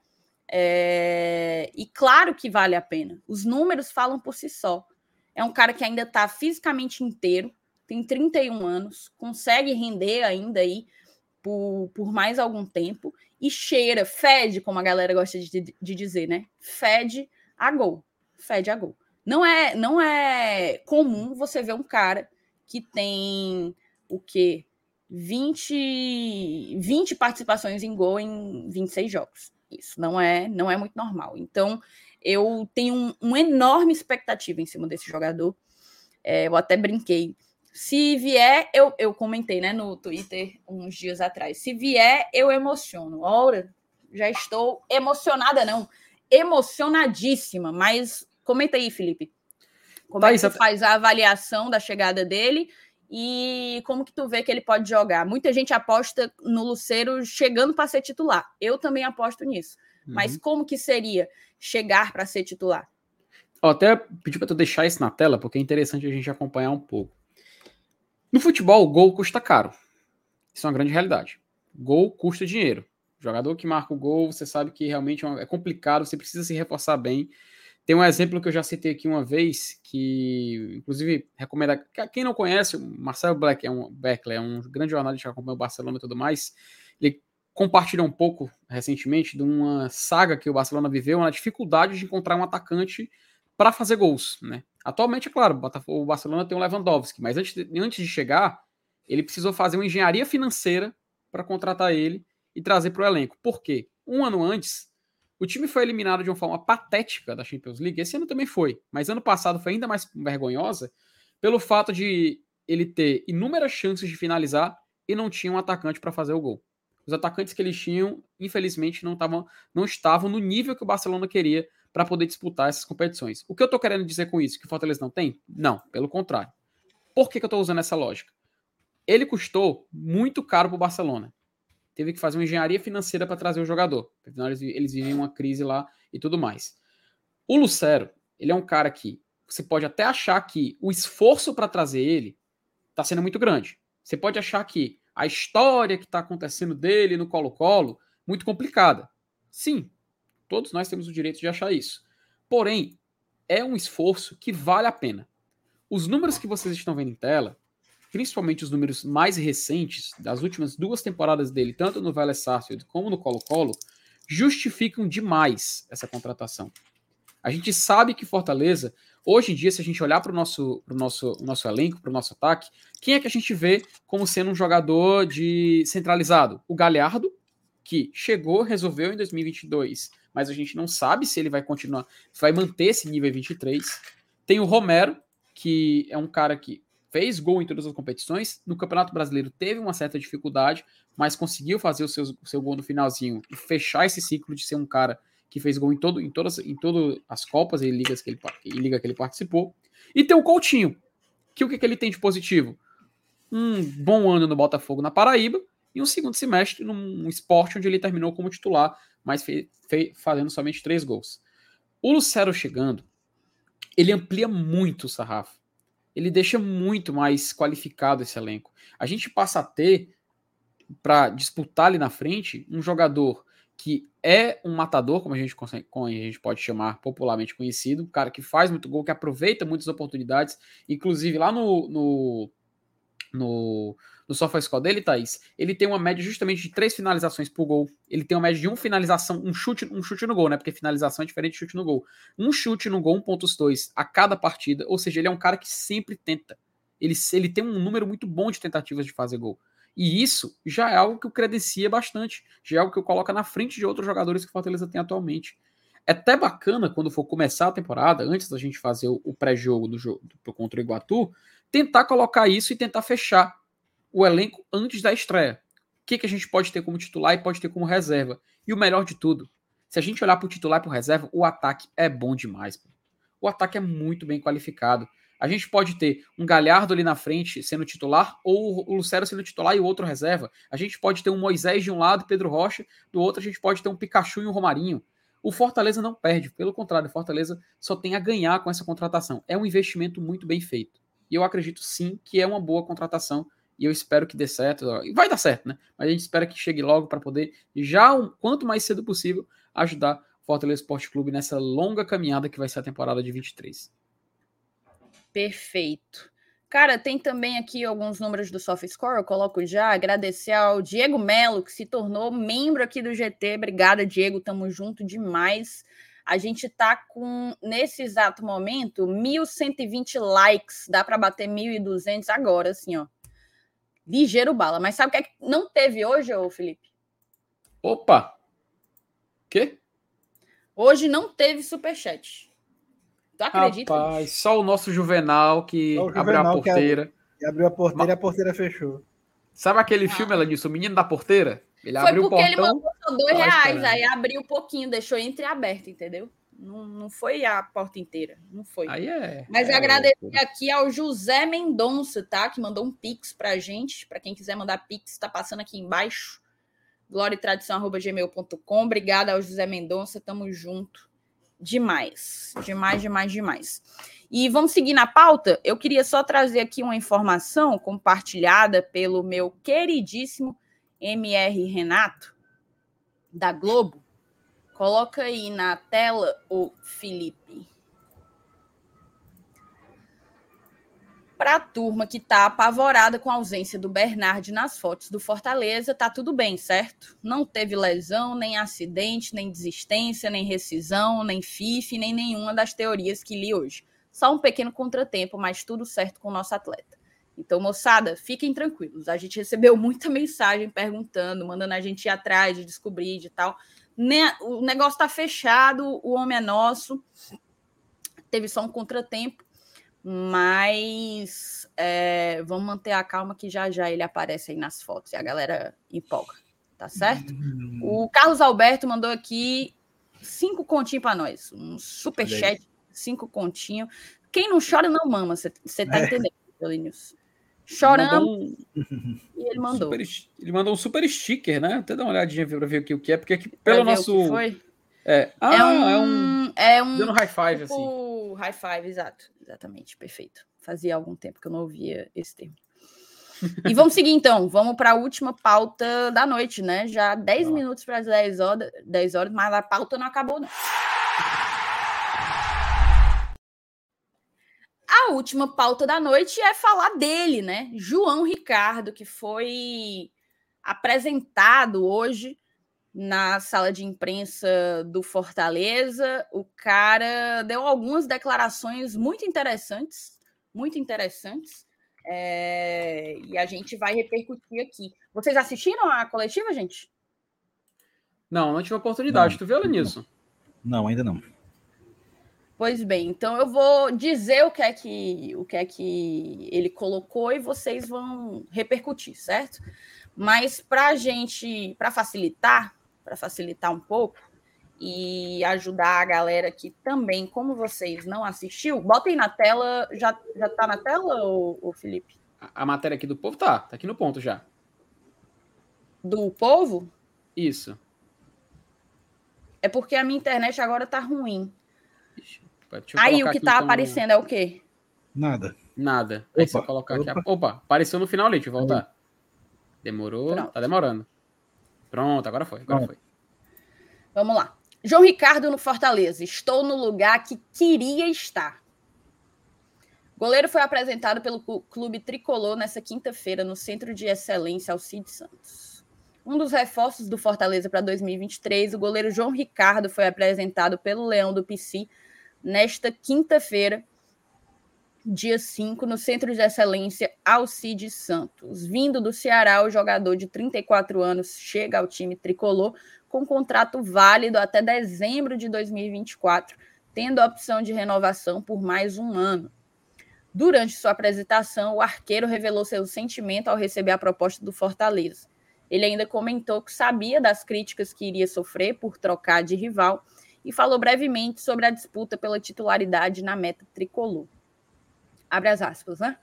É... E claro que vale a pena. Os números falam por si só. É um cara que ainda está fisicamente inteiro, tem 31 anos, consegue render ainda aí por, por mais algum tempo e cheira, fede, como a galera gosta de, de dizer, né? Fede a gol. Fede a gol. Não é, não é comum você ver um cara que tem o quê? 20, 20 participações em gol em 26 jogos. Isso não é, não é muito normal. Então, eu tenho um, uma enorme expectativa em cima desse jogador. É, eu até brinquei se vier, eu, eu comentei né, no Twitter uns dias atrás. Se vier, eu emociono. Ora, já estou emocionada, não. Emocionadíssima. Mas comenta aí, Felipe. Como tá é que você faz a avaliação da chegada dele e como que tu vê que ele pode jogar? Muita gente aposta no Luceiro chegando para ser titular. Eu também aposto nisso. Uhum. Mas como que seria chegar para ser titular? Eu até pedi para tu deixar isso na tela, porque é interessante a gente acompanhar um pouco. No futebol, o gol custa caro. Isso é uma grande realidade. Gol custa dinheiro. O jogador que marca o gol, você sabe que realmente é, é complicado, você precisa se reforçar bem. Tem um exemplo que eu já citei aqui uma vez, que inclusive recomendo. Quem não conhece, o Marcelo Black é um, Beckler, é um grande jornalista que acompanha o Barcelona e tudo mais. Ele compartilhou um pouco recentemente de uma saga que o Barcelona viveu na dificuldade de encontrar um atacante para fazer gols, né? Atualmente, é claro, o Barcelona tem o Lewandowski, mas antes de, antes de chegar, ele precisou fazer uma engenharia financeira para contratar ele e trazer para o elenco. Por quê? Um ano antes, o time foi eliminado de uma forma patética da Champions League. Esse ano também foi, mas ano passado foi ainda mais vergonhosa pelo fato de ele ter inúmeras chances de finalizar e não tinha um atacante para fazer o gol. Os atacantes que eles tinham, infelizmente, não, tavam, não estavam no nível que o Barcelona queria para poder disputar essas competições. O que eu estou querendo dizer com isso? Que o Fortaleza não tem? Não, pelo contrário. Por que, que eu estou usando essa lógica? Ele custou muito caro para o Barcelona. Teve que fazer uma engenharia financeira para trazer o jogador. Afinal, eles, eles vivem uma crise lá e tudo mais. O Lucero, ele é um cara que você pode até achar que o esforço para trazer ele está sendo muito grande. Você pode achar que a história que está acontecendo dele no Colo-Colo muito complicada. Sim, Todos nós temos o direito de achar isso. Porém, é um esforço que vale a pena. Os números que vocês estão vendo em tela, principalmente os números mais recentes, das últimas duas temporadas dele, tanto no Vélez Sarsfield como no Colo-Colo, justificam demais essa contratação. A gente sabe que Fortaleza, hoje em dia, se a gente olhar para o nosso, pro nosso, nosso elenco, para o nosso ataque, quem é que a gente vê como sendo um jogador de centralizado? O Galhardo, que chegou, resolveu em 2022 mas a gente não sabe se ele vai continuar, vai manter esse nível 23. Tem o Romero, que é um cara que fez gol em todas as competições. No Campeonato Brasileiro teve uma certa dificuldade, mas conseguiu fazer o seu, seu gol no finalzinho e fechar esse ciclo de ser um cara que fez gol em, todo, em, todas, em todas as Copas e ligas que ele, liga que ele participou. E tem o Coutinho, que o que, que ele tem de positivo? Um bom ano no Botafogo na Paraíba e um segundo semestre num esporte onde ele terminou como titular mas fazendo somente três gols. O Lucero chegando, ele amplia muito o sarrafo. Ele deixa muito mais qualificado esse elenco. A gente passa a ter, para disputar ali na frente, um jogador que é um matador, como a gente, como a gente pode chamar popularmente conhecido, um cara que faz muito gol, que aproveita muitas oportunidades, inclusive lá no, no, no no SofaScore dele, Thaís, ele tem uma média justamente de três finalizações por gol. Ele tem uma média de uma finalização, um chute, um chute no gol, né? Porque finalização é diferente de chute no gol. Um chute no gol, 1.2 a cada partida. Ou seja, ele é um cara que sempre tenta. Ele, ele tem um número muito bom de tentativas de fazer gol. E isso já é algo que o credencia bastante. Já é algo que o coloca na frente de outros jogadores que o Fortaleza tem atualmente. É até bacana quando for começar a temporada, antes da gente fazer o, pré-jogo do jogo contra o Iguatu, tentar colocar isso e tentar fechar o elenco antes da estreia. O que, que a gente pode ter como titular e pode ter como reserva. E o melhor de tudo, se a gente olhar para o titular e para o reserva, o ataque é bom demais. Pô. O ataque é muito bem qualificado. A gente pode ter um Galhardo ali na frente sendo titular, ou o Lucero sendo titular e o outro reserva. A gente pode ter um Moisés de um lado Pedro Rocha, do outro a gente pode ter um Pikachu e um Romarinho. O Fortaleza não perde, pelo contrário, o Fortaleza só tem a ganhar com essa contratação. É um investimento muito bem feito. E eu acredito sim que é uma boa contratação e eu espero que dê certo. E vai dar certo, né? Mas a gente espera que chegue logo para poder, já o quanto mais cedo possível, ajudar o Fortaleza Esporte Clube nessa longa caminhada que vai ser a temporada de 23. Perfeito. Cara, tem também aqui alguns números do SoftScore, eu coloco já. Agradecer ao Diego Melo, que se tornou membro aqui do GT. Obrigada, Diego, tamo junto demais. A gente tá com, nesse exato momento, 1.120 likes. Dá para bater 1.200 agora, assim, ó. Ligeiro bala. Mas sabe o que, é que não teve hoje, ô Felipe? Opa! Quê? Hoje não teve superchat. Tu acredita? Rapaz, só o nosso Juvenal que o abriu a Juvenal que porteira. E abriu a porteira e a porteira fechou. Sabe aquele filme, ela disse, o menino da porteira? Ele Foi abriu o porque ele mandou só dois reais, aí abriu um pouquinho, deixou entreaberto, entendeu? Não, não foi a porta inteira, não foi. Aí é. Mas é agradecer loucura. aqui ao José Mendonça, tá? Que mandou um pix pra gente. Pra quem quiser mandar pix, tá passando aqui embaixo. gloriatradição.gmail.com. Obrigada ao José Mendonça, tamo junto. Demais, demais, demais, demais. E vamos seguir na pauta. Eu queria só trazer aqui uma informação compartilhada pelo meu queridíssimo MR Renato, da Globo. Coloca aí na tela o Felipe. Para a turma que está apavorada com a ausência do Bernard nas fotos do Fortaleza, tá tudo bem, certo? Não teve lesão, nem acidente, nem desistência, nem rescisão, nem FIF, nem nenhuma das teorias que li hoje. Só um pequeno contratempo, mas tudo certo com o nosso atleta. Então, moçada, fiquem tranquilos. A gente recebeu muita mensagem perguntando, mandando a gente ir atrás de descobrir de tal. Ne- O negócio tá fechado, o homem é nosso. Teve só um contratempo, mas é, vamos manter a calma que já já ele aparece aí nas fotos e a galera empolga, tá certo? O Carlos Alberto mandou aqui cinco continhos para nós, um super chat, cinco continhos. Quem não chora não mama, você tá É. entendendo, Elinilson? Choramos um e ele mandou. super ele mandou um super sticker, né? Até dar uma olhadinha pra ver o que, é, porque aqui, pelo nosso. É, ah, é um, é um. é um Dando high five, assim. tipo high five, exato, exatamente, perfeito. Fazia algum tempo que eu não ouvia esse termo. E vamos seguir então, vamos para a última pauta da noite, né? Já 10 Ó. minutos para as 10 horas, 10 horas, mas a pauta não acabou, não. A última pauta da noite é falar dele, né? João Ricardo, que foi apresentado hoje na sala de imprensa do Fortaleza. O cara deu algumas declarações muito interessantes, muito interessantes. é, e a gente vai repercutir aqui. Vocês assistiram a coletiva, gente? Não, não tive oportunidade. Não. Tu viu, Lenilson? Não, ainda não. Pois bem, então eu vou dizer o que é que o que é que ele colocou e vocês vão repercutir, certo? Mas para a gente, para facilitar, para facilitar um pouco e ajudar a galera que também, como vocês não assistiu, botem na tela, já já tá na tela, o, o Felipe, A, a matéria aqui do povo tá, tá aqui no ponto já. do povo? Isso. É porque a minha internet agora tá ruim. Ixi, Aí colocar o que aqui, tá então, aparecendo é o quê? Nada. Nada. Aí se eu Opa, colocar aqui. opa. a- Opa, apareceu no final ali, deixa eu voltar. Demorou, Pronto. tá demorando. Pronto, agora foi, agora Pronto. foi. Vamos lá. João Ricardo no Fortaleza. Estou no lugar que queria estar. O goleiro foi apresentado pelo clu- clube tricolor nessa quinta-feira no Centro de Excelência Alcide Santos. Um dos reforços do Fortaleza para 2023, o goleiro João Ricardo foi apresentado pelo Leão do PC nesta quinta-feira, dia 5, no Centro de Excelência Alcide Santos. Vindo do Ceará, o jogador de 34 anos chega ao time tricolor com contrato válido até dezembro de 2024, tendo a opção de renovação por mais um ano. Durante sua apresentação, o arqueiro revelou seu sentimento ao receber a proposta do Fortaleza. Ele ainda comentou que sabia das críticas que iria sofrer por trocar de rival e falou brevemente sobre a disputa pela titularidade na meta tricolor. Abre as aspas, né?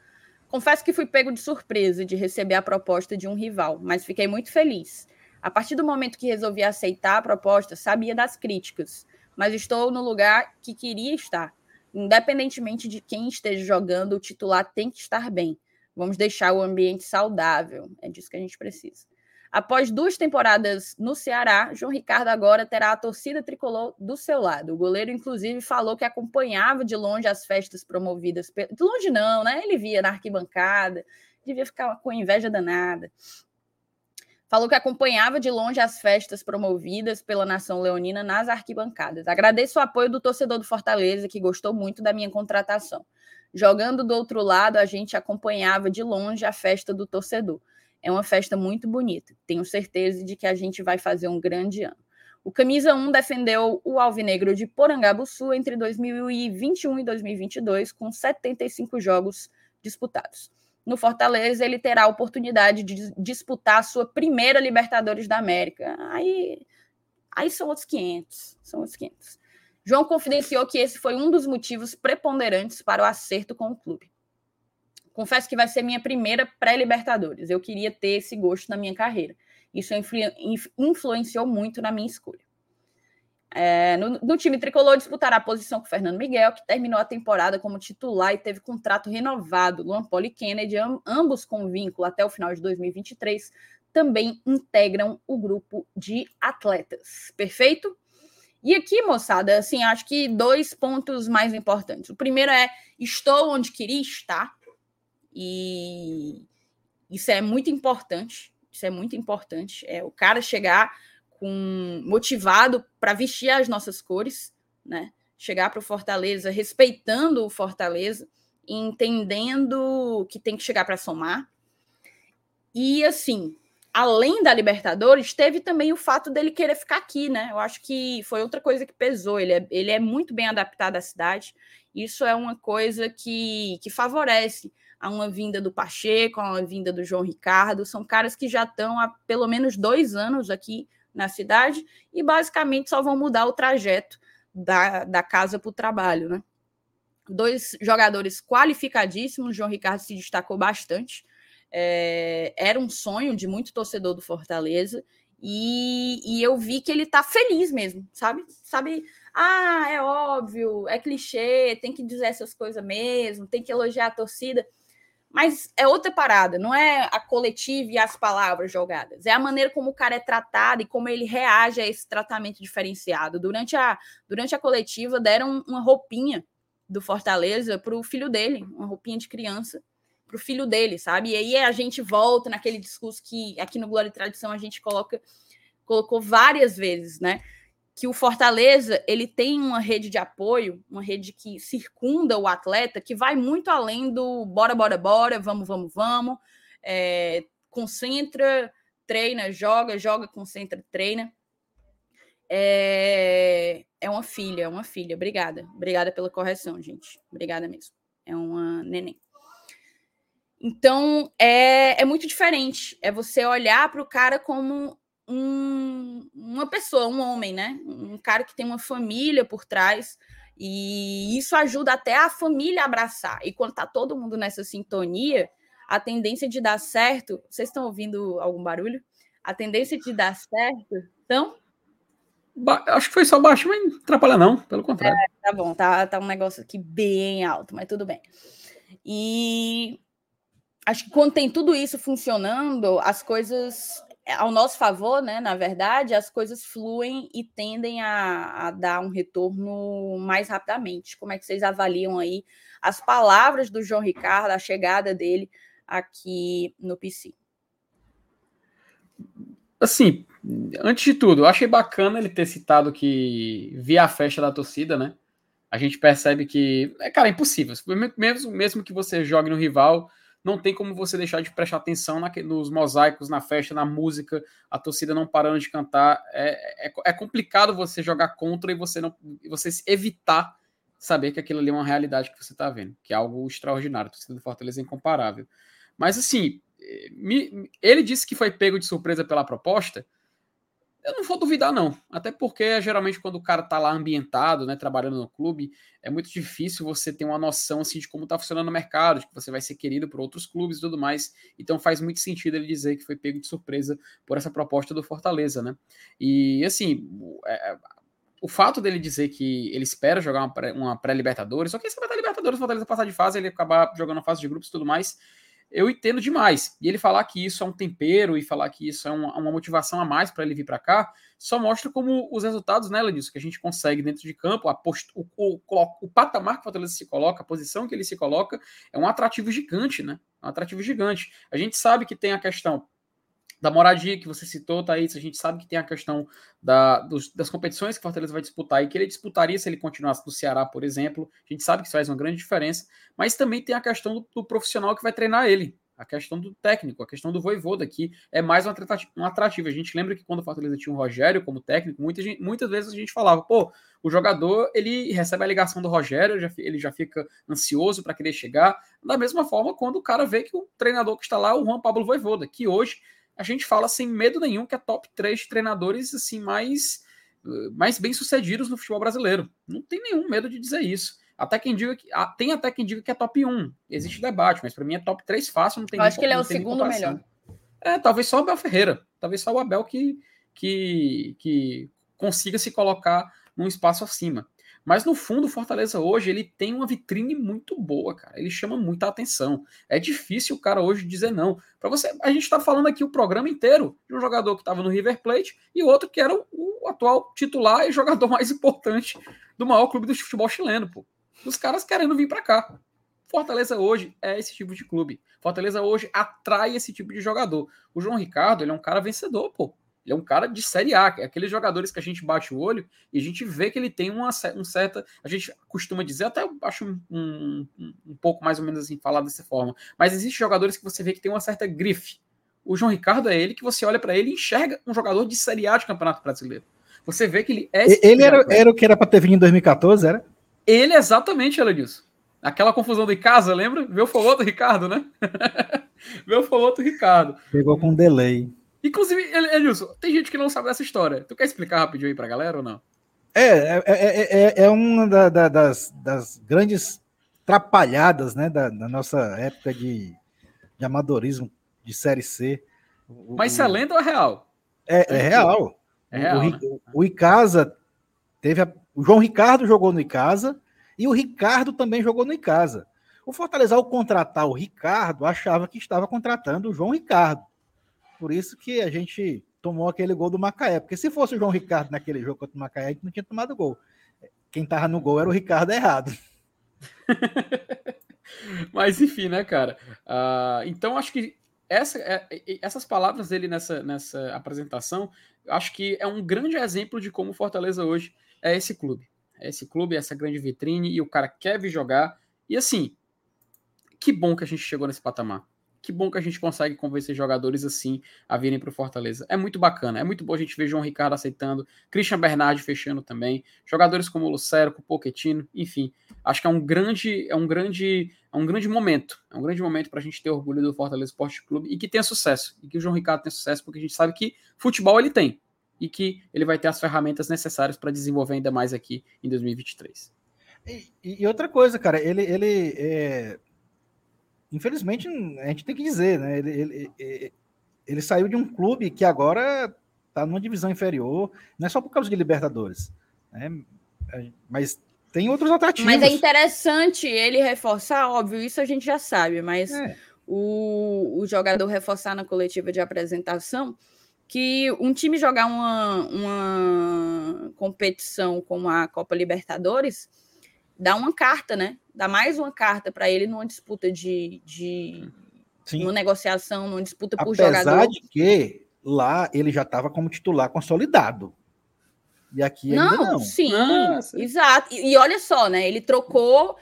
Confesso que fui pego de surpresa de receber a proposta de um rival, mas fiquei muito feliz. A partir do momento que resolvi aceitar a proposta, sabia das críticas. mas estou no lugar que queria estar. Independentemente de quem esteja jogando, o titular tem que estar bem. Vamos deixar o ambiente saudável. É disso que a gente precisa. Após duas temporadas no Ceará, João Ricardo agora terá a torcida tricolor do seu lado. O goleiro, inclusive, falou que acompanhava de longe as festas promovidas. De longe, não, né? Ele via na arquibancada, devia ficar com inveja danada. Falou que acompanhava de longe as festas promovidas pela nação leonina nas arquibancadas. Agradeço o apoio do torcedor do Fortaleza, que gostou muito da minha contratação. Jogando do outro lado, a gente acompanhava de longe a festa do torcedor. É uma festa muito bonita. Tenho certeza de que a gente vai fazer um grande ano. O Camisa 1 defendeu o Alvinegro de Porangabuçu entre 2021 e 2022, com 75 jogos disputados. No Fortaleza, ele terá a oportunidade de disputar a sua primeira Libertadores da América. Aí, aí são outros 500. São outros 500. João confidenciou que esse foi um dos motivos preponderantes para o acerto com o clube. Confesso que vai ser minha primeira pré-Libertadores. Eu queria ter esse gosto na minha carreira. Isso influ influenciou muito na minha escolha. É, no, no, time tricolor disputará a posição com Fernando Miguel, que terminou a temporada como titular e teve contrato renovado. Luan Poli e Kennedy, ambos com vínculo até o final de 2023, também integram o grupo de atletas. Perfeito? E aqui, moçada, assim, acho que dois pontos mais importantes. O primeiro é: estou onde queria estar. E isso é muito importante. Isso é muito importante. É o cara chegar com motivado para vestir as nossas cores, né? Chegar para o Fortaleza respeitando o Fortaleza, entendendo que tem que chegar para somar. E assim, além da Libertadores, teve também o fato dele querer ficar aqui, né? Eu acho que foi outra coisa que pesou. Ele é, ele é muito bem adaptado à cidade. Isso é uma coisa que, que favorece a uma vinda do Pacheco, a uma vinda do João Ricardo. São caras que já estão há pelo menos dois anos aqui na cidade e basicamente só vão mudar o trajeto da, da casa para o trabalho, né? Dois jogadores qualificadíssimos, João Ricardo se destacou bastante. É, era um sonho de muito torcedor do Fortaleza e, e eu vi que ele tá feliz mesmo, sabe? Sabe? Ah, é óbvio, é clichê, tem que dizer essas coisas mesmo, tem que elogiar a torcida. Mas é outra parada, não é a coletiva e as palavras jogadas, é a maneira como o cara é tratado e como ele reage a esse tratamento diferenciado. Durante a, durante a coletiva, deram uma roupinha do Fortaleza para o filho dele, uma roupinha de criança para o filho dele, sabe? E aí a gente volta naquele discurso que aqui no Glória e Tradição a gente coloca, colocou várias vezes, né? Que o Fortaleza ele tem uma rede de apoio, uma rede que circunda o atleta, que vai muito além do bora, bora, bora, vamos, vamos, vamos, é, concentra, treina, joga, joga, concentra, treina. É, é uma filha, é uma filha. Obrigada, obrigada pela correção, gente. Obrigada mesmo. É uma neném. Então é, é muito diferente. É você olhar para o cara como um, uma pessoa, um homem, né? Um cara que tem uma família por trás. E isso ajuda até a família a abraçar. E quando tá todo mundo nessa sintonia, a tendência de dar certo. Vocês estão ouvindo algum barulho? A tendência de dar certo. Então. Ba acho que foi só baixo, mas não atrapalha, não, pelo contrário. É, tá bom, tá, tá um negócio aqui bem alto, mas tudo bem. E acho que quando tem tudo isso funcionando, as coisas ao nosso favor, né, na verdade, as coisas fluem e tendem a, a, dar um retorno mais rapidamente. Como é que vocês avaliam aí as palavras do João Ricardo, a chegada dele aqui no PC? Assim, antes de tudo, eu achei bacana ele ter citado que via a festa da torcida, né? A gente percebe que, é, cara, é impossível. Mesmo, mesmo que você jogue no rival, não tem como você deixar de prestar atenção na, nos mosaicos, na festa, na música, a torcida não parando de cantar. É, é, é, complicado você jogar contra e você não você evitar saber que aquilo ali é uma realidade que você está vendo, que é algo extraordinário. A torcida do Fortaleza é incomparável. Mas assim, me, ele disse que foi pego de surpresa pela proposta. Eu não vou duvidar, não. Até porque, geralmente, quando o cara tá lá ambientado, né, trabalhando no clube, é muito difícil você ter uma noção, assim, de como tá funcionando o mercado, de que você vai ser querido por outros clubes e tudo mais. Então, faz muito sentido ele dizer que foi pego de surpresa por essa proposta do Fortaleza, né? E, assim, é, o fato dele dizer que ele espera jogar uma pré-Libertadores, só que se vai estar Libertadores, Fortaleza passar de fase, ele acabar jogando a fase de grupos e tudo mais, eu entendo demais. E ele falar que isso é um tempero e falar que isso é uma, uma motivação a mais para ele vir para cá, só mostra como os resultados, né, Lenilson, que a gente consegue dentro de campo, a post, o, o, o, patamar que o Fortaleza se coloca, a posição que ele se coloca, é um atrativo gigante, né? É um atrativo gigante. A gente sabe que tem a questão da moradia que você citou, Thaís, a gente sabe que tem a questão da, dos, das competições que Fortaleza vai disputar e que ele disputaria se ele continuasse no Ceará, por exemplo. A gente sabe que isso faz uma grande diferença, mas também tem a questão do, do profissional que vai treinar ele. A questão do técnico, a questão do voivoda aqui é mais um atrativo. A gente lembra que quando o Fortaleza tinha o Rogério como técnico, muita gente, muitas vezes a gente falava, pô, o jogador ele recebe a ligação do Rogério, ele já fica ansioso para querer chegar. Da mesma forma, quando o cara vê que o treinador que está lá é o Juan Pablo Voivoda, que hoje a gente fala sem medo nenhum que é top 3 de treinadores assim mais, mais bem-sucedidos no futebol brasileiro. Não tem nenhum medo de dizer isso. Até quem diga que tem até quem diga que é top 1. Existe debate, mas para mim é top 3 fácil, não tem Eu acho que ele é o segundo melhor. É, talvez só o Abel Ferreira, talvez só o Abel que que, que consiga se colocar num espaço acima. Mas no fundo, o Fortaleza hoje ele tem uma vitrine muito boa, cara. Ele chama muita atenção. É difícil o cara hoje dizer não. Para você, a gente está falando aqui o programa inteiro de um jogador que estava no River Plate e outro que era o, o, atual titular e jogador mais importante do maior clube do futebol chileno, pô. Os caras querendo vir para cá. Fortaleza hoje é esse tipo de clube. Fortaleza hoje atrai esse tipo de jogador. O João Ricardo, ele é um cara vencedor, pô. Ele é um cara de Série A, é aqueles jogadores que a gente bate o olho e a gente vê que ele tem uma um certa. A gente costuma dizer, até eu acho um, um, um, pouco mais ou menos assim, falar dessa forma. Mas existem jogadores que você vê que tem uma certa grife. O João Ricardo é ele que você olha para ele e enxerga um jogador de Série A de Campeonato Brasileiro. Você vê que ele é. Ele era, era o que era para ter vindo em 2014, era? Ele exatamente, ela disso. Aquela confusão de casa, lembra? Meu foi outro Ricardo, né? Meu foi outro Ricardo. Pegou com delay. Inclusive, Edilson, tem gente que não sabe dessa história. Tu quer explicar rapidinho aí pra galera ou não? É, é, é, é uma da, da, das, das grandes trapalhadas né, da, da nossa época de, de, amadorismo de Série C. O, Mas isso é lenda ou é real? É, é real. É real. O, né? o Icasa teve. A, o João Ricardo jogou no Icasa e o Ricardo também jogou no Icasa. O Fortaleza, ao contratar o Ricardo, achava que estava contratando o João Ricardo. Por isso que a gente tomou aquele gol do Macaé. Porque se fosse o João Ricardo naquele jogo contra o Macaé, a gente não tinha tomado gol. Quem tava no gol era o Ricardo errado. Mas enfim, né, cara? Uh, então acho que essa, é, essas palavras dele nessa, nessa apresentação, acho que é um grande exemplo de como Fortaleza hoje é esse clube. É esse clube, essa grande vitrine, e o cara quer vir jogar. E assim, que bom que a gente chegou nesse patamar que bom que a gente consegue convencer jogadores assim a virem para o Fortaleza. É muito bacana, é muito bom a gente ver João Ricardo aceitando, Christian Bernardi fechando também, jogadores como o Lucero, o Pochettino, enfim. Acho que é um grande, é um grande, é um grande momento, é um grande momento para a gente ter orgulho do Fortaleza Esporte Clube e que tenha sucesso, e que o João Ricardo tenha sucesso, porque a gente sabe que futebol ele tem e que ele vai ter as ferramentas necessárias para desenvolver ainda mais aqui em 2023. E, e outra coisa, cara, ele, ele é infelizmente, a gente tem que dizer, né? Ele, ele, ele, ele saiu de um clube que agora está numa divisão inferior, não é só por causa de Libertadores, né? Mas tem outros atrativos. Mas é interessante ele reforçar, óbvio, isso a gente já sabe, mas é. o, o jogador reforçar na coletiva de apresentação que um time jogar uma, uma competição como a Copa Libertadores dá uma carta, né? Dá mais uma carta para ele numa disputa de, de Sim. uma negociação, numa disputa por Apesar jogador. Apesar de que lá ele já estava como titular consolidado. E aqui não, ainda não. Sim, ah, exato. E, e olha só, né? Ele trocou.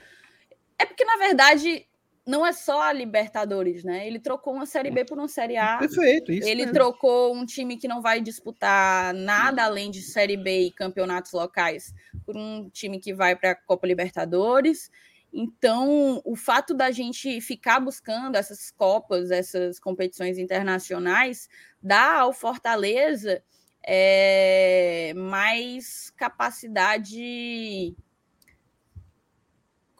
É porque, na verdade, não é só a Libertadores, né? Ele trocou uma Série B por uma Série A. Perfeito, isso. Ele mesmo. trocou um time que não vai disputar nada além de Série B e campeonatos locais por um time que vai para a Copa Libertadores. Então, o fato da gente ficar buscando essas Copas, essas competições internacionais, dá ao Fortaleza é, mais capacidade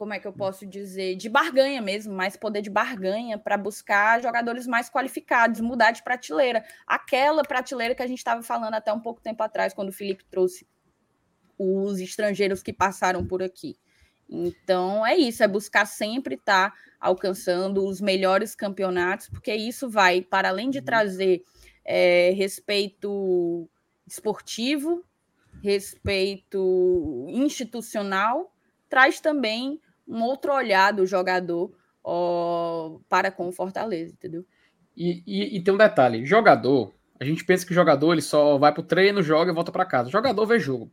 como é que eu posso dizer, de barganha mesmo, mais poder de barganha para buscar jogadores mais qualificados, mudar de prateleira. Aquela prateleira que a gente estava falando até um pouco tempo atrás, quando o Felipe trouxe os estrangeiros que passaram por aqui. Então é isso, é buscar sempre estar tá alcançando os melhores campeonatos, porque isso vai, para além de uhum. trazer é, respeito esportivo, respeito institucional, traz também um outro olhar do jogador ó, para com o Fortaleza, entendeu? E, e, e, tem um detalhe: jogador, a gente pensa que jogador ele só vai pro treino, joga e volta para casa. Jogador vê jogo.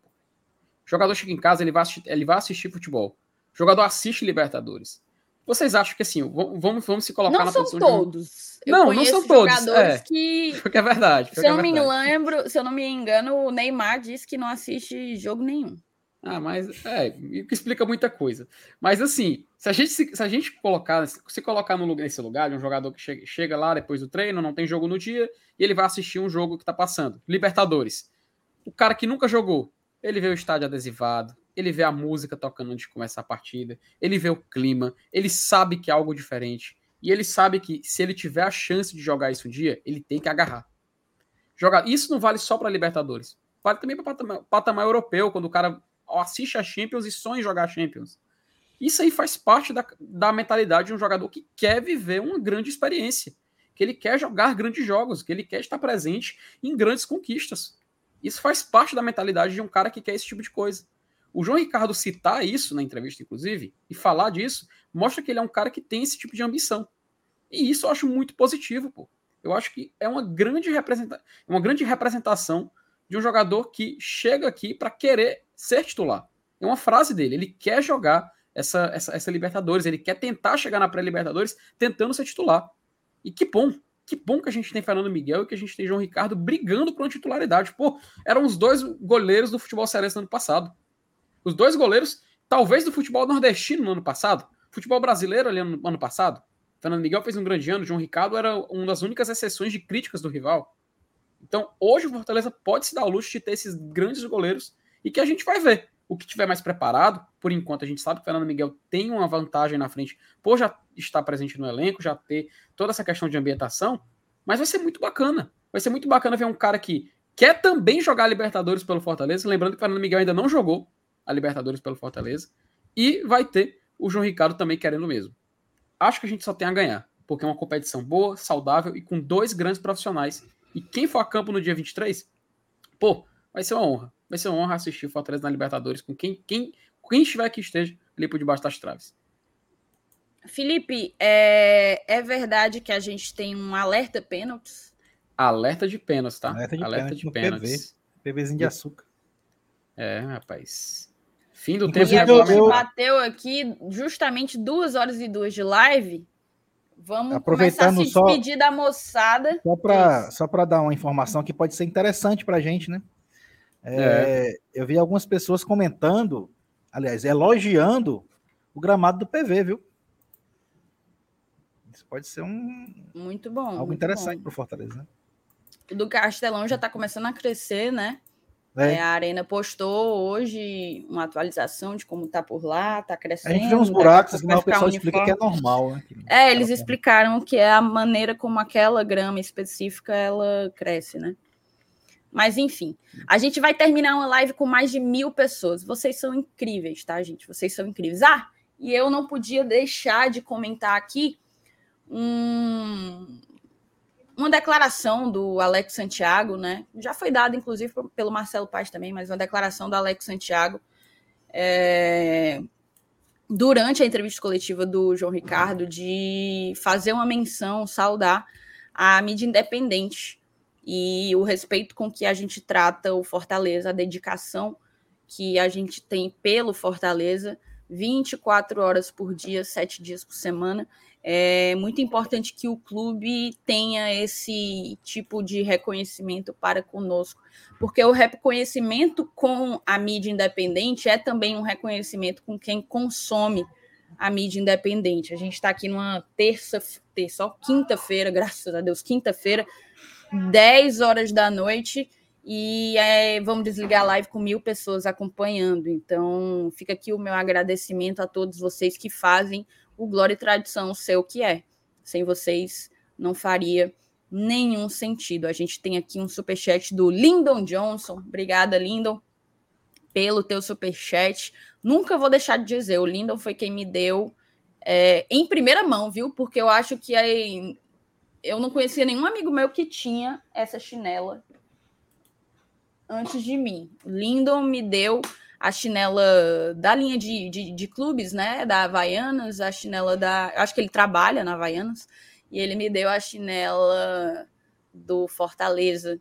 Jogador chega em casa, ele vai, assistir, ele vai assistir futebol. Jogador assiste Libertadores. Vocês acham que assim, vamos, vamos se colocar não na posição todos. de... Não, não são todos. Jogadores é. que. Porque é verdade. Se eu é não me lembro, se eu não me engano, o Neymar disse que não assiste jogo nenhum. Ah, mas é, que explica muita coisa. Mas assim, se a gente se, se a gente colocar, se colocar no, nesse lugar de um jogador que chega, chega lá depois do treino, não tem jogo no dia, e ele vai assistir um jogo que tá passando, Libertadores. O cara que nunca jogou, ele vê o estádio adesivado, ele vê a música tocando antes de começar a partida, ele vê o clima, ele sabe que é algo diferente. E ele sabe que se ele tiver a chance de jogar isso um dia, ele tem que agarrar. Jogar. Isso não vale só para Libertadores. Vale também para patamar, patamar europeu, quando o cara assiste a Champions e sonha em jogar a Champions. Isso aí faz parte da, da mentalidade de um jogador que quer viver uma grande experiência, que ele quer jogar grandes jogos, que ele quer estar presente em grandes conquistas. Isso faz parte da mentalidade de um cara que quer esse tipo de coisa. O João Ricardo citar isso na entrevista, inclusive, e falar disso, mostra que ele é um cara que tem esse tipo de ambição. E isso eu acho muito positivo, pô. Eu acho que é uma grande, representa uma grande representação de um jogador que chega aqui para querer ser titular. É uma frase dele, ele quer jogar essa, essa, essa Libertadores, ele quer tentar chegar na pré-Libertadores tentando ser titular. E que bom, que bom que a gente tem Fernando Miguel e que a gente tem João Ricardo brigando por uma titularidade. Pô, eram os dois goleiros do futebol cearense no ano passado. Os dois goleiros, talvez do futebol nordestino no ano passado, futebol brasileiro ali no ano passado. Fernando Miguel fez um grande ano, João Ricardo era uma das únicas exceções de críticas do rival. Então, hoje o Fortaleza pode se dar o luxo de ter esses grandes goleiros e que a gente vai ver. O que tiver mais preparado, por enquanto a gente sabe que o Fernando Miguel tem uma vantagem na frente por já estar presente no elenco, já ter toda essa questão de ambientação, mas vai ser muito bacana. Vai ser muito bacana ver um cara que quer também jogar Libertadores pelo Fortaleza, lembrando que o Fernando Miguel ainda não jogou, a Libertadores pelo Fortaleza. E vai ter o João Ricardo também querendo o mesmo. Acho que a gente só tem a ganhar, porque é uma competição boa, saudável e com dois grandes profissionais. E quem for a campo no dia 23, pô, vai ser uma honra. Vai ser uma honra assistir o Fortaleza na Libertadores com quem, quem, quem estiver que esteja ali por debaixo das traves. Felipe, é, é verdade que a gente tem um alerta pênaltis? Alerta de pênaltis, tá? Alerta de alerta pênalti de pênaltis. PV. PVzinho de açúcar. É, rapaz. Fim do tempo a gente bateu aqui justamente duas horas e duas de live. Vamos Aproveitando começar a se despedir só, da moçada. Só para só dar uma informação que pode ser interessante para a gente, né? É, é. Eu vi algumas pessoas comentando, aliás, elogiando o gramado do PV, viu? Isso pode ser um. Muito bom. Algo muito interessante para o Fortaleza, né? O do Castelão já está começando a crescer, né? É. É, a Arena postou hoje uma atualização de como está por lá, está crescendo. A gente vê uns buracos, mas o pessoal explica que é normal, né? É, eles explicaram que é a maneira como aquela grama específica ela cresce, né? Mas enfim, a gente vai terminar uma live com mais de mil pessoas. Vocês são incríveis, tá, gente? Vocês são incríveis. Ah, e eu não podia deixar de comentar aqui um, uma declaração do Alex Santiago, né? Já foi dada, inclusive, pelo Marcelo Paz também, mas uma declaração do Alex Santiago é, durante a entrevista coletiva do João Ricardo de fazer uma menção, saudar a mídia independente e o respeito com que a gente trata o Fortaleza, a dedicação que a gente tem pelo Fortaleza, 24 horas por dia, sete dias por semana. É muito importante que o clube tenha esse tipo de reconhecimento para conosco, porque o reconhecimento com a mídia independente é também um reconhecimento com quem consome a mídia independente. A gente está aqui numa terça, terça, quinta-feira, graças a Deus, quinta-feira, 10 horas da noite, e é, vamos desligar a live com mil pessoas acompanhando. Então, fica aqui o meu agradecimento a todos vocês que fazem o Glória e Tradição ser o que é. Sem vocês não faria nenhum sentido. A gente tem aqui um superchat do Lyndon Johnson. Obrigada, Lyndon. pelo teu superchat. Nunca vou deixar de dizer, o Lindon foi quem me deu é, em primeira mão, viu? Porque eu acho que aí, eu não conhecia nenhum amigo meu que tinha essa chinela antes de mim. Lindon me deu a chinela da linha de, de, de, clubes, né? Da Havaianas, a chinela da. Acho que ele trabalha na Havaianas, e ele me deu a chinela do Fortaleza.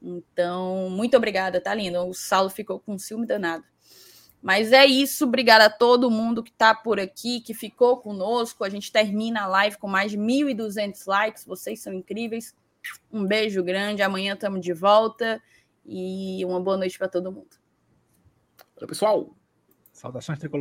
Então, muito obrigada, tá lindo. O Saulo ficou com ciúme danado. Mas é isso, obrigada a todo mundo que está por aqui, que ficou conosco. A gente termina a live com mais de 1.200 likes. Vocês são incríveis. Um beijo grande. Amanhã estamos de volta. E uma boa noite para todo mundo. Valeu, pessoal. Saudações tricolor.